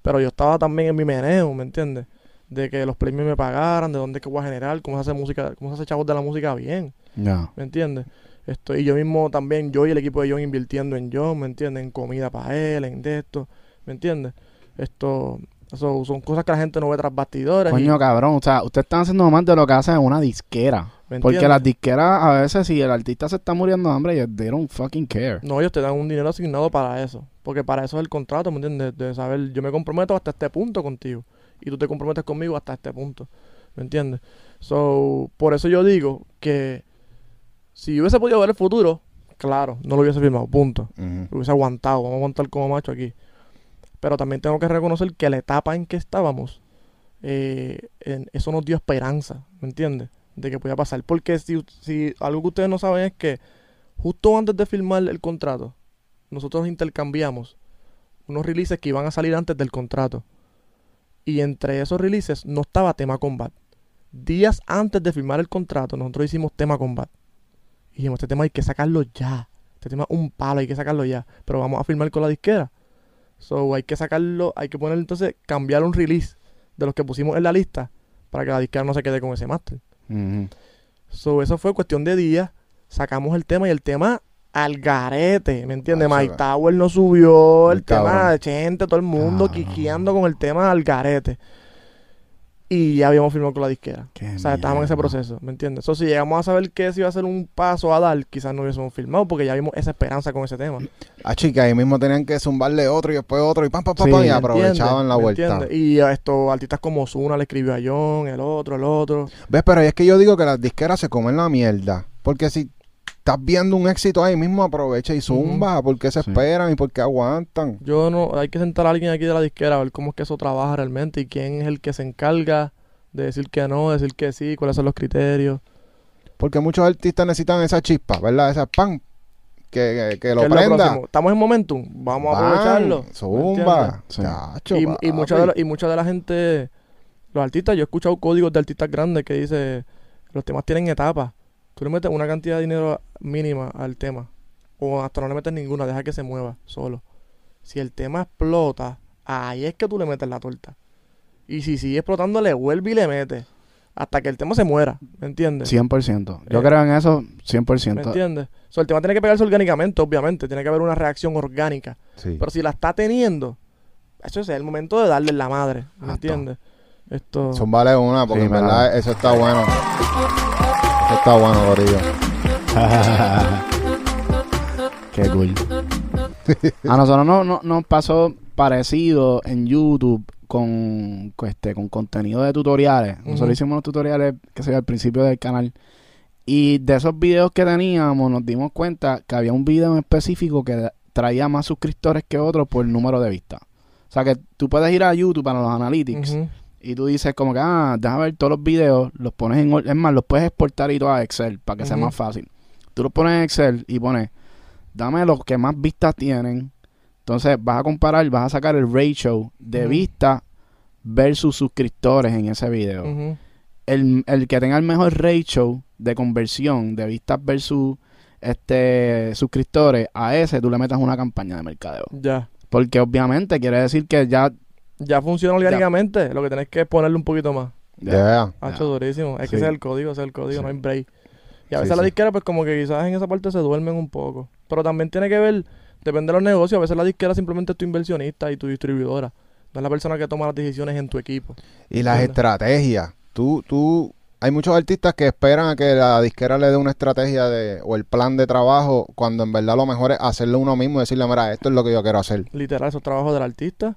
A: pero yo estaba también en mi meneo, ¿me entiendes? De que los premios me pagaran, de dónde es que voy a generar, cómo se hace música, cómo se hace chavos de la música bien.
B: Ya.
A: ¿me entiendes? Esto, y yo mismo también, yo y el equipo de John invirtiendo en John, ¿me entiendes? En comida para él, en de esto, ¿me entiendes? Esto, eso son cosas que la gente no ve tras bastidores. y-
B: Coño, cabrón. O sea, ustedes están haciendo más de lo que hace una disquera.
A: ¿me
B: Porque las disqueras, a veces, si el artista se está muriendo de hambre, ellos- they don't fucking care.
A: No, ellos te dan un dinero asignado para eso. Porque para eso es el contrato, ¿me entiendes? De saber, yo me comprometo hasta este punto contigo. Y tú te comprometes conmigo hasta este punto. ¿Me entiendes? So, por eso yo digo que si yo hubiese podido ver el futuro, claro, no lo hubiese firmado, punto. Lo hubiese aguantado, vamos a aguantar como macho aquí. Pero también tengo que reconocer que la etapa en que estábamos, eh, en- eso nos dio esperanza, ¿me entiendes? De que podía pasar. Porque si, si algo que ustedes no saben es que justo antes de firmar el contrato, nosotros intercambiamos unos releases que iban a salir antes del contrato. Y entre esos releases no estaba tema combat. Días antes de firmar el contrato, nosotros hicimos tema combat. Y dijimos, este tema hay que sacarlo ya. Este tema un palo, hay que sacarlo ya. Pero vamos a firmar con la disquera. So hay que sacarlo, hay que poner entonces, cambiar un release de los que pusimos en la lista para que la disquera no se quede con ese máster. So eso fue cuestión de días. Sacamos el tema y el tema al garete, ¿me entiendes?
C: Ah,
A: Mike. Tower no subió, el
C: El
A: tema de Chente, todo el mundo
B: Cabrón.
A: quiqueando con el tema al garete. Y ya habíamos firmado con la disquera.
B: Qué
A: O sea, estábamos en ese
B: mierda.
A: proceso, ¿me entiendes? So, si llegamos a saber que ese iba a ser un paso a dar, quizás no hubiésemos firmado porque ya vimos esa esperanza con ese tema.
C: Ah, chica, ahí mismo tenían que zumbarle otro y después otro y pam, pam, pam,
B: Sí,
C: pam, y
B: ¿me
C: aprovechaban la
A: ¿Me
C: vuelta.
A: entiendes? Y a estos artistas como Zuna le escribió a John, el otro, el otro.
C: ¿Ves? Pero es que yo digo que las disqueras se comen la mierda. Porque si estás viendo un éxito ahí mismo, aprovecha y zumba. porque se
B: Sí.
C: esperan y porque aguantan?
A: Yo no, hay que sentar a alguien aquí de la disquera a ver cómo es que eso trabaja realmente y quién es el que se encarga de decir que no, decir que sí, cuáles son los criterios.
C: Porque muchos artistas necesitan esa chispa, ¿verdad? Esa pan que, que, que
A: ¿Qué
C: lo prenda.
A: Estamos en momentum, vamos a aprovecharlo. ¿me
C: Zumba.
B: Sí.
C: Chacho?
A: Y, y mucha de la, y mucha de la gente, los artistas, yo he escuchado códigos de artistas grandes que dice, los temas tienen etapas. Tú le metes una cantidad de dinero mínima al tema, o hasta no le metes ninguna, deja que se mueva solo. Si el tema explota, ahí es que tú le metes la torta. Y si sigue explotando, le vuelve y le mete. Hasta que el tema se muera, ¿me entiendes?
B: 100%. Yo
A: Eh,
B: creo en eso
A: ¿Me
B: 100%.
A: entiendes? O sea, el tema tiene que pegarse orgánicamente, obviamente. Tiene que haber una reacción orgánica.
C: Sí.
A: Pero si la está teniendo, eso es el momento de darle la madre. ¿Me entiendes? Esto.
C: Zumbale una, porque
B: Sí,
C: en verdad eso está bueno. Está bueno.
B: Qué cool. A nosotros no, no- nos pasó parecido en YouTube con, con este, con contenido de tutoriales. Nosotros hicimos unos tutoriales, que se al principio del canal. Y de esos videos que teníamos, nos dimos cuenta que había un video en específico que traía más suscriptores que otros por número de vistas. O sea que tú puedes ir a YouTube para los analytics. Y tú dices como que, ah, déjame ver todos los videos, los pones en... Es más, los puedes exportar y todo a Excel para que sea más fácil. Tú los pones en Excel y pones, dame los que más vistas tienen. Entonces vas a comparar, vas a sacar el ratio de vistas versus suscriptores en ese video. El, el que tenga el mejor ratio de conversión de vistas versus este suscriptores, a ese tú le metas una campaña de mercadeo.
A: Ya.
B: Porque obviamente quiere decir que ya...
A: Ya funciona orgánicamente. Lo que tenés que es ponerle un poquito más.
C: Yeah.
A: Hacho durísimo. Es que ese es el código, ese es el código,
B: Sí.
A: no hay break. Y a
C: Sí,
A: veces la
C: sí.
A: disquera, pues como que quizás en esa parte se duermen un poco. Pero también tiene que ver, depende de los negocios. A veces la disquera simplemente es tu inversionista y tu distribuidora. No es la persona que toma las decisiones en tu equipo.
C: Y las estrategias. Tú, tú, hay muchos artistas que esperan a que la disquera le dé una estrategia de, o el plan de trabajo, cuando en verdad lo mejor es hacerlo uno mismo y decirle, mira, esto es lo que yo quiero hacer.
A: Literal, esos trabajos del artista.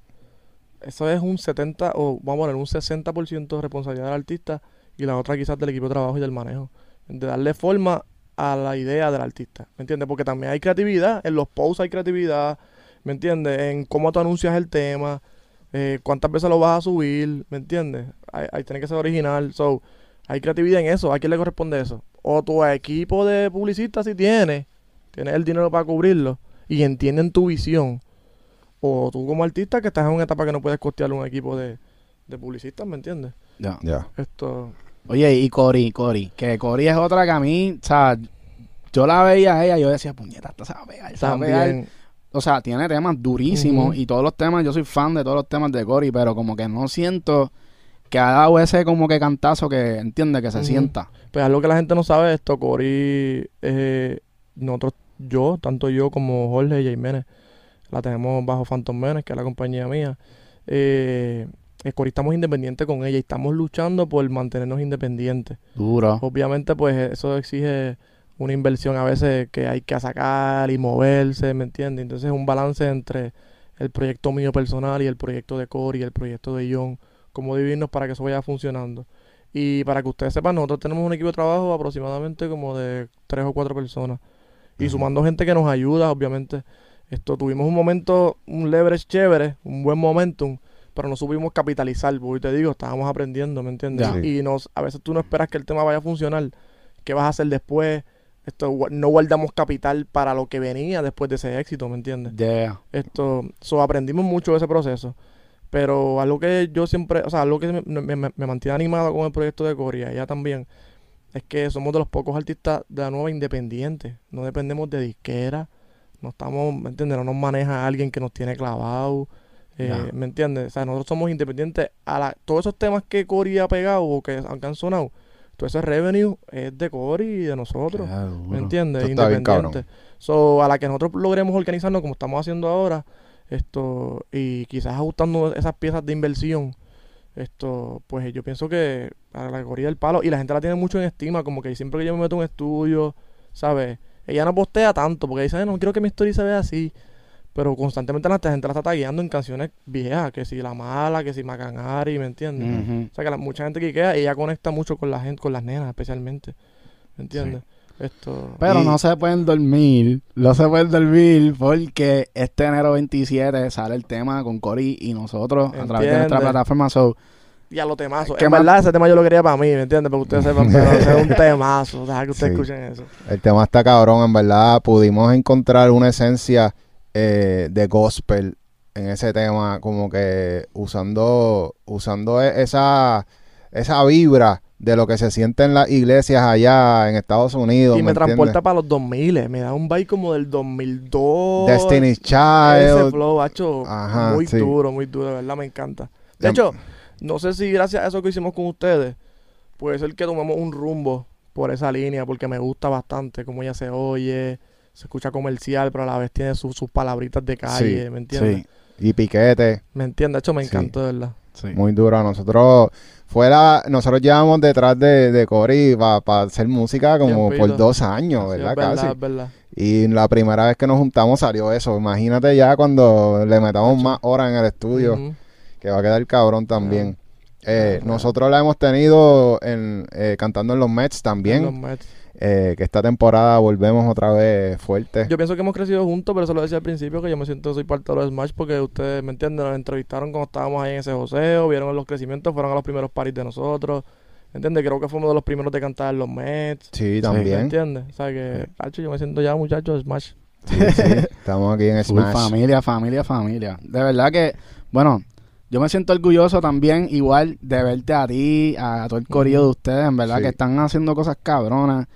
A: Eso es un 70 o vamos a poner un 60% de responsabilidad del artista y la otra quizás del equipo de trabajo y del manejo. De darle forma a la idea del artista. ¿Me entiendes? Porque también hay creatividad. En los posts hay creatividad. ¿Me entiendes? En cómo tú anuncias el tema. Eh, ¿Cuántas veces lo vas a subir? ¿Me entiendes? Ahí, ahí tiene que ser original. So, hay creatividad en eso. ¿A quién le corresponde eso? O tu equipo de publicistas si tiene, tienes el dinero para cubrirlo y entienden tu visión. O tú como artista que estás en una etapa que no puedes costear un equipo de, de publicistas, ¿me entiendes?
B: Ya.
C: Ya.
A: Esto...
B: Oye, y Cori, Cori, que Cori es otra que a mí, o sea, yo la veía a ella y yo decía, puñeta, esta se va a pegar, se va a pegar. O sea, tiene temas durísimos y todos los temas, yo soy fan de todos los temas de Cory, pero como que no siento que ha dado ese como que cantazo que entiende que se
A: Ujú.
B: sienta.
A: pues algo que la gente no sabe esto, Cori, eh, nosotros, yo, tanto yo como Jorge y Jiménez, la tenemos bajo Phantom Menes, que es la compañía mía. Eh, estamos independientes con ella y estamos luchando por mantenernos independientes.
B: Duro.
A: Obviamente, pues eso exige una inversión a veces que hay que sacar y moverse, ¿me entiendes? Entonces es un balance entre el proyecto mío personal y el proyecto de Cory y el proyecto de John, cómo dividirnos para que eso vaya funcionando. Y para que ustedes sepan, nosotros tenemos un equipo de trabajo aproximadamente como de tres o cuatro personas. Y sumando gente que nos ayuda, obviamente. Esto tuvimos un momento, un leverage chévere, un buen momentum, pero no supimos capitalizar, porque te digo, estábamos aprendiendo, ¿me entiendes? Y nos, a veces tú no esperas que el tema vaya a funcionar. ¿Qué vas a hacer después? Esto no guardamos capital para lo que venía después de ese éxito, ¿me entiendes?
B: Yeah.
A: Esto, so, aprendimos mucho de ese proceso. Pero algo que yo siempre, o sea, algo que me, me- mantiene animado con el proyecto de Corea, ella también, es que somos de los pocos artistas de la nueva independiente. No dependemos de disquera. No estamos, ¿me entiendes? No nos maneja alguien que nos tiene clavado. eh. ¿Me entiendes? O sea, nosotros somos independientes. A la, todos esos temas que Cory ha pegado o que han, sonado, todo ese revenue es de Cory y de nosotros. ¿Me entiendes?
C: Bien,
A: Independiente. So, a la que nosotros logremos organizarnos como estamos haciendo ahora, esto, y quizás ajustando esas piezas de inversión, esto, pues yo pienso que a la corrida del palo, y la gente la tiene mucho en estima, como que siempre que yo me meto en un estudio, ¿sabes? Ella no postea tanto, porque dice, "Ay, no quiero que mi story se vea así. Pero constantemente la gente la está tagueando en canciones viejas, que si La Mala, que si Macanari, ¿me entiendes? O sea que la- mucha gente que queda, ella conecta mucho con la gente, con las nenas especialmente. ¿Me entiendes? Esto.
B: Pero
C: Y-
B: no se pueden dormir, no se pueden dormir porque este enero 27 sale el tema con Cory y nosotros a través de nuestra plataforma. So,
A: Y a los temazos.
B: ¿Qué
A: en
B: más?
A: verdad, ese tema yo lo quería para mí, ¿me entiendes? Para que ustedes sepan, pero ese es un temazo. Deja que ustedes
C: Sí.
A: escuchen eso.
C: El tema está cabrón, en verdad. Pudimos encontrar una esencia eh, de gospel en ese tema, como que usando, usando e- esa, esa vibra de lo que se siente en las iglesias allá en Estados Unidos.
A: Y me transporta para los 2000, me da un vibe como del 2002.
C: Destiny's
A: Ese
C: Child.
A: flow, hacho,
C: Ajá,
A: muy
C: sí.
A: duro, muy duro, de verdad, me encanta. De
C: Ya-
A: hecho, no sé si gracias a eso que hicimos con ustedes, puede ser que tomamos un rumbo por esa línea, porque me gusta bastante cómo ella se oye, se escucha comercial, pero a la vez tiene sus sus palabritas de calle,
C: Sí,
A: ¿me entiendes?
B: sí,
C: Y Piquete,
A: ¿Me entiendes? De hecho, me
C: Sí.
A: encantó, verdad.
B: sí.
C: muy duro. Nosotros fuera, nosotros llevamos detrás de, de Cory para hacer música como
A: Tiempito.
C: por dos años,
A: Sí,
C: ¿verdad?
A: es verdad,
C: Casi.
A: es verdad.
C: Y la primera vez que nos juntamos salió eso. Imagínate ya cuando le metamos más horas en el estudio. Que va a quedar cabrón también. Eh, nosotros la hemos tenido en, eh, cantando en los Mets
A: Los
C: también.
A: Mets.
C: eh, que esta temporada volvemos otra vez fuerte.
A: Yo pienso que hemos crecido juntos, pero eso lo decía al principio, que yo me siento soy parte de los Smash porque ustedes, ¿me entienden? Nos entrevistaron cuando estábamos ahí en ese joseo, vieron los crecimientos, fueron a los primeros paris de nosotros. ¿Me entiendes? Creo que fuimos de los primeros de cantar en los Mets.
C: Sí,
A: ¿Me
C: también.
A: entiendes? O sea que, Pacho, yo me siento ya muchacho de Smash.
C: Sí, sí. Estamos aquí en Smash.
B: familia, familia, familia. De verdad que, bueno, yo me siento orgulloso también, igual, de verte a ti, a, todo el corillo de ustedes, en verdad,
C: Sí.
B: que están haciendo cosas cabronas.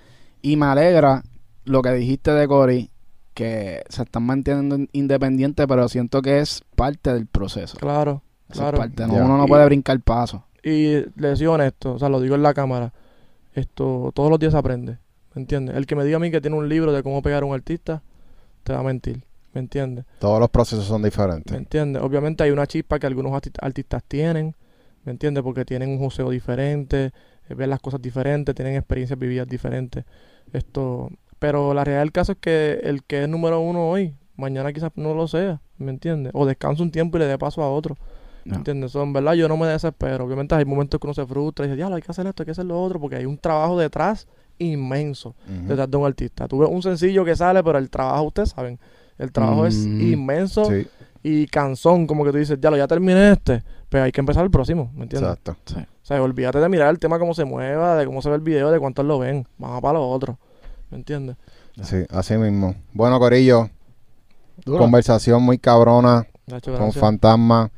B: Y me alegra lo que dijiste de Cory, que se están manteniendo independientes, pero siento que es parte del proceso.
A: Claro,
B: Eso
A: claro.
B: es parte, no, uno no
A: Y-
B: puede brincar paso.
A: Y le soy honesto, o sea, lo digo en la cámara. Esto, todos los días se aprende. ¿Me entiendes? El que me diga a mí que tiene un libro de cómo pegar a un artista, te va a mentir. ¿Me entiendes?
C: Todos los procesos son
A: ¿Me
C: diferentes.
A: entiendes? Obviamente hay una chispa que algunos arti- artistas tienen, ¿me entiendes? Porque tienen un joseo diferente, eh, ven las cosas diferentes, tienen experiencias vividas diferentes. Esto, pero la realidad del caso es que el que es número uno hoy, mañana quizás no lo sea, ¿me entiendes? O descansa un tiempo y le dé paso a otro, ¿me entiendes? En verdad yo no me desespero. Obviamente hay momentos que uno se frustra y dice, diablo, hay que hacer esto, hay que hacer lo otro, porque hay un trabajo detrás inmenso detrás de un artista. Tú ves un sencillo que sale, pero el trabajo, ustedes saben, el trabajo es
B: Mm.
A: inmenso
C: Sí.
A: y cansón, como que tú dices, ya lo ya terminé este, pero hay que empezar el próximo, ¿me entiendes?
C: Exacto.
B: Sí.
A: O sea, olvídate de mirar el tema cómo se mueva, de cómo se ve el video, de cuántos lo ven. Vamos para lo otro. ¿Me entiendes?
C: Sí, así mismo. Bueno, Corillo,
B: Duro.
C: conversación muy cabrona
A: Nacho,
C: con. Fantasma.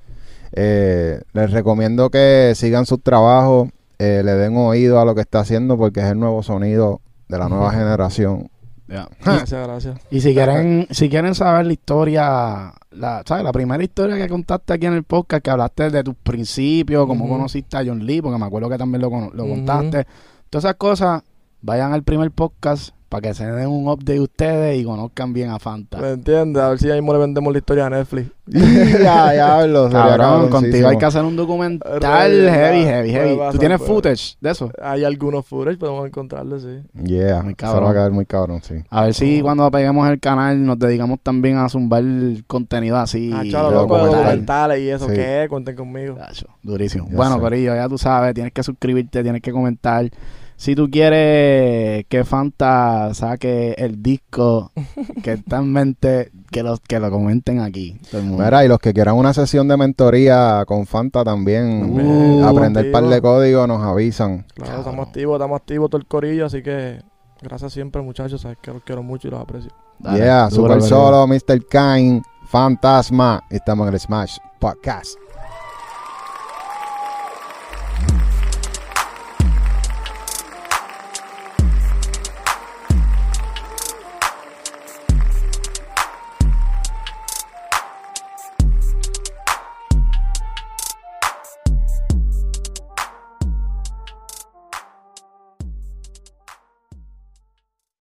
C: Eh, les recomiendo que sigan sus trabajos, eh, le den oído a lo que está haciendo porque es el nuevo sonido de la nueva generación.
A: Gracias, gracias.
B: Y si quieren, si quieren saber la historia, la, ¿sabes? La primera historia que contaste aquí en el podcast, que hablaste de tus principios, cómo conociste a John Lee, porque me acuerdo que también lo, lo contaste. Todas esas cosas, vayan al primer podcast para que se den un update ustedes y conozcan bien a Fanta.
A: ¿Me entiendes? A ver si ahí mismo le vendemos la historia a Netflix.
C: ya, diablo, sería
B: Cabrón, contigo hay que hacer un documental heavy, heavy, heavy.
A: pasar,
B: ¿Tú tienes
A: puede.
B: footage de eso?
A: Hay algunos footage, podemos encontrarlos, sí.
C: Yeah,
B: Muy cabrón.
C: va a quedar muy cabrón, sí.
B: A ver si cuando peguemos el canal nos dedicamos también a zumbar contenido así.
A: Ah, chalo, loco, documentales y eso.
C: Sí.
A: ¿Qué? Cuenten conmigo.
B: Tacho, durísimo.
C: Ya
B: bueno,
C: sé.
B: Corillo, ya tú sabes, tienes que suscribirte, tienes que comentar. Si tú quieres que Fanta saque el disco que está en mente, que lo, que lo comenten aquí. todo el mundo.
C: Mira, y los que quieran una sesión de mentoría con Fanta también,
B: Uh,
C: aprender par de códigos, nos avisan.
A: Claro,
B: Cabrón.
A: estamos activos, estamos activos todo el corillo, así que gracias siempre, muchachos. Sabes que los quiero mucho y los aprecio.
B: Dale,
C: yeah, Super. Solo, Mr. Kine, Fantasma. Estamos en el Smash Podcast.